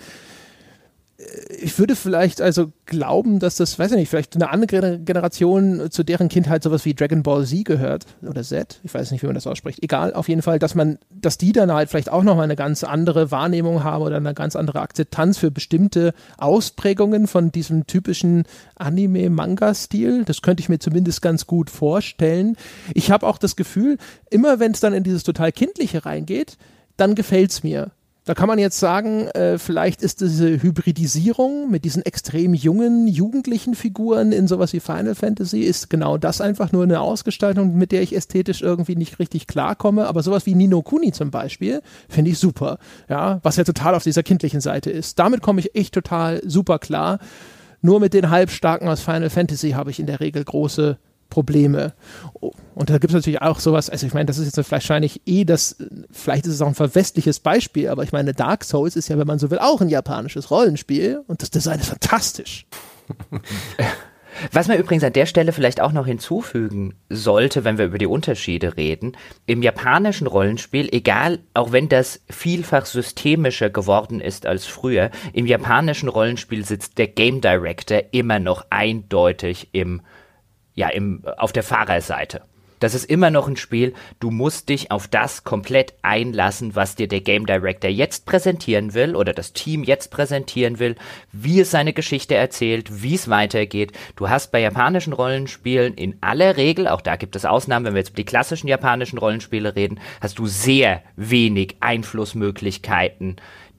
ich würde vielleicht also glauben, dass das, weiß ich nicht, vielleicht eine andere Generation, zu deren Kindheit sowas wie Dragon Ball Z gehört oder Z, ich weiß nicht, wie man das ausspricht. Egal, auf jeden Fall, dass man, dass die dann halt vielleicht auch nochmal eine ganz andere Wahrnehmung haben oder eine ganz andere Akzeptanz für bestimmte Ausprägungen von diesem typischen Anime-Manga-Stil. Das könnte ich mir zumindest ganz gut vorstellen. Ich habe auch das Gefühl, immer wenn es dann in dieses total Kindliche reingeht, dann gefällt es mir. Da kann man jetzt sagen, äh, vielleicht ist diese Hybridisierung mit diesen extrem jungen, jugendlichen Figuren in sowas wie Final Fantasy, ist genau das einfach nur eine Ausgestaltung, mit der ich ästhetisch irgendwie nicht richtig klarkomme. Aber sowas wie Nino Kuni zum Beispiel, finde ich super. Ja, was ja total auf dieser kindlichen Seite ist. Damit komme ich echt total super klar. Nur mit den Halbstarken aus Final Fantasy habe ich in der Regel große Probleme. Und da gibt es natürlich auch sowas, also ich meine, das ist jetzt wahrscheinlich eh das, vielleicht ist es auch ein verwestliches Beispiel, aber ich meine, Dark Souls ist ja, wenn man so will, auch ein japanisches Rollenspiel und das Design ist fantastisch. [LAUGHS] Was man übrigens an der Stelle vielleicht auch noch hinzufügen sollte, wenn wir über die Unterschiede reden, im japanischen Rollenspiel, egal, auch wenn das vielfach systemischer geworden ist als früher, im japanischen Rollenspiel sitzt der Game Director immer noch eindeutig im ja, im, auf der Fahrerseite. Das ist immer noch ein Spiel, du musst dich auf das komplett einlassen, was dir der Game Director jetzt präsentieren will oder das Team jetzt präsentieren will, wie es seine Geschichte erzählt, wie es weitergeht. Du hast bei japanischen Rollenspielen in aller Regel, auch da gibt es Ausnahmen, wenn wir jetzt über die klassischen japanischen Rollenspiele reden, hast du sehr wenig Einflussmöglichkeiten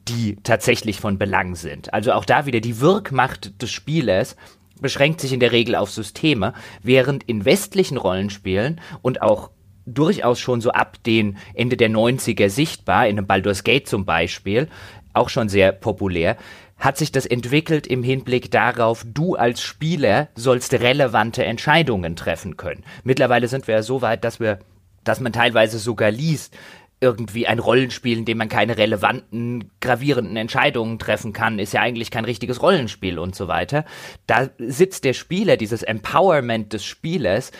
die tatsächlich von Belang sind. Also auch da wieder die Wirkmacht des Spielers beschränkt sich in der Regel auf Systeme, während in westlichen Rollenspielen und auch durchaus schon so ab den Ende der 90er sichtbar, in einem Baldur's Gate zum Beispiel, auch schon sehr populär, hat sich das entwickelt im Hinblick darauf, du als Spieler sollst relevante Entscheidungen treffen können. Mittlerweile sind wir ja so weit, dass wir dass man teilweise sogar liest, irgendwie ein Rollenspiel, in dem man keine relevanten, gravierenden Entscheidungen treffen kann, ist ja eigentlich kein richtiges Rollenspiel und so weiter. Da sitzt der Spieler, dieses Empowerment des Spielers,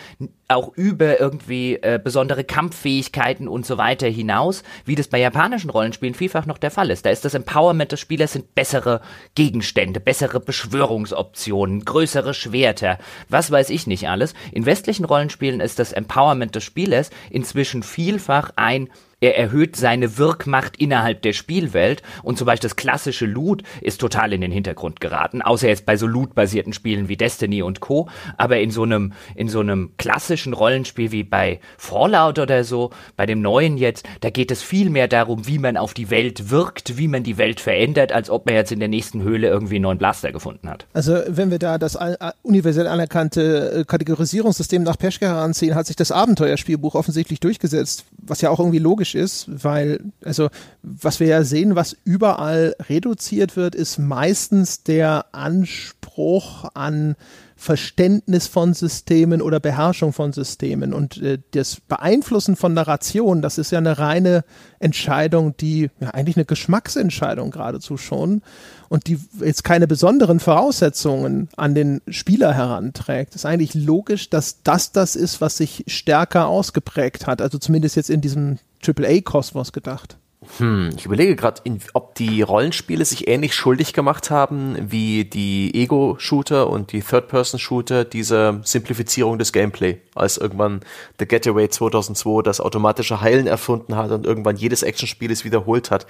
auch über irgendwie äh, besondere Kampffähigkeiten und so weiter hinaus, wie das bei japanischen Rollenspielen vielfach noch der Fall ist. Da ist das Empowerment des Spielers sind bessere Gegenstände, bessere Beschwörungsoptionen, größere Schwerter, was weiß ich nicht alles. In westlichen Rollenspielen ist das Empowerment des Spielers inzwischen vielfach ein er erhöht seine Wirkmacht innerhalb der Spielwelt und zum Beispiel das klassische Loot ist total in den Hintergrund geraten, außer jetzt bei so Loot-basierten Spielen wie Destiny und Co. Aber in so einem, in so einem klassischen Rollenspiel wie bei Fallout oder so, bei dem neuen jetzt, da geht es viel mehr darum, wie man auf die Welt wirkt, wie man die Welt verändert, als ob man jetzt in der nächsten Höhle irgendwie einen neuen Blaster gefunden hat. Also wenn wir da das universell anerkannte äh, Kategorisierungssystem nach Peschke heranziehen, hat sich das Abenteuerspielbuch offensichtlich durchgesetzt, was ja auch irgendwie logisch logisch ist, weil, also, was wir ja sehen, was überall reduziert wird, ist meistens der Anspruch an Verständnis von Systemen oder Beherrschung von Systemen. Und äh, das Beeinflussen von Narration, das ist ja eine reine Entscheidung, die ja eigentlich eine Geschmacksentscheidung geradezu schon und die jetzt keine besonderen Voraussetzungen an den Spieler heranträgt. ist eigentlich logisch, dass das das ist, was sich stärker ausgeprägt hat. Also zumindest jetzt in diesem AAA-Kosmos gedacht. Hm, ich überlege gerade, ob die Rollenspiele sich ähnlich schuldig gemacht haben wie die Ego-Shooter und die Third-Person-Shooter dieser Simplifizierung des Gameplay, als irgendwann The Getaway 2002 das automatische Heilen erfunden hat und irgendwann jedes Actionspiel es wiederholt hat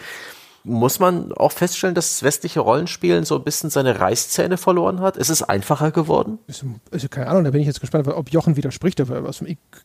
muss man auch feststellen, dass das westliche Rollenspielen so ein bisschen seine Reißzähne verloren hat? Ist es einfacher geworden? Ist, also keine Ahnung, da bin ich jetzt gespannt, ob Jochen widerspricht, aber was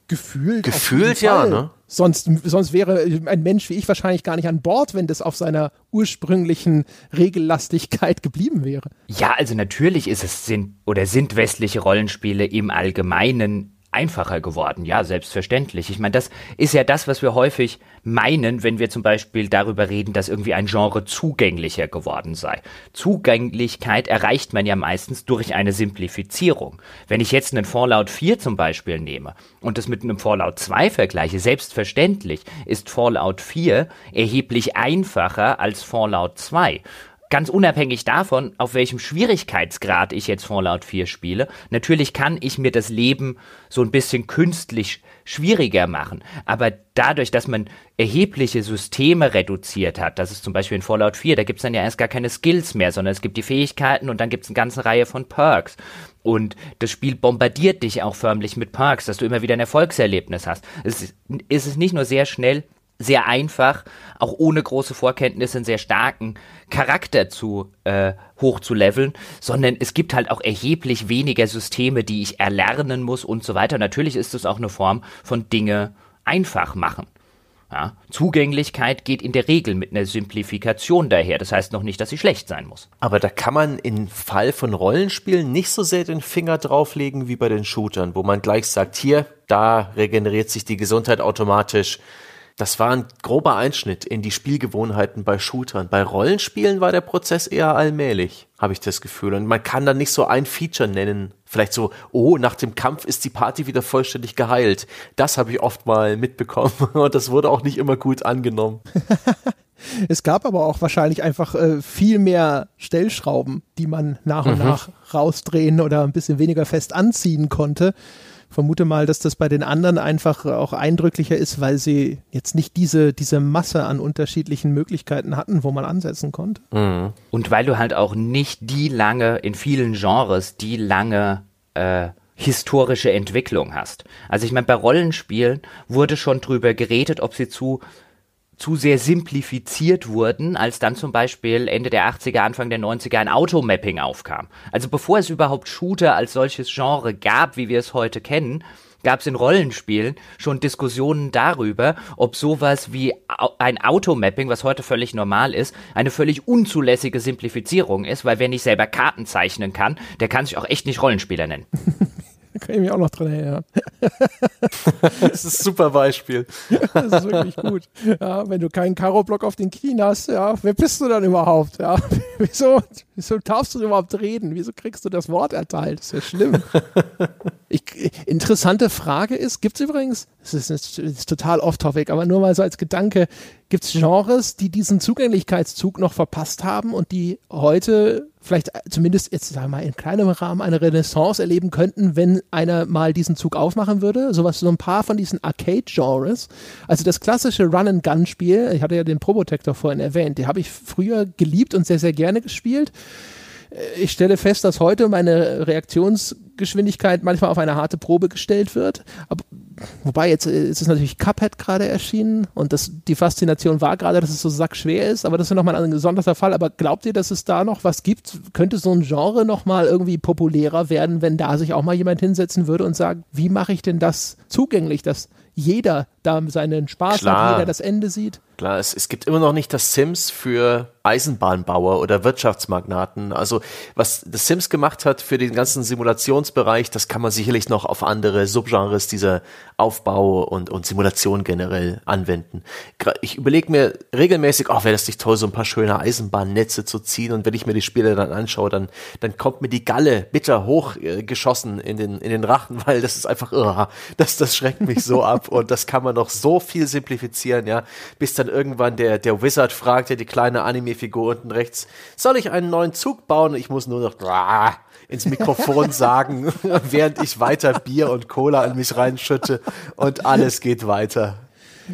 gefühlt. Gefühlt ja, ne? Sonst, sonst wäre ein Mensch wie ich wahrscheinlich gar nicht an Bord, wenn das auf seiner ursprünglichen Regellastigkeit geblieben wäre. Ja, also natürlich ist es sind oder sind westliche Rollenspiele im Allgemeinen einfacher geworden. Ja, selbstverständlich. Ich meine, das ist ja das, was wir häufig meinen, wenn wir zum Beispiel darüber reden, dass irgendwie ein Genre zugänglicher geworden sei. Zugänglichkeit erreicht man ja meistens durch eine Simplifizierung. Wenn ich jetzt einen Fallout 4 zum Beispiel nehme und das mit einem Fallout 2 vergleiche, selbstverständlich ist Fallout 4 erheblich einfacher als Fallout 2 ganz unabhängig davon, auf welchem Schwierigkeitsgrad ich jetzt Fallout 4 spiele, natürlich kann ich mir das Leben so ein bisschen künstlich schwieriger machen. Aber dadurch, dass man erhebliche Systeme reduziert hat, das ist zum Beispiel in Fallout 4, da gibt es dann ja erst gar keine Skills mehr, sondern es gibt die Fähigkeiten und dann gibt es eine ganze Reihe von Perks. Und das Spiel bombardiert dich auch förmlich mit Perks, dass du immer wieder ein Erfolgserlebnis hast. Es ist, es nicht nur sehr schnell, sehr einfach, auch ohne große Vorkenntnisse einen sehr starken Charakter zu äh, hoch zu leveln, sondern es gibt halt auch erheblich weniger Systeme, die ich erlernen muss und so weiter. Natürlich ist es auch eine Form von Dinge einfach machen. Ja, Zugänglichkeit geht in der Regel mit einer Simplifikation daher. Das heißt noch nicht, dass sie schlecht sein muss. Aber da kann man im Fall von Rollenspielen nicht so sehr den Finger drauflegen wie bei den Shootern, wo man gleich sagt, hier, da regeneriert sich die Gesundheit automatisch das war ein grober Einschnitt in die Spielgewohnheiten bei Shootern. Bei Rollenspielen war der Prozess eher allmählich, habe ich das Gefühl. Und man kann dann nicht so ein Feature nennen. Vielleicht so, oh, nach dem Kampf ist die Party wieder vollständig geheilt. Das habe ich oft mal mitbekommen. [LAUGHS] Und das wurde auch nicht immer gut angenommen. [LAUGHS] Es gab aber auch wahrscheinlich einfach äh, viel mehr Stellschrauben, die man nach und mhm. nach rausdrehen oder ein bisschen weniger fest anziehen konnte vermute mal, dass das bei den anderen einfach auch eindrücklicher ist, weil sie jetzt nicht diese, diese Masse an unterschiedlichen Möglichkeiten hatten, wo man ansetzen konnte. Mhm. Und weil du halt auch nicht die lange, in vielen Genres, die lange äh, historische Entwicklung hast. Also ich meine, bei Rollenspielen wurde schon drüber geredet, ob sie zu zu sehr simplifiziert wurden, als dann zum Beispiel Ende der 80er, Anfang der 90er ein Automapping aufkam. Also bevor es überhaupt Shooter als solches Genre gab, wie wir es heute kennen, gab es in Rollenspielen schon Diskussionen darüber, ob sowas wie ein Automapping, was heute völlig normal ist, eine völlig unzulässige Simplifizierung ist, weil wer nicht selber Karten zeichnen kann, der kann sich auch echt nicht Rollenspieler nennen. [LAUGHS] Da [LAUGHS] kann ich mich auch noch dran erinnern. [LAUGHS] das ist ein super Beispiel. [LAUGHS] das ist wirklich gut. Ja, wenn du keinen Karo-Block auf den Knien hast, ja, wer bist du dann überhaupt? Ja, wieso, wieso darfst du überhaupt reden? Wieso kriegst du das Wort erteilt? Das ist ja schlimm. Ich, interessante Frage ist, gibt es übrigens, das ist, das ist total off-topic, aber nur mal so als Gedanke, gibt es Genres, die diesen Zugänglichkeitszug noch verpasst haben und die heute vielleicht zumindest jetzt sagen wir mal in kleinem Rahmen eine Renaissance erleben könnten, wenn einer mal diesen Zug aufmachen würde. Sowas, so ein paar von diesen Arcade-Genres. Also das klassische Run-and-Gun-Spiel, ich hatte ja den Probotector vorhin erwähnt, die habe ich früher geliebt und sehr, sehr gerne gespielt ich stelle fest, dass heute meine Reaktionsgeschwindigkeit manchmal auf eine harte Probe gestellt wird. Aber, wobei jetzt äh, ist es natürlich Cuphead gerade erschienen und das, die Faszination war gerade, dass es so sackschwer ist, aber das ist nochmal ein besonderer Fall. Aber glaubt ihr, dass es da noch was gibt? Könnte so ein Genre nochmal irgendwie populärer werden, wenn da sich auch mal jemand hinsetzen würde und sagt, wie mache ich denn das zugänglich, dass jeder da seinen Spaß Klar. hat, jeder das Ende sieht? Klar, es, es gibt immer noch nicht das Sims für Eisenbahnbauer oder Wirtschaftsmagnaten. Also was das Sims gemacht hat für den ganzen Simulationsbereich, das kann man sicherlich noch auf andere Subgenres dieser Aufbau und, und Simulation generell anwenden. Ich überlege mir regelmäßig, ach, oh, wäre das nicht toll, so ein paar schöne Eisenbahnnetze zu ziehen. Und wenn ich mir die Spiele dann anschaue, dann, dann kommt mir die Galle bitter hochgeschossen in den, in den Rachen, weil das ist einfach, oh, das, das schreckt mich so [LAUGHS] ab. Und das kann man noch so viel simplifizieren, ja, bis dann irgendwann der, der Wizard fragt ja die kleine Anime Figur unten rechts, soll ich einen neuen Zug bauen? Ich muss nur noch ins Mikrofon [LAUGHS] sagen, [LAUGHS] während ich weiter Bier und Cola an mich reinschütte und alles geht weiter.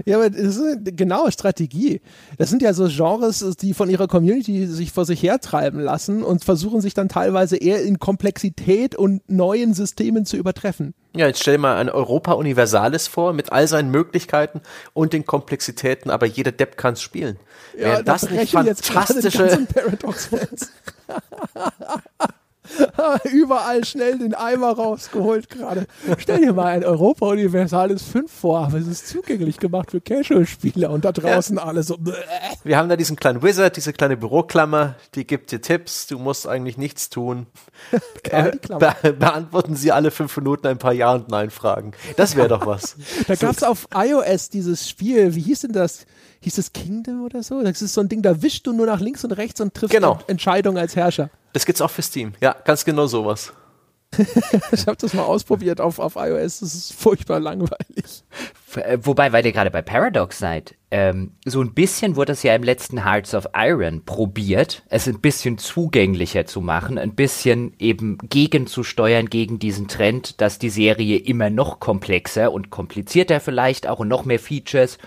Ja, aber das ist eine genaue Strategie. Das sind ja so Genres, die von ihrer Community sich vor sich hertreiben lassen und versuchen sich dann teilweise eher in Komplexität und neuen Systemen zu übertreffen. Ja, jetzt stell dir mal ein Europa Universalis vor mit all seinen Möglichkeiten und den Komplexitäten, aber jeder Depp kann es spielen. Ja, Wären das nicht fantastische Paradox-Fans. [LAUGHS] [LAUGHS] Überall schnell den Eimer rausgeholt gerade. Stell dir mal ein Europa Universalis 5 vor, aber es ist zugänglich gemacht für Casual-Spieler und da draußen ja. alle so. Bläh. Wir haben da diesen kleinen Wizard, diese kleine Büroklammer, die gibt dir Tipps, du musst eigentlich nichts tun. [LAUGHS] äh, be beantworten sie alle fünf Minuten ein paar Ja- und Nein-Fragen. Das wäre doch was. [LAUGHS] da gab es auf iOS dieses Spiel, wie hieß denn das? Hieß es Kingdom oder so? Das ist so ein Ding, da wischst du nur nach links und rechts und triffst genau. Entscheidungen als Herrscher. Das gibt's auch für Steam. Ja, ganz genau sowas. [LAUGHS] ich habe das mal ausprobiert auf, auf iOS. Das ist furchtbar langweilig. Äh, wobei, weil ihr gerade bei Paradox seid, ähm, so ein bisschen wurde es ja im letzten Hearts of Iron probiert, es ein bisschen zugänglicher zu machen, ein bisschen eben gegenzusteuern gegen diesen Trend, dass die Serie immer noch komplexer und komplizierter vielleicht auch und noch mehr Features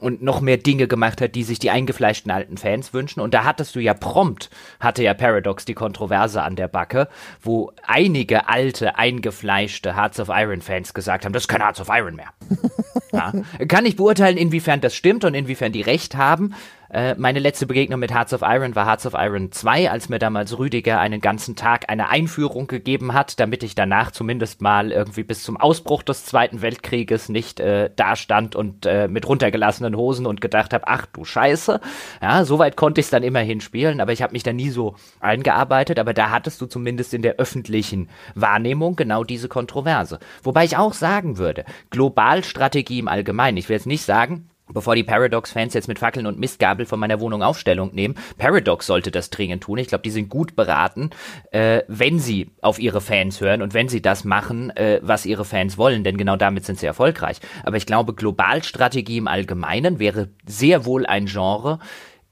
und noch mehr Dinge gemacht hat, die sich die eingefleischten alten Fans wünschen. Und da hattest du ja prompt, hatte ja Paradox die Kontroverse an der Backe, wo einige alte, eingefleischte Hearts of Iron Fans gesagt haben, das ist kein Hearts of Iron mehr. [LAUGHS] ja. Kann ich beurteilen, inwiefern das stimmt und inwiefern die recht haben. Äh, meine letzte Begegnung mit Hearts of Iron war Hearts of Iron 2, als mir damals Rüdiger einen ganzen Tag eine Einführung gegeben hat, damit ich danach zumindest mal irgendwie bis zum Ausbruch des Zweiten Weltkrieges nicht äh, dastand und äh, mit runtergelassenen Hosen und gedacht habe, ach du Scheiße. Ja, soweit konnte ich es dann immerhin spielen, aber ich habe mich da nie so eingearbeitet, aber da hattest du zumindest in der öffentlichen Wahrnehmung genau diese Kontroverse. Wobei ich auch sagen würde, Globalstrategie im Allgemeinen, ich will jetzt nicht sagen, Bevor die Paradox-Fans jetzt mit Fackeln und Mistgabel von meiner Wohnung Aufstellung nehmen, Paradox sollte das dringend tun. Ich glaube, die sind gut beraten, äh, wenn sie auf ihre Fans hören und wenn sie das machen, äh, was ihre Fans wollen, denn genau damit sind sie erfolgreich. Aber ich glaube, Globalstrategie im Allgemeinen wäre sehr wohl ein Genre,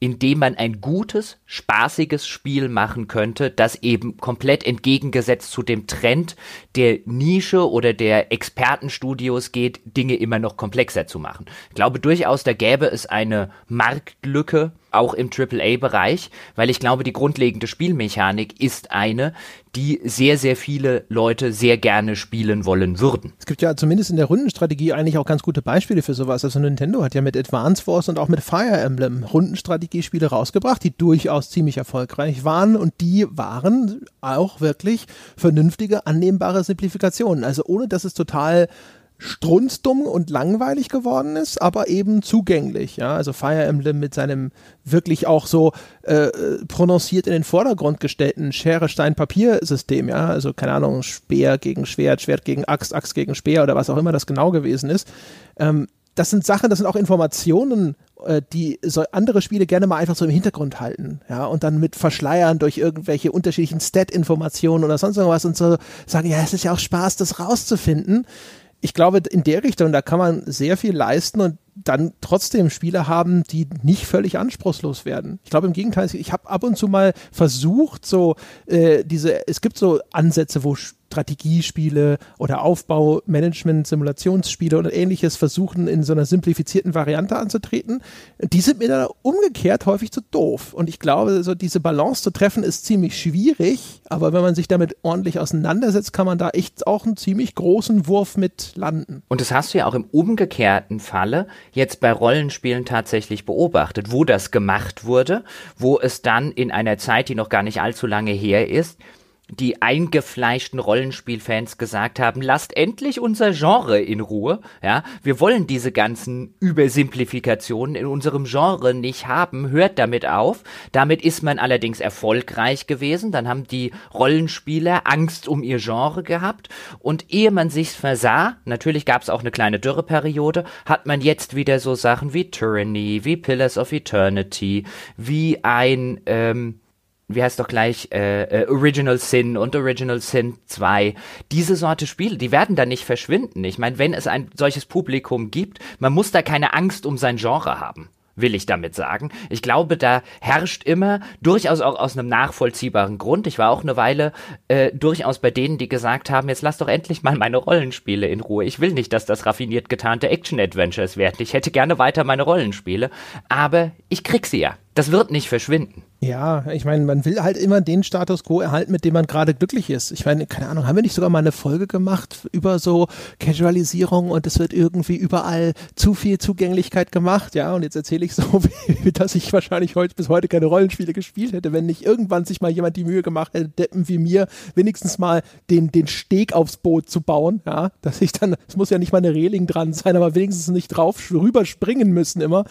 in dem man ein gutes, spaßiges Spiel machen könnte, das eben komplett entgegengesetzt zu dem Trend der Nische oder der Expertenstudios geht, Dinge immer noch komplexer zu machen. Ich glaube durchaus, da gäbe es eine Marktlücke, auch im AAA-Bereich, weil ich glaube, die grundlegende Spielmechanik ist eine, die sehr, sehr viele Leute sehr gerne spielen wollen würden. Es gibt ja zumindest in der Rundenstrategie eigentlich auch ganz gute Beispiele für sowas. Also Nintendo hat ja mit Advance Wars und auch mit Fire Emblem Rundenstrategiespiele rausgebracht, die durchaus ziemlich erfolgreich waren und die waren auch wirklich vernünftige, annehmbare Simplifikationen. Also ohne dass es total strunzdumm und langweilig geworden ist, aber eben zugänglich. Ja, also Fire Emblem mit seinem wirklich auch so äh, prononciert in den Vordergrund gestellten Schere Stein Papier System. Ja, also keine Ahnung Speer gegen Schwert, Schwert gegen Axt, Axt gegen Speer oder was auch immer das genau gewesen ist. Ähm, das sind Sachen, das sind auch Informationen, äh, die so andere Spiele gerne mal einfach so im Hintergrund halten, ja, und dann mit verschleiern durch irgendwelche unterschiedlichen Stat-Informationen oder sonst irgendwas und so sagen, ja, es ist ja auch Spaß, das rauszufinden ich glaube, in der Richtung, da kann man sehr viel leisten und dann trotzdem Spiele haben, die nicht völlig anspruchslos werden. Ich glaube im Gegenteil, ich habe ab und zu mal versucht, so äh, diese, es gibt so Ansätze, wo Strategiespiele oder Aufbau, Management, Simulationsspiele oder ähnliches versuchen, in so einer simplifizierten Variante anzutreten. Die sind mir dann umgekehrt häufig zu doof. Und ich glaube, so diese Balance zu treffen ist ziemlich schwierig, aber wenn man sich damit ordentlich auseinandersetzt, kann man da echt auch einen ziemlich großen Wurf mit landen. Und das hast du ja auch im umgekehrten Falle jetzt bei Rollenspielen tatsächlich beobachtet, wo das gemacht wurde, wo es dann in einer Zeit, die noch gar nicht allzu lange her ist, die eingefleischten Rollenspielfans gesagt haben, lasst endlich unser Genre in Ruhe, ja, wir wollen diese ganzen Übersimplifikationen in unserem Genre nicht haben, hört damit auf. Damit ist man allerdings erfolgreich gewesen, dann haben die Rollenspieler Angst um ihr Genre gehabt. Und ehe man sich's versah, natürlich gab's auch eine kleine Dürreperiode, hat man jetzt wieder so Sachen wie Tyranny, wie Pillars of Eternity, wie ein, ähm, wie heißt doch gleich, äh, äh, Original Sin und Original Sin 2. Diese Sorte Spiele, die werden da nicht verschwinden. Ich meine, wenn es ein solches Publikum gibt, man muss da keine Angst um sein Genre haben. will ich damit sagen. Ich glaube, da herrscht immer, durchaus auch aus einem nachvollziehbaren Grund, ich war auch eine Weile äh, durchaus bei denen, die gesagt haben, jetzt lass doch endlich mal meine Rollenspiele in Ruhe. Ich will nicht, dass das raffiniert getarnte Action-Adventures werden. Ich hätte gerne weiter meine Rollenspiele, aber ich krieg sie ja. Das wird nicht verschwinden. Ja, ich meine, man will halt immer den Status quo erhalten, mit dem man gerade glücklich ist. Ich meine, keine Ahnung, haben wir nicht sogar mal eine Folge gemacht über so Casualisierung und es wird irgendwie überall zu viel Zugänglichkeit gemacht, ja, und jetzt erzähle ich so, [LAUGHS] wie, dass ich wahrscheinlich heute bis heute keine Rollenspiele gespielt hätte, wenn nicht irgendwann sich mal jemand die Mühe gemacht hätte, Deppen wie mir, wenigstens mal den, den Steg aufs Boot zu bauen, ja, dass ich dann, es muss ja nicht mal eine Reling dran sein, aber wenigstens nicht drauf rüberspringen müssen immer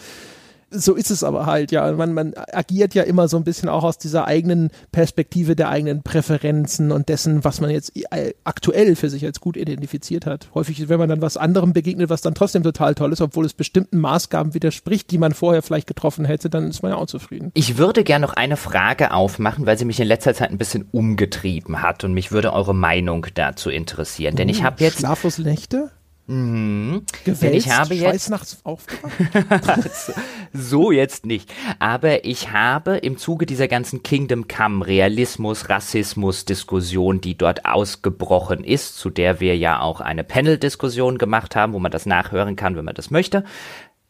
so ist es aber halt, ja. Man, man agiert ja immer so ein bisschen auch aus dieser eigenen Perspektive der eigenen Präferenzen und dessen, was man jetzt aktuell für sich als gut identifiziert hat. Häufig, wenn man dann was anderem begegnet, was dann trotzdem total toll ist, obwohl es bestimmten Maßgaben widerspricht, die man vorher vielleicht getroffen hätte, dann ist man ja auch zufrieden. Ich würde gerne noch eine Frage aufmachen, weil sie mich in letzter Zeit ein bisschen umgetrieben hat und mich würde eure Meinung dazu interessieren. Denn ich hm, habe jetzt. Schlaflose Nächte? Mhm. Denn ich habe jetzt nachts aufgewacht? [LAUGHS] so jetzt nicht. Aber ich habe im Zuge dieser ganzen Kingdom Come Realismus, Rassismus Diskussion, die dort ausgebrochen ist, zu der wir ja auch eine Panel-Diskussion gemacht haben, wo man das nachhören kann, wenn man das möchte,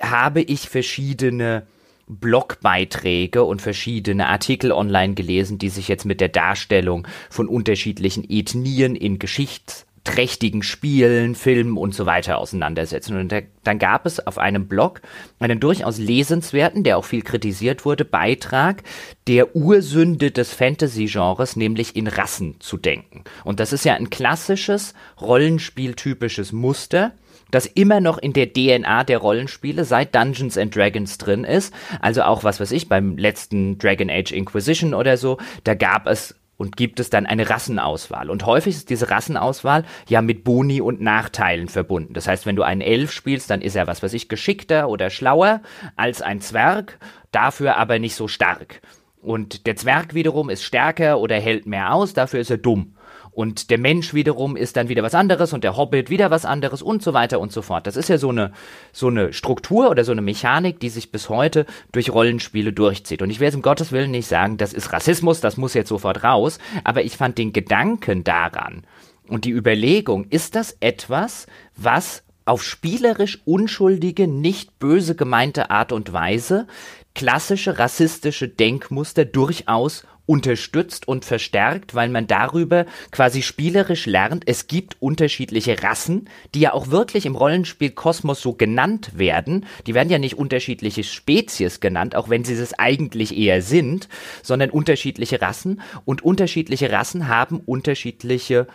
habe ich verschiedene Blogbeiträge und verschiedene Artikel online gelesen, die sich jetzt mit der Darstellung von unterschiedlichen Ethnien in Geschichts trächtigen Spielen, Filmen und so weiter auseinandersetzen. Und da, dann gab es auf einem Blog einen durchaus lesenswerten, der auch viel kritisiert wurde, Beitrag der Ursünde des Fantasy-Genres, nämlich in Rassen zu denken. Und das ist ja ein klassisches Rollenspieltypisches Muster das immer noch in der DNA der Rollenspiele seit Dungeons and Dragons drin ist. Also auch was weiß ich, beim letzten Dragon Age Inquisition oder so, da gab es und gibt es dann eine Rassenauswahl. Und häufig ist diese Rassenauswahl ja mit Boni und Nachteilen verbunden. Das heißt, wenn du einen Elf spielst, dann ist er, was weiß ich, geschickter oder schlauer als ein Zwerg, dafür aber nicht so stark. Und der Zwerg wiederum ist stärker oder hält mehr aus, dafür ist er dumm. Und der Mensch wiederum ist dann wieder was anderes und der Hobbit wieder was anderes und so weiter und so fort. Das ist ja so eine, so eine Struktur oder so eine Mechanik, die sich bis heute durch Rollenspiele durchzieht. Und ich will jetzt um Gottes Willen nicht sagen, das ist Rassismus, das muss jetzt sofort raus, aber ich fand den Gedanken daran und die Überlegung, ist das etwas, was auf spielerisch unschuldige, nicht böse gemeinte Art und Weise klassische rassistische Denkmuster durchaus unterstützt und verstärkt, weil man darüber quasi spielerisch lernt, es gibt unterschiedliche Rassen, die ja auch wirklich im Rollenspiel Kosmos so genannt werden. Die werden ja nicht unterschiedliche Spezies genannt, auch wenn sie es eigentlich eher sind, sondern unterschiedliche Rassen. Und unterschiedliche Rassen haben unterschiedliche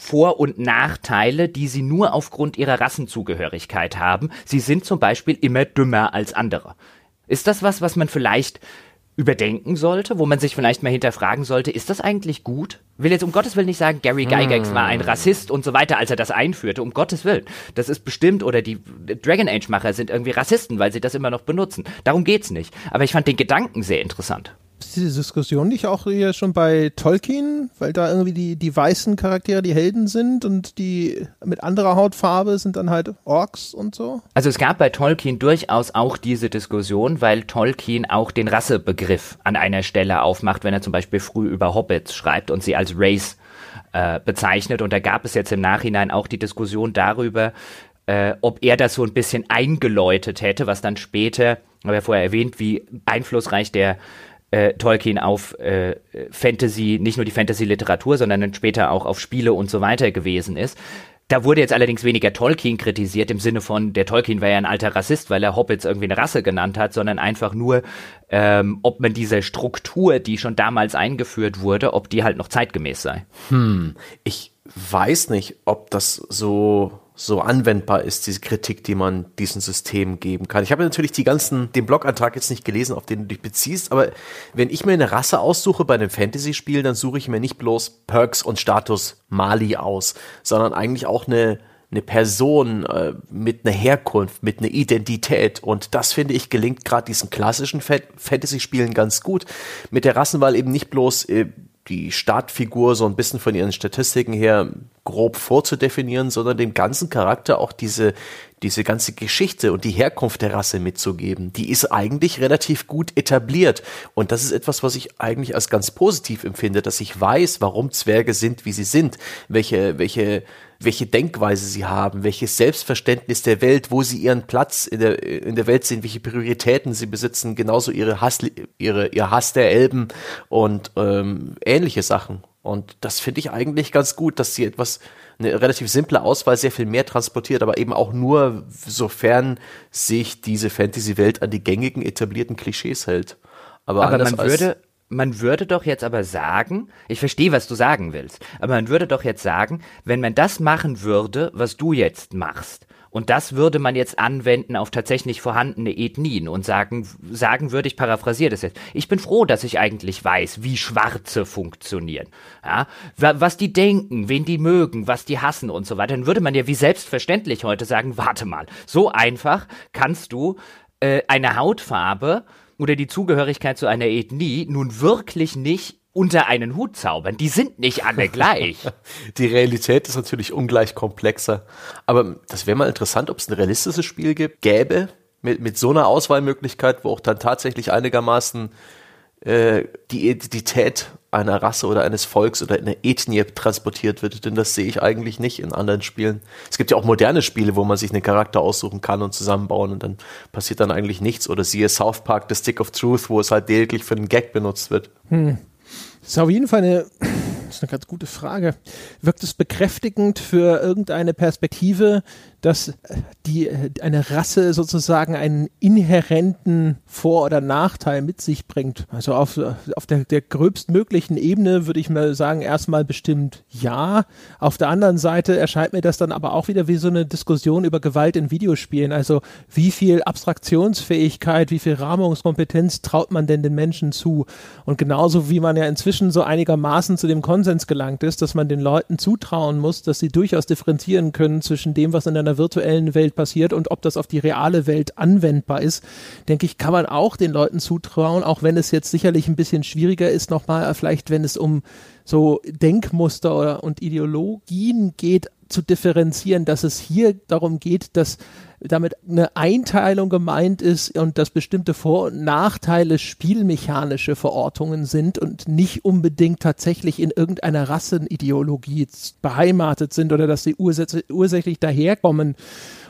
vor- und Nachteile, die sie nur aufgrund ihrer Rassenzugehörigkeit haben. Sie sind zum Beispiel immer dümmer als andere. Ist das was, was man vielleicht überdenken sollte, wo man sich vielleicht mal hinterfragen sollte, ist das eigentlich gut? Will jetzt um Gottes Willen nicht sagen, Gary Gygax hm. war ein Rassist und so weiter, als er das einführte, um Gottes Willen. Das ist bestimmt, oder die Dragon Age Macher sind irgendwie Rassisten, weil sie das immer noch benutzen. Darum geht's nicht. Aber ich fand den Gedanken sehr interessant diese Diskussion nicht auch hier schon bei Tolkien, weil da irgendwie die, die weißen Charaktere die Helden sind und die mit anderer Hautfarbe sind dann halt Orks und so? Also es gab bei Tolkien durchaus auch diese Diskussion, weil Tolkien auch den Rassebegriff an einer Stelle aufmacht, wenn er zum Beispiel früh über Hobbits schreibt und sie als Race äh, bezeichnet. Und da gab es jetzt im Nachhinein auch die Diskussion darüber, äh, ob er das so ein bisschen eingeläutet hätte, was dann später, habe ja vorher erwähnt, wie einflussreich der äh, Tolkien auf äh, Fantasy, nicht nur die Fantasy-Literatur, sondern dann später auch auf Spiele und so weiter gewesen ist. Da wurde jetzt allerdings weniger Tolkien kritisiert im Sinne von, der Tolkien war ja ein alter Rassist, weil er Hobbits irgendwie eine Rasse genannt hat, sondern einfach nur, ähm, ob man diese Struktur, die schon damals eingeführt wurde, ob die halt noch zeitgemäß sei. Hm, ich weiß nicht, ob das so so anwendbar ist, diese Kritik, die man diesem System geben kann. Ich habe natürlich die ganzen, den Blogantrag jetzt nicht gelesen, auf den du dich beziehst, aber wenn ich mir eine Rasse aussuche bei einem Fantasy-Spiel, dann suche ich mir nicht bloß Perks und Status Mali aus, sondern eigentlich auch eine, eine Person äh, mit einer Herkunft, mit einer Identität. Und das finde ich gelingt gerade diesen klassischen Fantasy-Spielen ganz gut. Mit der Rassenwahl eben nicht bloß äh, die Startfigur so ein bisschen von ihren Statistiken her grob vorzudefinieren, sondern dem ganzen Charakter auch diese, diese ganze Geschichte und die Herkunft der Rasse mitzugeben. Die ist eigentlich relativ gut etabliert. Und das ist etwas, was ich eigentlich als ganz positiv empfinde, dass ich weiß, warum Zwerge sind, wie sie sind, welche, welche, welche Denkweise sie haben, welches Selbstverständnis der Welt, wo sie ihren Platz in der, in der Welt sehen, welche Prioritäten sie besitzen, genauso ihre Hass, ihre, ihr Hass der Elben und ähm, ähnliche Sachen. Und das finde ich eigentlich ganz gut, dass sie etwas, eine relativ simple Auswahl sehr viel mehr transportiert, aber eben auch nur, sofern sich diese Fantasy-Welt an die gängigen etablierten Klischees hält. Aber, aber man würde, man würde doch jetzt aber sagen, ich verstehe, was du sagen willst, aber man würde doch jetzt sagen, wenn man das machen würde, was du jetzt machst, und das würde man jetzt anwenden auf tatsächlich vorhandene Ethnien und sagen, sagen würde, ich paraphrasiere das jetzt. Ich bin froh, dass ich eigentlich weiß, wie Schwarze funktionieren. Ja, was die denken, wen die mögen, was die hassen und so weiter. Dann würde man ja wie selbstverständlich heute sagen, warte mal, so einfach kannst du äh, eine Hautfarbe oder die Zugehörigkeit zu einer Ethnie nun wirklich nicht unter einen Hut zaubern. Die sind nicht alle gleich. [LAUGHS] Die Realität ist natürlich ungleich komplexer. Aber das wäre mal interessant, ob es ein realistisches Spiel gibt, gäbe, mit, mit so einer Auswahlmöglichkeit, wo auch dann tatsächlich einigermaßen äh, die Identität einer Rasse oder eines Volks oder einer Ethnie transportiert wird, denn das sehe ich eigentlich nicht in anderen Spielen. Es gibt ja auch moderne Spiele, wo man sich einen Charakter aussuchen kann und zusammenbauen und dann passiert dann eigentlich nichts. Oder siehe South Park, The Stick of Truth, wo es halt lediglich für einen Gag benutzt wird. Hm. Das ist auf jeden Fall eine, [CLEARS THROAT] das ist eine ganz gute Frage. Wirkt es bekräftigend für irgendeine Perspektive, dass die, eine Rasse sozusagen einen inhärenten Vor- oder Nachteil mit sich bringt. Also auf, auf der, der gröbstmöglichen Ebene würde ich mal sagen, erstmal bestimmt ja. Auf der anderen Seite erscheint mir das dann aber auch wieder wie so eine Diskussion über Gewalt in Videospielen. Also wie viel Abstraktionsfähigkeit, wie viel Rahmungskompetenz traut man denn den Menschen zu? Und genauso wie man ja inzwischen so einigermaßen zu dem Konsens gelangt ist, dass man den Leuten zutrauen muss, dass sie durchaus differenzieren können zwischen dem, was in einer einer virtuellen Welt passiert und ob das auf die reale Welt anwendbar ist, denke ich, kann man auch den Leuten zutrauen, auch wenn es jetzt sicherlich ein bisschen schwieriger ist, nochmal vielleicht, wenn es um so Denkmuster oder, und Ideologien geht, zu differenzieren, dass es hier darum geht, dass damit eine Einteilung gemeint ist und dass bestimmte Vor- und Nachteile spielmechanische Verortungen sind und nicht unbedingt tatsächlich in irgendeiner Rassenideologie beheimatet sind oder dass sie ursächlich daherkommen.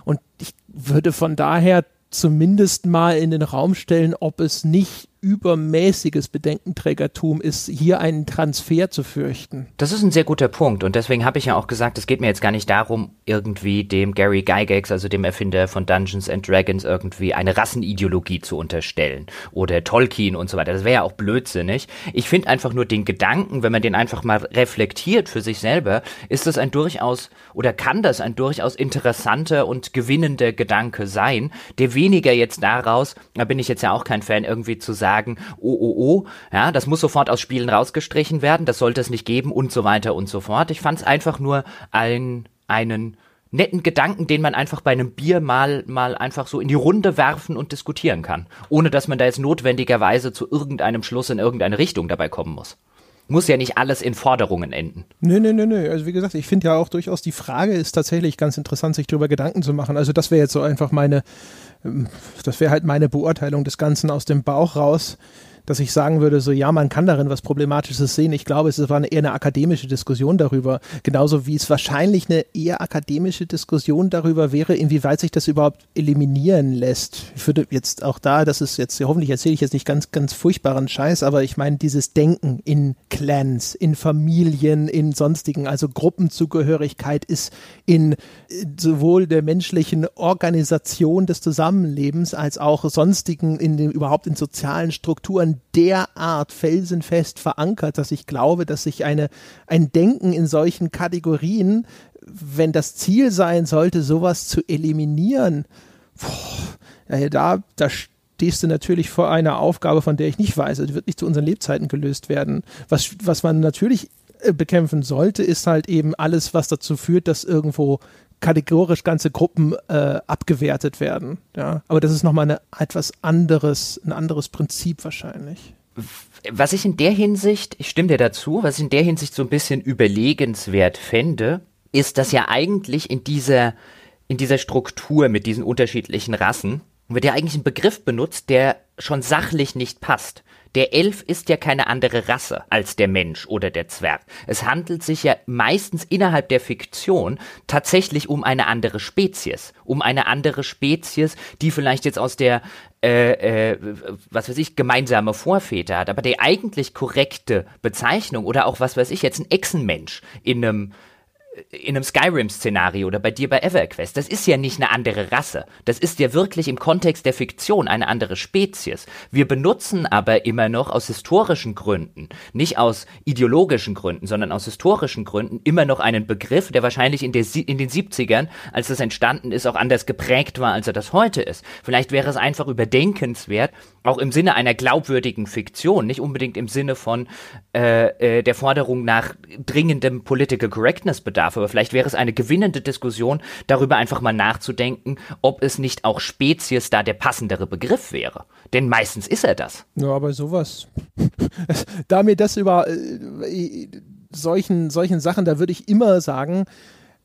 Und ich würde von daher zumindest mal in den Raum stellen, ob es nicht übermäßiges Bedenkenträgertum ist, hier einen Transfer zu fürchten. Das ist ein sehr guter Punkt und deswegen habe ich ja auch gesagt, es geht mir jetzt gar nicht darum, irgendwie dem Gary Gygax, also dem Erfinder von Dungeons and Dragons, irgendwie eine Rassenideologie zu unterstellen oder Tolkien und so weiter. Das wäre ja auch blödsinnig. Ich finde einfach nur den Gedanken, wenn man den einfach mal reflektiert für sich selber, ist das ein durchaus oder kann das ein durchaus interessanter und gewinnender Gedanke sein, der weniger jetzt daraus, da bin ich jetzt ja auch kein Fan, irgendwie zu sagen, sagen, oh, oh, oh, ja, das muss sofort aus Spielen rausgestrichen werden, das sollte es nicht geben und so weiter und so fort. Ich fand es einfach nur ein, einen netten Gedanken, den man einfach bei einem Bier mal, mal einfach so in die Runde werfen und diskutieren kann, ohne dass man da jetzt notwendigerweise zu irgendeinem Schluss in irgendeine Richtung dabei kommen muss muss ja nicht alles in Forderungen enden. Nö, nö, nö, nö. Also wie gesagt, ich finde ja auch durchaus die Frage ist tatsächlich ganz interessant, sich darüber Gedanken zu machen. Also das wäre jetzt so einfach meine, das wäre halt meine Beurteilung des Ganzen aus dem Bauch raus dass ich sagen würde, so ja, man kann darin was Problematisches sehen. Ich glaube, es war eine, eher eine akademische Diskussion darüber, genauso wie es wahrscheinlich eine eher akademische Diskussion darüber wäre, inwieweit sich das überhaupt eliminieren lässt. Ich würde jetzt auch da, das ist jetzt, hoffentlich erzähle ich jetzt nicht ganz, ganz furchtbaren Scheiß, aber ich meine, dieses Denken in Clans, in Familien, in sonstigen, also Gruppenzugehörigkeit ist in sowohl der menschlichen Organisation des Zusammenlebens als auch sonstigen, in den, überhaupt in sozialen Strukturen derart felsenfest verankert, dass ich glaube, dass sich eine, ein Denken in solchen Kategorien, wenn das Ziel sein sollte, sowas zu eliminieren, boah, ja, da, da stehst du natürlich vor einer Aufgabe, von der ich nicht weiß. Die wird nicht zu unseren Lebzeiten gelöst werden. Was, was man natürlich äh, bekämpfen sollte, ist halt eben alles, was dazu führt, dass irgendwo kategorisch ganze Gruppen äh, abgewertet werden. Ja, aber das ist nochmal eine etwas anderes, ein anderes Prinzip wahrscheinlich. Was ich in der Hinsicht, ich stimme dir dazu, was ich in der Hinsicht so ein bisschen überlegenswert fände, ist, dass ja eigentlich in dieser, in dieser Struktur mit diesen unterschiedlichen Rassen wird ja eigentlich ein Begriff benutzt, der schon sachlich nicht passt. Der Elf ist ja keine andere Rasse als der Mensch oder der Zwerg. Es handelt sich ja meistens innerhalb der Fiktion tatsächlich um eine andere Spezies. Um eine andere Spezies, die vielleicht jetzt aus der, äh, äh, was weiß ich, gemeinsame Vorväter hat. Aber die eigentlich korrekte Bezeichnung oder auch, was weiß ich, jetzt ein Echsenmensch in einem in einem Skyrim-Szenario oder bei dir bei EverQuest, das ist ja nicht eine andere Rasse. Das ist ja wirklich im Kontext der Fiktion eine andere Spezies. Wir benutzen aber immer noch aus historischen Gründen, nicht aus ideologischen Gründen, sondern aus historischen Gründen immer noch einen Begriff, der wahrscheinlich in, der, in den 70ern, als das entstanden ist, auch anders geprägt war, als er das heute ist. Vielleicht wäre es einfach überdenkenswert, auch im Sinne einer glaubwürdigen Fiktion, nicht unbedingt im Sinne von äh, äh, der Forderung nach dringendem Political Correctness bedarf, aber vielleicht wäre es eine gewinnende Diskussion, darüber einfach mal nachzudenken, ob es nicht auch Spezies da der passendere Begriff wäre. Denn meistens ist er das. Ja, aber sowas. [LAUGHS] da mir das über äh, solchen, solchen Sachen, da würde ich immer sagen,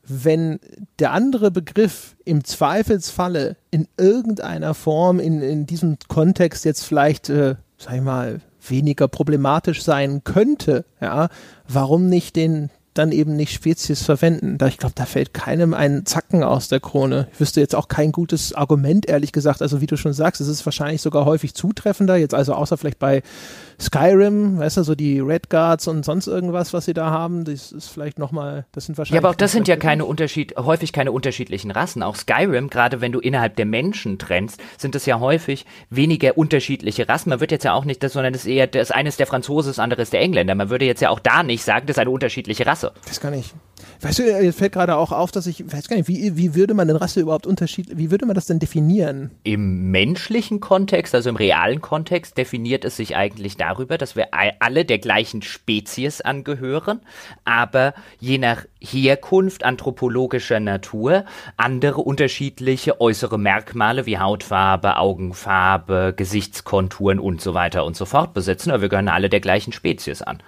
wenn der andere Begriff im Zweifelsfalle in irgendeiner Form in, in diesem Kontext jetzt vielleicht, äh, sag ich mal, weniger problematisch sein könnte, ja, warum nicht den dann eben nicht Spezies verwenden. Da ich glaube, da fällt keinem ein Zacken aus der Krone. Ich wüsste jetzt auch kein gutes Argument, ehrlich gesagt. Also wie du schon sagst, es ist wahrscheinlich sogar häufig zutreffender, jetzt also außer vielleicht bei Skyrim, weißt du, so die Red Guards und sonst irgendwas, was sie da haben, das ist vielleicht nochmal, das sind wahrscheinlich. Ja, aber auch das sind ja keine Unterschied, häufig keine unterschiedlichen Rassen. Auch Skyrim, gerade wenn du innerhalb der Menschen trennst, sind es ja häufig weniger unterschiedliche Rassen. Man wird jetzt ja auch nicht, das, sondern das ist eher, das eine ist der Franzose, das andere ist der Engländer. Man würde jetzt ja auch da nicht sagen, das ist eine unterschiedliche Rasse. Das kann ich. Weißt du, jetzt fällt gerade auch auf, dass ich, weiß gar nicht, wie, wie würde man eine Rasse überhaupt unterschiedlich, wie würde man das denn definieren? Im menschlichen Kontext, also im realen Kontext, definiert es sich eigentlich darüber, dass wir alle der gleichen Spezies angehören, aber je nach Herkunft anthropologischer Natur andere unterschiedliche äußere Merkmale wie Hautfarbe, Augenfarbe, Gesichtskonturen und so weiter und so fort besitzen, aber wir gehören alle der gleichen Spezies an.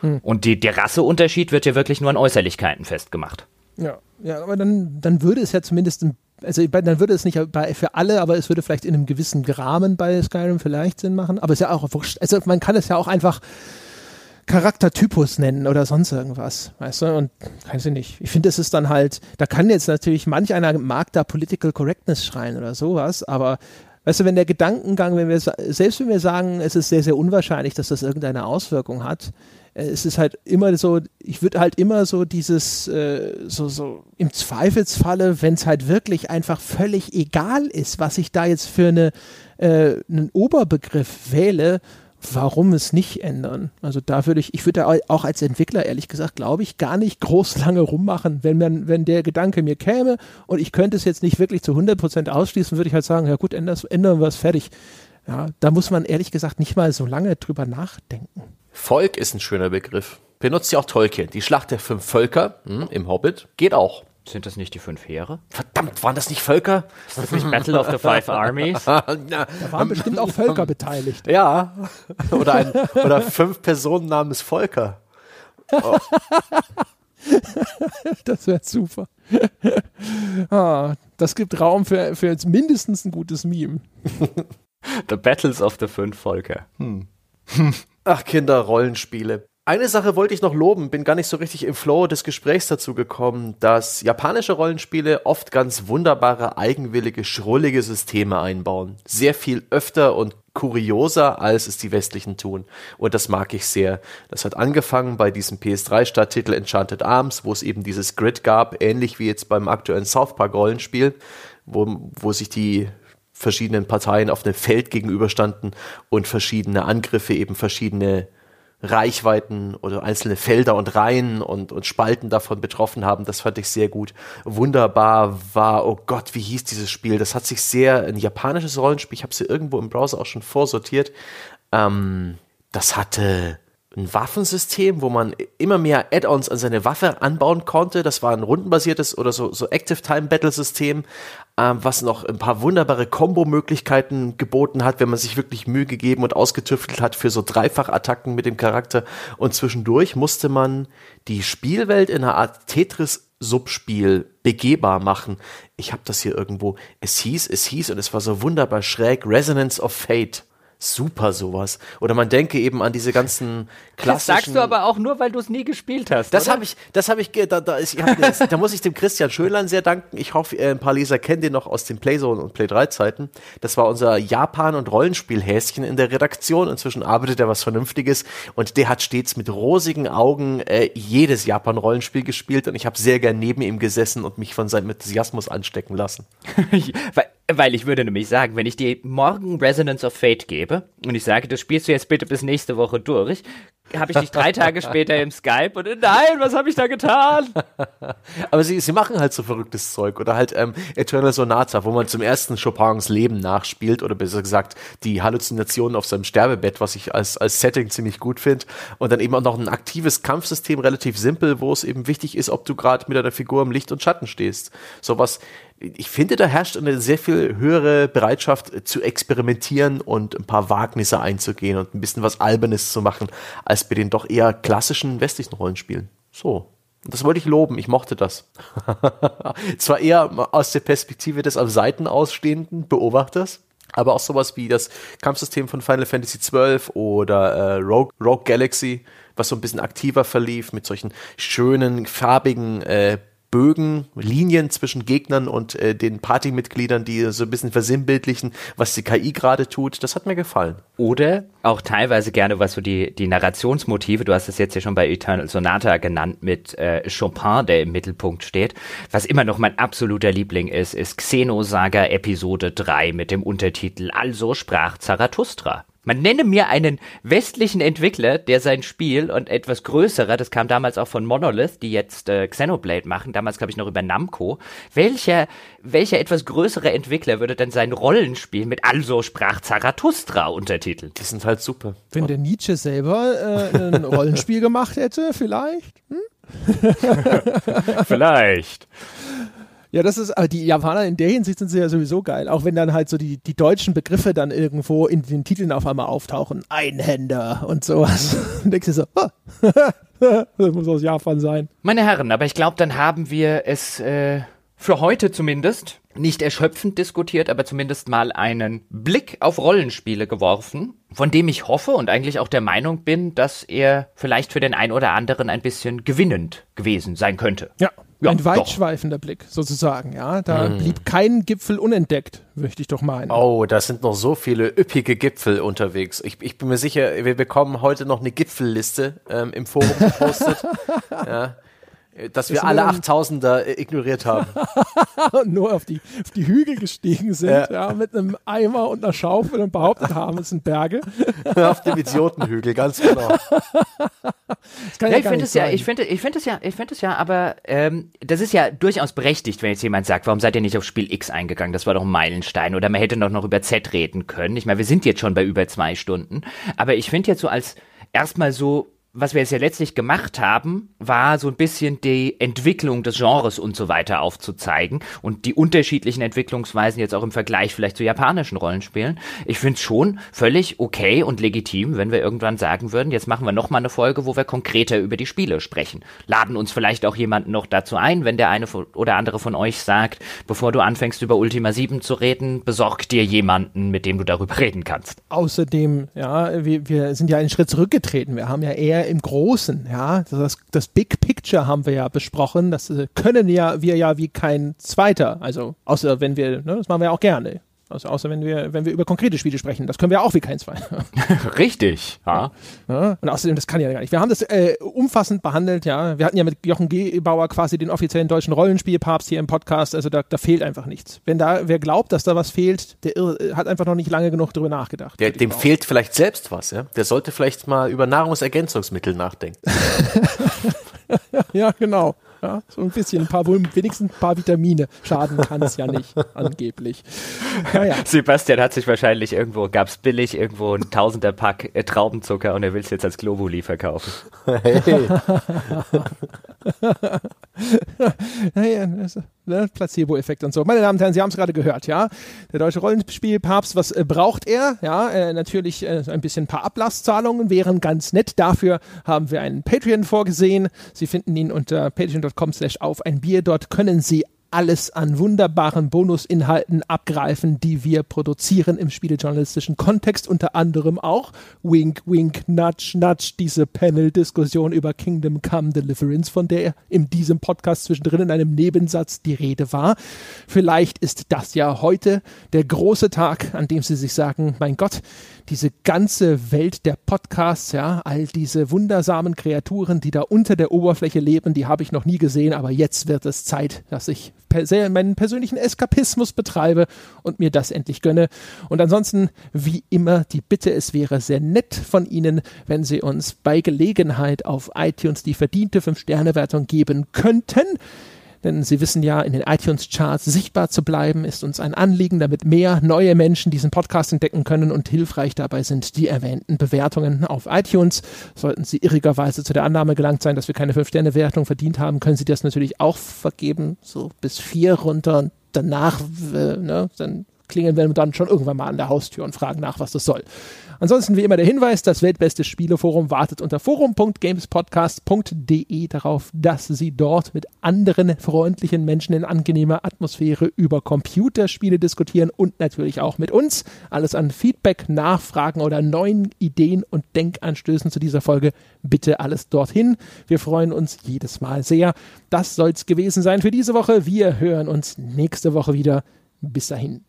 Hm. Und die, der Rasseunterschied wird ja wirklich nur an Äußerlichkeiten festgemacht. Ja, ja, aber dann, dann würde es ja zumindest ein also dann würde es nicht bei, für alle, aber es würde vielleicht in einem gewissen Rahmen bei Skyrim vielleicht Sinn machen. Aber es ist ja auch wurscht. Also man kann es ja auch einfach Charaktertypus nennen oder sonst irgendwas, weißt du? Und kann ich nicht. Ich finde, es ist dann halt, da kann jetzt natürlich manch einer mag da Political Correctness schreien oder sowas, aber weißt du, wenn der Gedankengang, wenn wir selbst wenn wir sagen, es ist sehr sehr unwahrscheinlich, dass das irgendeine Auswirkung hat, es ist halt immer so, ich würde halt immer so dieses, äh, so, so im Zweifelsfalle, wenn es halt wirklich einfach völlig egal ist, was ich da jetzt für eine, äh, einen Oberbegriff wähle, warum es nicht ändern? Also da würde ich, ich würde auch als Entwickler ehrlich gesagt, glaube ich, gar nicht groß [LAUGHS] lange rummachen. Wenn man, wenn der Gedanke mir käme und ich könnte es jetzt nicht wirklich zu 100% ausschließen, würde ich halt sagen, ja gut, ändern, ändern wir es fertig. Ja, da muss man ehrlich gesagt nicht mal so lange drüber nachdenken. Volk ist ein schöner Begriff. Benutzt ja auch Tolkien. Die Schlacht der fünf Völker hm, im Hobbit geht auch. Sind das nicht die fünf Heere? Verdammt, waren das nicht Völker? Ist das nicht Battle of the Five Armies? [LAUGHS] da waren bestimmt auch Völker [LAUGHS] beteiligt. Ja. [LAUGHS] Oder, ein, oder fünf Personen namens Volker. Oh. das wäre super. ah, das gibt Raum für, für jetzt mindestens ein gutes Meme. the Battles of the Fünf Völker. Hm. [LAUGHS] Ach, Kinder, Rollenspiele. Eine Sache wollte ich noch loben, bin gar nicht so richtig im Flow des Gesprächs dazu gekommen, dass japanische Rollenspiele oft ganz wunderbare, eigenwillige, schrullige Systeme einbauen. Sehr viel öfter und kurioser, als es die westlichen tun. Und das mag ich sehr. Das hat angefangen bei diesem PS3-Starttitel Enchanted Arms, wo es eben dieses Grid gab, ähnlich wie jetzt beim aktuellen South Park Rollenspiel, wo, wo sich die verschiedenen Parteien auf einem Feld gegenüberstanden und verschiedene Angriffe eben verschiedene Reichweiten oder einzelne Felder und Reihen und, und Spalten davon betroffen haben. Das fand ich sehr gut. Wunderbar war, oh Gott, wie hieß dieses Spiel? Das hat sich sehr, ein japanisches Rollenspiel, ich habe sie irgendwo im Browser auch schon vorsortiert. Ähm, das hatte ein Waffensystem, wo man immer mehr Add-ons an seine Waffe anbauen konnte. Das war ein rundenbasiertes oder so, so Active-Time-Battle-System, ähm, was noch ein paar wunderbare Combo-Möglichkeiten geboten hat, wenn man sich wirklich Mühe gegeben und ausgetüftelt hat für so Dreifachattacken mit dem Charakter. Und zwischendurch musste man die Spielwelt in einer Art Tetris-Subspiel begehbar machen. Ich habe das hier irgendwo. Es hieß, es hieß und es war so wunderbar schräg. Resonance of Fate super sowas. Oder man denke eben an diese ganzen klassischen. Das sagst du aber auch nur, weil du es nie gespielt hast. Das habe ich, das habe ich, da, da, ist, das, da muss ich dem Christian Schönlein sehr danken. Ich hoffe, ein paar Leser kennen den noch aus den Playzone und Play 3 Zeiten. Das war unser Japan- und Rollenspielhäschen in der Redaktion. Inzwischen arbeitet er was Vernünftiges und der hat stets mit rosigen Augen äh, jedes Japan-Rollenspiel gespielt und ich habe sehr gern neben ihm gesessen und mich von seinem Enthusiasmus anstecken lassen. [LAUGHS] weil, weil ich würde nämlich sagen, wenn ich dir morgen Resonance of Fate gebe und ich sage, das spielst du jetzt bitte bis nächste Woche durch, habe ich dich drei Tage später im Skype und nein, was habe ich da getan? [LAUGHS] Aber sie, sie machen halt so verrücktes Zeug oder halt ähm, Eternal Sonata, wo man zum ersten Chopins Leben nachspielt oder besser gesagt die Halluzinationen auf seinem Sterbebett, was ich als, als Setting ziemlich gut finde und dann eben auch noch ein aktives Kampfsystem, relativ simpel, wo es eben wichtig ist, ob du gerade mit deiner Figur im Licht und Schatten stehst. Sowas ich finde, da herrscht eine sehr viel höhere Bereitschaft zu experimentieren und ein paar Wagnisse einzugehen und ein bisschen was Albernes zu machen, als bei den doch eher klassischen westlichen Rollenspielen. So. Und das wollte ich loben, ich mochte das. [LAUGHS] Zwar eher aus der Perspektive des am Seiten ausstehenden Beobachters, aber auch sowas wie das Kampfsystem von Final Fantasy XII oder äh, Rogue, Rogue Galaxy, was so ein bisschen aktiver verlief mit solchen schönen, farbigen äh, Bögen, Linien zwischen Gegnern und äh, den Partymitgliedern, die so ein bisschen versinnbildlichen, was die KI gerade tut. Das hat mir gefallen. Oder auch teilweise gerne, was so die, die Narrationsmotive, du hast es jetzt ja schon bei Eternal Sonata genannt, mit äh, Chopin, der im Mittelpunkt steht. Was immer noch mein absoluter Liebling ist, ist Xenosaga Episode 3 mit dem Untertitel Also sprach Zarathustra. Man nenne mir einen westlichen Entwickler, der sein Spiel und etwas größerer, das kam damals auch von Monolith, die jetzt äh, Xenoblade machen, damals glaube ich noch über Namco. Welcher, welcher etwas größere Entwickler würde denn sein Rollenspiel mit Also sprach Zarathustra untertiteln? Die sind halt super. Wenn der Nietzsche selber äh, ein [LAUGHS] Rollenspiel gemacht hätte, vielleicht? Hm? vielleicht. Ja, das ist, aber die Japaner in der Hinsicht sind sie ja sowieso geil. Auch wenn dann halt so die, die deutschen Begriffe dann irgendwo in den Titeln auf einmal auftauchen. Einhänder und sowas. [LAUGHS] Und denkst du so, oh, [LAUGHS] das muss aus Japan sein. Meine Herren, aber ich glaube, dann haben wir es äh, für heute zumindest nicht erschöpfend diskutiert, aber zumindest mal einen Blick auf Rollenspiele geworfen, von dem ich hoffe und eigentlich auch der Meinung bin, dass er vielleicht für den einen oder anderen ein bisschen gewinnend gewesen sein könnte. Ja, ja, ein weitschweifender doch. Blick sozusagen, ja. Da mm. blieb kein Gipfel unentdeckt, möchte ich doch meinen. Oh, da sind noch so viele üppige Gipfel unterwegs. Ich, ich bin mir sicher, wir bekommen heute noch eine Gipfelliste ähm, im Forum gepostet. [LAUGHS] ja dass wir alle 8000er äh, ignoriert haben. und [LAUGHS] nur auf die, auf die Hügel gestiegen sind, ja. ja. mit einem Eimer und einer Schaufel und behauptet haben, es sind Berge. [LAUGHS] auf dem Idiotenhügel, ganz genau. ja, ja ich finde es ja, ich finde, ich finde es ja, ich finde es ja, aber ähm, das ist ja durchaus berechtigt, wenn jetzt jemand sagt, warum seid ihr nicht auf Spiel X eingegangen? Das war doch ein Meilenstein oder man hätte doch noch über Z reden können. Ich meine, wir sind jetzt schon bei über zwei Stunden, aber ich finde jetzt so als erstmal so was wir jetzt ja letztlich gemacht haben, war so ein bisschen die Entwicklung des Genres und so weiter aufzuzeigen und die unterschiedlichen Entwicklungsweisen jetzt auch im Vergleich vielleicht zu japanischen Rollenspielen. Ich finde es schon völlig okay und legitim, wenn wir irgendwann sagen würden, jetzt machen wir nochmal eine Folge, wo wir konkreter über die Spiele sprechen. Laden uns vielleicht auch jemanden noch dazu ein, wenn der eine oder andere von euch sagt, bevor du anfängst über Ultima 7 zu reden, besorg dir jemanden, mit dem du darüber reden kannst. Außerdem, ja, wir, wir sind ja einen Schritt zurückgetreten. Wir haben ja eher im Großen, ja. Das, das Big Picture haben wir ja besprochen. Das äh, können ja wir ja wie kein zweiter. Also, außer wenn wir, ne, das machen wir auch gerne. Also außer wenn wir, wenn wir über konkrete Spiele sprechen. Das können wir auch wie kein zweiter. [LAUGHS] Richtig, ja. ja. Und außerdem, das kann ja gar nicht. Wir haben das äh, umfassend behandelt, ja. Wir hatten ja mit Jochen Gebauer quasi den offiziellen deutschen Rollenspielpapst hier im Podcast. Also da, da fehlt einfach nichts. Wenn da, wer glaubt, dass da was fehlt, der hat einfach noch nicht lange genug drüber nachgedacht. Der, dem fehlt vielleicht selbst was, ja. Der sollte vielleicht mal über Nahrungsergänzungsmittel nachdenken. [LAUGHS] ja, genau. Ja, so ein bisschen, ein paar, wenigstens ein paar Vitamine. Schaden kann es ja nicht, [LAUGHS] angeblich. Naja. Sebastian hat sich wahrscheinlich irgendwo, gab es billig irgendwo ein Tausender Pack äh, Traubenzucker und er will es jetzt als Globuli verkaufen. Hey. [LAUGHS] naja, ne, Placebo-Effekt und so. Meine Damen und Herren, Sie haben es gerade gehört, ja. Der deutsche Rollenspielpapst, was äh, braucht er? Ja, äh, natürlich äh, ein bisschen ein paar Ablasszahlungen wären ganz nett. Dafür haben wir einen Patreon vorgesehen. Sie finden ihn unter patreon.com slash auf ein Bier. Dort können Sie alles an wunderbaren Bonusinhalten abgreifen, die wir produzieren im spielejournalistischen Kontext, unter anderem auch Wink, Wink, Nudge, Nudge, diese Panel-Diskussion über Kingdom Come Deliverance, von der in diesem Podcast zwischendrin in einem Nebensatz die Rede war. Vielleicht ist das ja heute der große Tag, an dem Sie sich sagen, mein Gott, diese ganze Welt der Podcasts, ja, all diese wundersamen Kreaturen, die da unter der Oberfläche leben, die habe ich noch nie gesehen, aber jetzt wird es Zeit, dass ich meinen persönlichen Eskapismus betreibe und mir das endlich gönne. Und ansonsten, wie immer, die Bitte, es wäre sehr nett von Ihnen, wenn Sie uns bei Gelegenheit auf iTunes die verdiente 5-Sterne-Wertung geben könnten. Denn Sie wissen ja, in den iTunes-Charts sichtbar zu bleiben, ist uns ein Anliegen, damit mehr neue Menschen diesen Podcast entdecken können und hilfreich dabei sind die erwähnten Bewertungen auf iTunes. Sollten Sie irrigerweise zu der Annahme gelangt sein, dass wir keine 5-Sterne-Wertung verdient haben, können Sie das natürlich auch vergeben, so bis vier runter und danach, äh, ne, dann klingeln wir dann schon irgendwann mal an der Haustür und fragen nach, was das soll. Ansonsten wie immer der Hinweis, das weltbeste Spieleforum wartet unter forum.gamespodcast.de darauf, dass Sie dort mit anderen freundlichen Menschen in angenehmer Atmosphäre über Computerspiele diskutieren und natürlich auch mit uns. Alles an Feedback, Nachfragen oder neuen Ideen und Denkanstößen zu dieser Folge bitte alles dorthin. Wir freuen uns jedes Mal sehr. Das soll es gewesen sein für diese Woche. Wir hören uns nächste Woche wieder. Bis dahin.